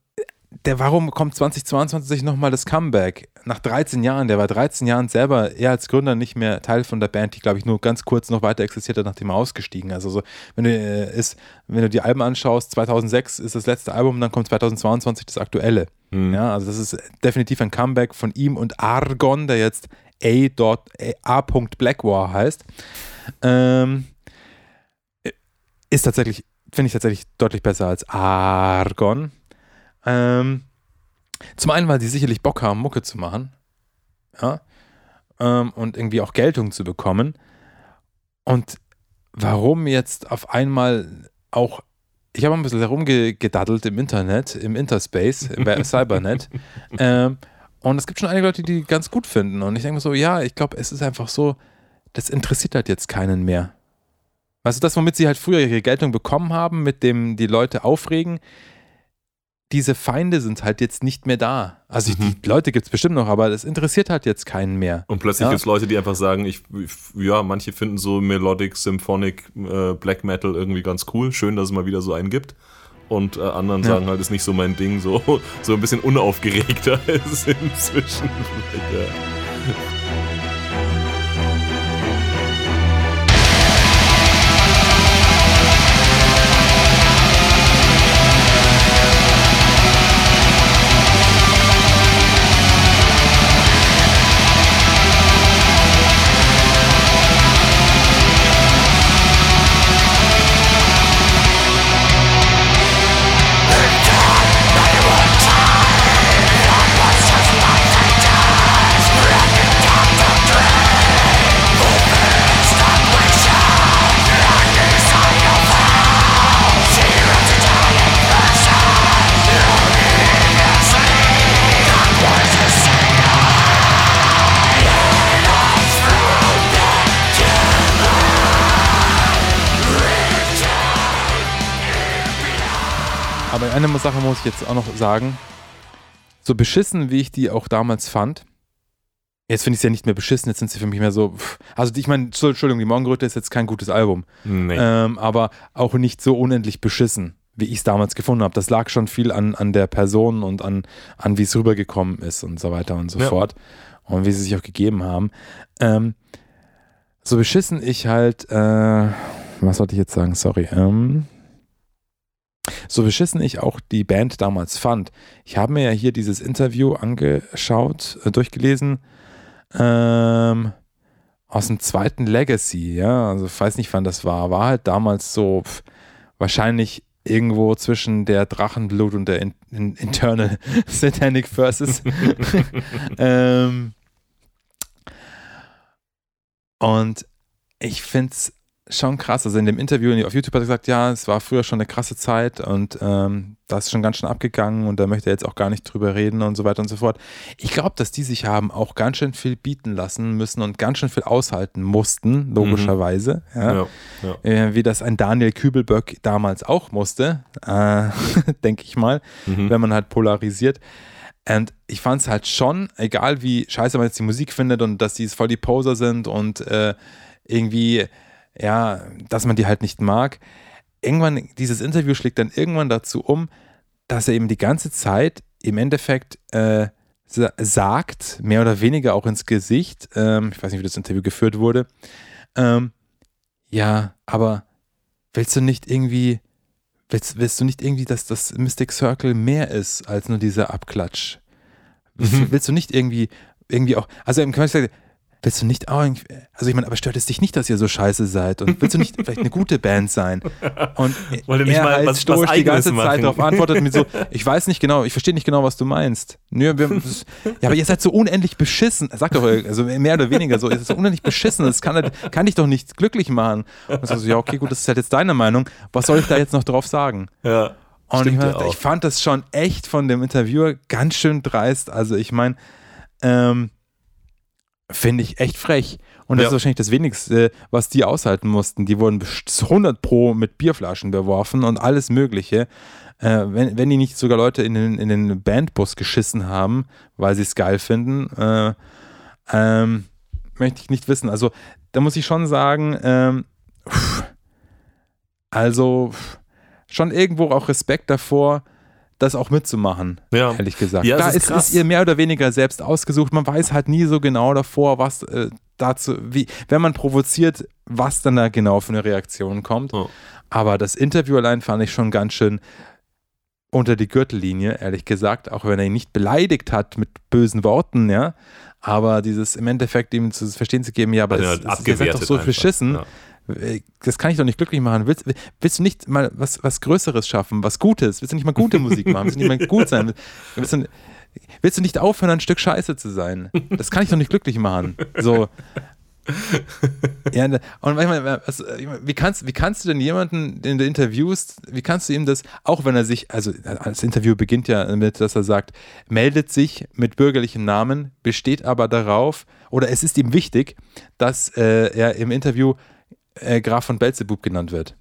der, warum kommt 2022 nochmal das Comeback? Nach 13 Jahren, der war 13 Jahren selber, er als Gründer nicht mehr Teil von der Band, die glaube ich nur ganz kurz noch weiter existiert hat, nachdem er ausgestiegen. Also so, wenn du, äh, ist, wenn du die Alben anschaust, 2006 ist das letzte Album, dann kommt 2022 das aktuelle. Hm. Ja, also das ist definitiv ein Comeback von ihm und Argon, der jetzt A. dot- A. Blackwar heißt. Ähm, ist tatsächlich, finde ich tatsächlich deutlich besser als Argon. Ähm, zum einen, weil sie sicherlich Bock haben, Mucke zu machen. Ja. Ähm, und irgendwie auch Geltung zu bekommen. Und warum jetzt auf einmal auch ich habe ein bisschen herumgedaddelt im Internet, im Interspace, [LAUGHS] bei Cybernet. ähm, und es gibt schon einige Leute, die die ganz gut finden. Und ich denke mir so, ja, ich glaube, es ist einfach so, das interessiert halt jetzt keinen mehr. Weißt du, das, womit sie halt früher ihre Geltung bekommen haben, mit dem die Leute aufregen, diese Feinde sind halt jetzt nicht mehr da. Also ich, Mhm. die Leute gibt es bestimmt noch, aber das interessiert halt jetzt keinen mehr. Und plötzlich Ja. gibt es Leute, die einfach sagen, ich, ich, ja, manche finden so Melodic, Symphonic, äh, Black Metal irgendwie ganz cool. Schön, dass es mal wieder so einen gibt. Und äh, anderen Ja. sagen halt, ist nicht so mein Ding, so, [LAUGHS] so ein bisschen unaufgeregter [LAUGHS] ist inzwischen. ja. Eine Sache muss ich jetzt auch noch sagen. So beschissen, wie ich die auch damals fand, jetzt finde ich sie ja nicht mehr beschissen, jetzt sind sie für mich mehr so. pff. Also ich meine, Entschuldigung, die Morgenröte ist jetzt kein gutes Album, Nee. ähm, aber auch nicht so unendlich beschissen, wie ich es damals gefunden habe. Das lag schon viel an, an der Person und an, an wie es rübergekommen ist und so weiter und so Ja. fort. Und wie sie sich auch gegeben haben. Ähm, so beschissen ich halt, äh, was sollte ich jetzt sagen? Sorry. Ähm, so beschissen ich auch die Band damals fand. Ich habe mir ja hier dieses Interview angeschaut, äh, durchgelesen, ähm, aus dem zweiten Legacy, ja, also ich weiß nicht, wann das war, war halt damals so pf, wahrscheinlich irgendwo zwischen der Drachenblut und der in, in, Internal [LAUGHS] Satanic Versus. [LAUGHS] ähm, und ich finde es schon krass. Also in dem Interview auf YouTube hat er gesagt, ja, es war früher schon eine krasse Zeit und ähm, das ist schon ganz schön abgegangen und da möchte er jetzt auch gar nicht drüber reden und so weiter und so fort. Ich glaube, dass die sich haben auch ganz schön viel bieten lassen müssen und ganz schön viel aushalten mussten, logischerweise. Ja. ja, ja. Äh, wie das ein Daniel Kübelböck damals auch musste, äh, [LAUGHS] denke ich mal, Mhm. wenn man halt polarisiert. Und ich fand es halt schon, egal wie scheiße man jetzt die Musik findet und dass die voll die Poser sind und äh, irgendwie, ja, dass man die halt nicht mag. Irgendwann, dieses Interview schlägt dann irgendwann dazu um, dass er eben die ganze Zeit im Endeffekt äh, sa- sagt, mehr oder weniger auch ins Gesicht, ähm, ich weiß nicht, wie das Interview geführt wurde, ähm, ja, aber willst du nicht irgendwie, willst, willst du nicht irgendwie, dass das Mystic Circle mehr ist als nur dieser Abklatsch? Mhm. Willst du nicht irgendwie, irgendwie auch, also im Comic willst du nicht auch irgendwie, also ich meine, aber stört es dich nicht, dass ihr so scheiße seid und willst du nicht [LAUGHS] vielleicht eine gute Band sein? Und Wollte nicht er mal halt was- was stoisch die ganze Eigenes Zeit machen. darauf antwortet mit so, [LAUGHS] ich weiß nicht genau, ich verstehe nicht genau, was du meinst. Nö, wir, ja, aber ihr seid so unendlich beschissen. Sag doch, also mehr oder weniger so, ihr seid so unendlich beschissen, das kann, halt- kann dich doch nicht glücklich machen. Und so, so, ja, okay, gut, das ist halt jetzt deine Meinung. Was soll ich da jetzt noch drauf sagen? ja. Und ich, Stimmt ja mein, auch. ich fand das schon echt von dem Interviewer ganz schön dreist. Also ich meine, ähm, finde ich echt frech. Und das Ja. ist wahrscheinlich das Wenigste, was die aushalten mussten. Die wurden best- 100 pro mit Bierflaschen beworfen und alles Mögliche. Äh, wenn, wenn die nicht sogar Leute in den, in den Bandbus geschissen haben, weil sie es geil finden, äh, ähm, möchte ich nicht wissen. Also da muss ich schon sagen, ähm, also schon irgendwo auch Respekt davor, das auch mitzumachen, Ja. ehrlich gesagt. Ja, da ist ist, ihr mehr oder weniger selbst ausgesucht. Man weiß halt nie so genau davor, was äh, dazu, wie, wenn man provoziert, was dann da genau für eine Reaktion kommt. Oh. Aber das Interview allein fand ich schon ganz schön unter die Gürtellinie, ehrlich gesagt, auch wenn er ihn nicht beleidigt hat mit bösen Worten, ja. Aber dieses im Endeffekt ihm zu verstehen zu geben, ja, aber Ja, es, es, ihr seid doch so einfach. beschissen. Ja. Äh, Das kann ich doch nicht glücklich machen. Willst, willst du nicht mal was, was Größeres schaffen, was Gutes? Willst du nicht mal gute Musik machen? Willst du nicht mal gut sein? Willst du, willst du nicht aufhören, ein Stück Scheiße zu sein? Das kann ich doch nicht glücklich machen. So. Ja, und manchmal, meine, wie, kannst, wie kannst du denn jemanden, den du interviewst, wie kannst du ihm das, auch wenn er sich, also das Interview beginnt ja damit, dass er sagt, meldet sich mit bürgerlichem Namen, besteht aber darauf, oder es ist ihm wichtig, dass äh, er im Interview äh, Graf von Belzebub genannt wird.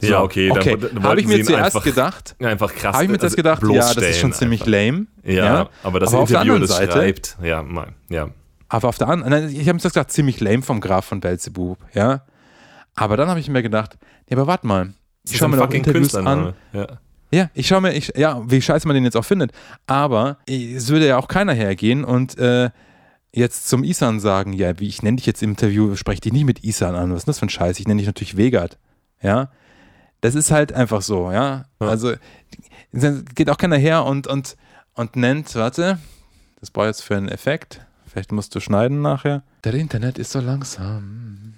Ja, okay, dann okay. Habe ich mir zuerst einfach- gedacht, [LAUGHS] Einfach krass. habe ich mir zuerst also gedacht, ja, das ist schon ziemlich einfach. lame. Ja, aber das Aber auf der Interview, anderen das Seite- schreibt, ja, mal, ja. Aber auf der anderen, ich habe mir das gedacht, ziemlich lame vom Graf von Belzebub, ja. Aber dann habe ich mir gedacht, ja, aber warte mal, ich schaue mir doch Interviews an. Künstlername. Ja. Ja, ich schaue mir, ich, ja, wie scheiße man den jetzt auch findet. Aber es würde ja auch keiner hergehen und äh, jetzt zum Isan sagen, ja, wie ich nenne dich jetzt im Interview, spreche dich nicht mit Isan an. Was ist das für ein Scheiß? Ich nenne dich natürlich Vegat. Ja. Das ist halt einfach so, ja. Ja. Also geht auch keiner her und, und, und nennt, warte, das brauche ich jetzt für einen Effekt. Vielleicht musst du schneiden nachher. Der Internet ist so langsam.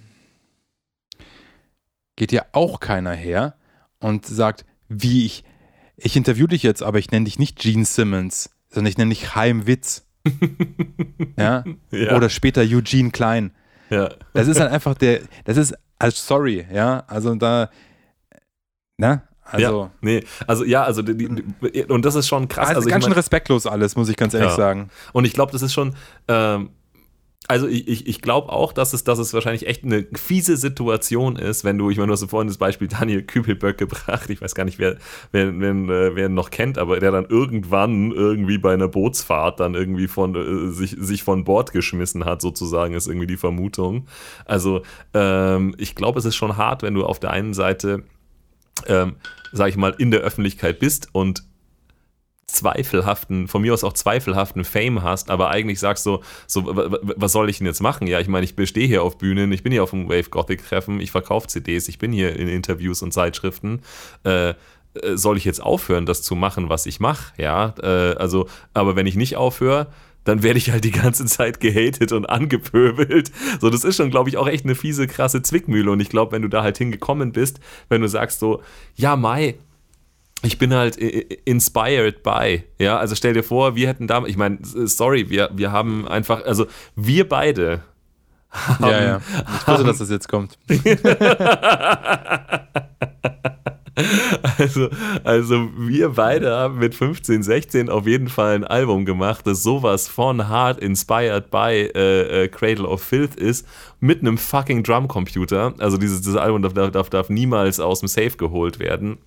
Geht ja auch keiner her und sagt, wie ich, ich interview dich jetzt, aber ich nenne dich nicht Gene Simmons, sondern ich nenne dich Chaim Witz. [LAUGHS] ja? Ja. Oder später Eugene Klein. ja. Das ist halt einfach der, das ist, also sorry, ja, also da, ne, also, ja, nee, also ja, also die, die, und das ist schon krass. also, Also, ich ganz schön respektlos alles, muss ich ganz ehrlich Ja. sagen. und ich glaube, das ist schon, ähm, also ich, ich, ich glaube auch, dass es, dass es wahrscheinlich echt eine fiese Situation ist, wenn du, ich meine, du hast vorhin das Beispiel Daniel Kübelböck gebracht, ich weiß gar nicht, wer, wer, wer, äh, wer ihn noch kennt, aber der dann irgendwann irgendwie bei einer Bootsfahrt dann irgendwie von äh, sich, sich von Bord geschmissen hat, sozusagen, ist irgendwie die Vermutung. Also ähm, ich glaube, es ist schon hart, wenn du auf der einen Seite, ähm, sag ich mal, in der Öffentlichkeit bist und zweifelhaften, von mir aus auch zweifelhaften Fame hast, aber eigentlich sagst du, so, was soll ich denn jetzt machen? Ja, ich meine, ich stehe hier auf Bühnen, ich bin hier auf dem Wave Gothic Treffen, ich verkaufe CDs, ich bin hier in Interviews und Zeitschriften. Äh, äh, soll ich jetzt aufhören, das zu machen, was ich mache? Ja, äh, also, aber wenn ich nicht aufhöre, dann werde ich halt die ganze Zeit gehatet und angepöbelt. So, das ist schon, glaube ich, auch echt eine fiese, krasse Zwickmühle. Und ich glaube, wenn du da halt hingekommen bist, wenn du sagst so, ja, Mai, ich bin halt inspired by. Ja, also stell dir vor, wir hätten da, ich meine, sorry, wir, wir haben einfach, also wir beide. Haben, ja, ja. Ich wusste, dass das jetzt kommt. [LAUGHS] also, also wir beide haben mit 15, 16 auf jeden Fall ein Album gemacht, das sowas von hart inspired by äh, äh, Cradle of Filth ist, mit einem fucking Drumcomputer. Also dieses, dieses Album darf, darf, darf niemals aus dem Safe geholt werden.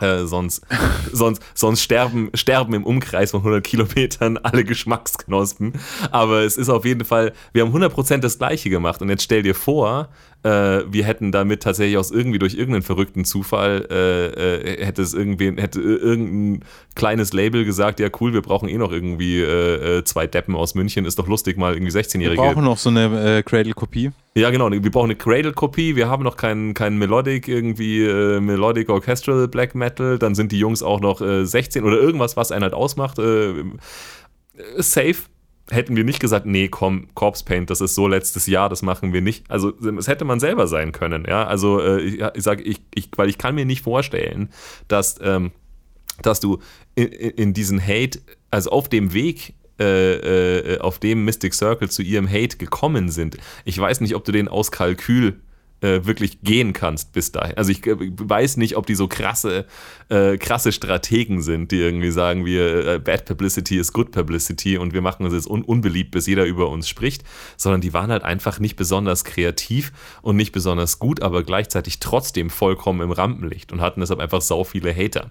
Äh, sonst, [LAUGHS] sonst, sonst sterben, sterben im Umkreis von 100 Kilometern alle Geschmacksknospen. Aber es ist auf jeden Fall, wir haben 100% das Gleiche gemacht. Und jetzt stell dir vor, äh, wir hätten damit tatsächlich aus irgendwie durch irgendeinen verrückten Zufall äh, äh hätte es irgendwie hätte irgendein kleines Label gesagt, ja cool, wir brauchen eh noch irgendwie äh, äh, zwei Deppen aus München, ist doch lustig mal irgendwie 16-jährige. Wir brauchen noch so eine Cradle-Kopie. Ja, genau, wir brauchen eine Cradle-Kopie, wir haben noch keinen kein Melodic, irgendwie Melodic Orchestral Black Metal, dann sind die Jungs auch noch 16 oder irgendwas, was einen halt ausmacht. safe, hätten wir nicht gesagt, nee, komm, Corpse Paint, das ist so letztes Jahr, das machen wir nicht. Also, es hätte man selber sein können, ja. Also, äh, ich, ich sage, ich, ich, weil ich kann mir nicht vorstellen, dass, ähm, dass du in, in diesen Hate, also auf dem Weg äh, äh, auf dem Mystic Circle zu ihrem Hate gekommen sind. Ich weiß nicht, ob du den aus Kalkül äh, wirklich gehen kannst bis dahin. Also ich äh, weiß nicht, ob die so krasse, äh, krasse Strategen sind, die irgendwie sagen, wir äh, Bad Publicity ist Good Publicity und wir machen uns jetzt un unbeliebt, bis jeder über uns spricht, sondern die waren halt einfach nicht besonders kreativ und nicht besonders gut, aber gleichzeitig trotzdem vollkommen im Rampenlicht und hatten deshalb einfach sau viele Hater.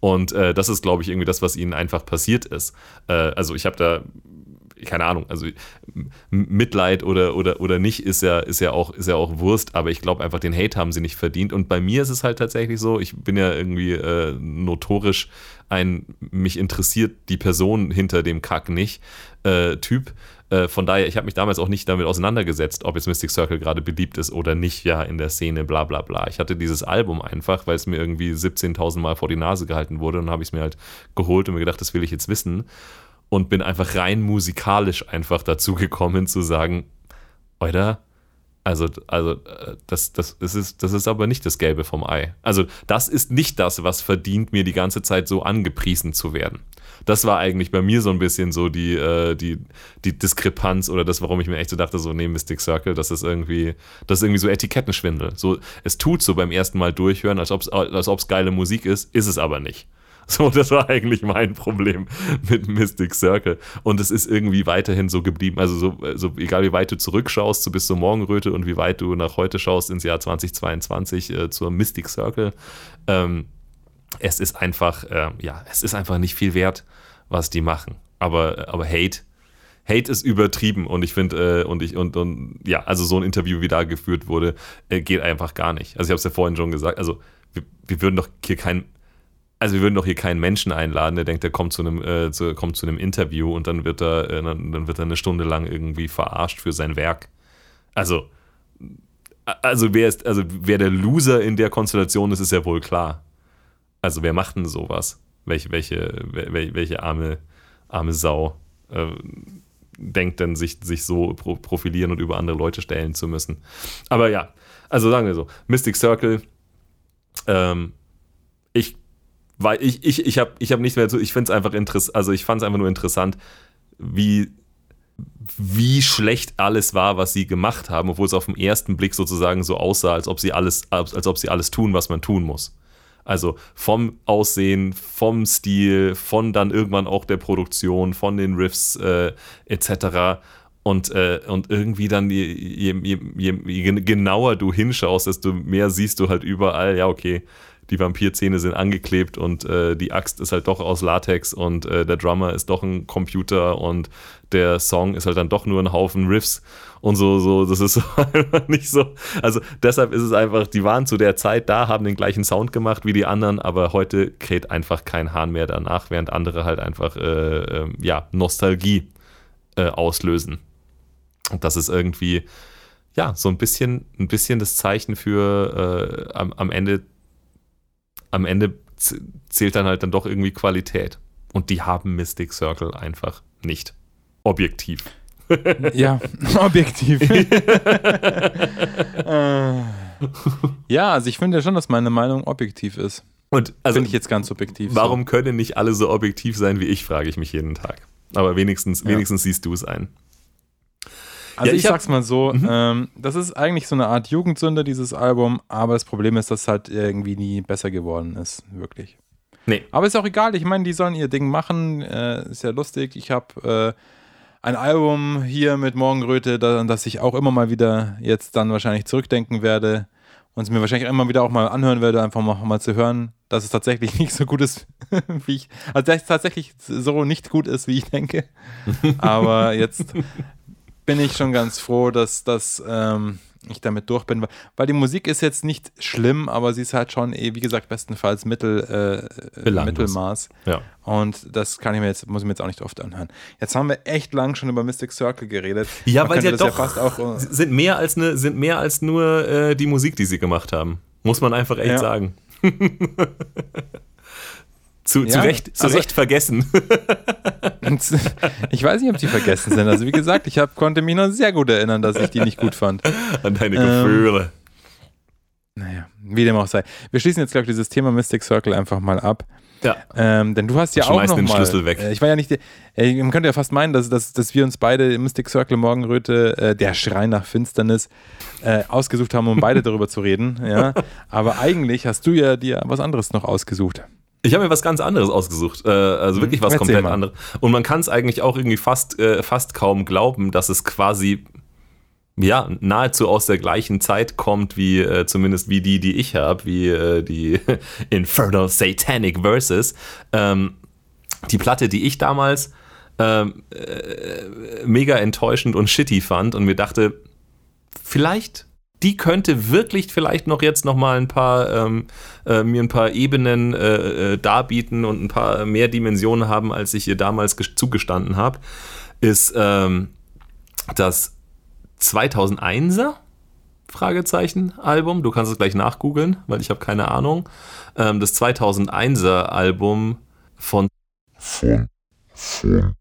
Und äh, das ist, glaube ich, irgendwie das, was ihnen einfach passiert ist. Äh, also ich habe da keine Ahnung, also Mitleid oder, oder, oder nicht ist ja, ist, ja auch, ist ja auch Wurst, aber ich glaube einfach, den Hate haben sie nicht verdient. Und bei mir ist es halt tatsächlich so, ich bin ja irgendwie äh, notorisch ein, mich interessiert die Person hinter dem Kack nicht, äh, Typ. Äh, von daher, ich habe mich damals auch nicht damit auseinandergesetzt, ob jetzt Mystic Circle gerade beliebt ist oder nicht, ja, in der Szene, bla bla bla. Ich hatte dieses Album einfach, weil es mir irgendwie 17.000 Mal vor die Nase gehalten wurde und habe ich es mir halt geholt und mir gedacht, das will ich jetzt wissen und bin einfach rein musikalisch einfach dazu gekommen zu sagen, oder? Also, also äh, das, das, das, ist, das ist aber nicht das Gelbe vom Ei. Also, das ist nicht das, was verdient, mir die ganze Zeit so angepriesen zu werden. Das war eigentlich bei mir so ein bisschen so die, äh, die, die Diskrepanz oder das, warum ich mir echt so dachte, so, nee, Mystic Circle, das ist irgendwie, das ist irgendwie so Etikettenschwindel. So, es tut so beim ersten Mal durchhören, als ob es als geile Musik ist, ist es aber nicht. So, das war eigentlich mein Problem mit Mystic Circle. Und es ist irgendwie weiterhin so geblieben. Also, so, so egal wie weit du zurückschaust, so bis zur Morgenröte und wie weit du nach heute schaust ins Jahr 2022 äh, zur Mystic Circle, ähm, es ist einfach, äh, ja, es ist einfach nicht viel wert, was die machen. Aber, aber Hate, Hate ist übertrieben und ich finde, äh, und ich, und, und ja, also so ein Interview, wie da geführt wurde, äh, geht einfach gar nicht. Also ich habe es ja vorhin schon gesagt, also wir, wir würden doch hier kein also wir würden doch hier keinen Menschen einladen, der denkt, der kommt zu einem, äh, zu, kommt zu einem Interview und dann wird er, äh, dann, wird er eine Stunde lang irgendwie verarscht für sein Werk. Also, also wer ist, also wer der Loser in der Konstellation ist, ist ja wohl klar. Also wer macht denn sowas? Welche, welche, welche, welche arme, arme Sau äh, denkt denn, sich, sich so profilieren und über andere Leute stellen zu müssen? Aber ja, also sagen wir so, Mystic Circle, ähm, ich weil ich, ich, ich habe ich hab nicht mehr so, ich finde es einfach interessant, also ich fand es einfach nur interessant, wie, wie schlecht alles war, was sie gemacht haben, obwohl es auf den ersten Blick sozusagen so aussah, als ob sie alles, als, als ob sie alles tun, was man tun muss. Also vom Aussehen, vom Stil, von dann irgendwann auch der Produktion, von den Riffs äh, etc. Und, äh, und irgendwie dann, je, je, je, je, genauer du hinschaust, desto mehr siehst du halt überall, ja, okay, die Vampirzähne sind angeklebt und äh, die Axt ist halt doch aus Latex und äh, der Drummer ist doch ein Computer und der Song ist halt dann doch nur ein Haufen Riffs und so, so, das ist [LAUGHS] nicht so. Also deshalb ist es einfach, die waren zu der Zeit da, haben den gleichen Sound gemacht wie die anderen, aber heute kräht einfach kein Hahn mehr danach, während andere halt einfach, äh, ähm, ja, Nostalgie äh, auslösen. Und das ist irgendwie, ja, so ein bisschen, ein bisschen das Zeichen für äh, am, am Ende am Ende zählt dann halt dann doch irgendwie Qualität. Und die haben Mystic Circle einfach nicht. Objektiv. [LAUGHS] Ja, [LAUGHS] objektiv. [LAUGHS] Äh. ja, also ich finde ja schon, dass meine Meinung objektiv ist. Und also finde ich jetzt ganz objektiv. Warum so. können nicht alle so objektiv sein wie ich, frage ich mich jeden Tag. Aber wenigstens, ja. wenigstens siehst du es ein. Also ja, ich, ich sag's mal so, mhm. ähm, das ist eigentlich so eine Art Jugendsünde, dieses Album, aber das Problem ist, dass es halt irgendwie nie besser geworden ist, wirklich. Nee. Aber ist auch egal, ich meine, die sollen ihr Ding machen, äh, ist ja lustig. Ich habe äh, ein Album hier mit Morgenröte, an das ich auch immer mal wieder jetzt dann wahrscheinlich zurückdenken werde und es mir wahrscheinlich immer wieder auch mal anhören werde, einfach mal, mal zu hören, dass es tatsächlich [LAUGHS] nicht so gut ist, wie ich, also dass es tatsächlich so nicht gut ist, wie ich denke. [LAUGHS] Aber jetzt bin ich schon ganz froh, dass, dass ähm, ich damit durch bin, weil die Musik ist jetzt nicht schlimm, aber sie ist halt schon, eh, wie gesagt, bestenfalls Mittel, äh, Mittelmaß. Ja. Und das kann ich mir jetzt, muss ich mir jetzt auch nicht oft anhören. Jetzt haben wir echt lang schon über Mystic Circle geredet. Ja, Man weil sie doch ja auch, äh, sind mehr als eine, sind mehr als nur äh, die Musik, die sie gemacht haben. Muss man einfach echt ja. sagen. [LAUGHS] Zu, ja, zu, Recht, zu also, Recht vergessen. [LAUGHS] ich weiß nicht, ob die vergessen sind. Also wie gesagt, ich hab, konnte mich noch sehr gut erinnern, dass ich die nicht gut fand. [LAUGHS] An deine Gefühle. Ähm, naja, wie dem auch sei. Wir schließen jetzt, glaube ich, dieses Thema Mystic Circle einfach mal ab. Ja. Ähm, denn du hast ja auch noch den mal, Schlüssel weg. Äh, ich war ja nicht, äh, man könnte ja fast meinen, dass, dass, dass wir uns beide Mystic Circle Morgenröte, äh, der Schrei nach Finsternis, äh, ausgesucht haben, um beide darüber zu reden. Ja. [LAUGHS] Aber eigentlich hast du ja dir was anderes noch ausgesucht. Ich habe mir was ganz anderes ausgesucht. Äh, also wirklich was Erzähl komplett anderes. Und man kann es eigentlich auch irgendwie fast, äh, fast kaum glauben, dass es quasi ja, nahezu aus der gleichen Zeit kommt, wie äh, zumindest wie die, die ich habe, wie äh, die [LAUGHS] Infernal Satanic Verses. Ähm, die Platte, die ich damals ähm, äh, mega enttäuschend und shitty fand und mir dachte, vielleicht die könnte wirklich vielleicht noch jetzt noch mal ein paar ähm, äh, mir ein paar Ebenen äh, äh darbieten und ein paar mehr Dimensionen haben, als ich ihr damals zugestanden habe, ist ähm, das 2001er Fragezeichen Album. Du kannst es gleich nachgoogeln, weil ich habe keine Ahnung. Ähm, das 2001er Album von von von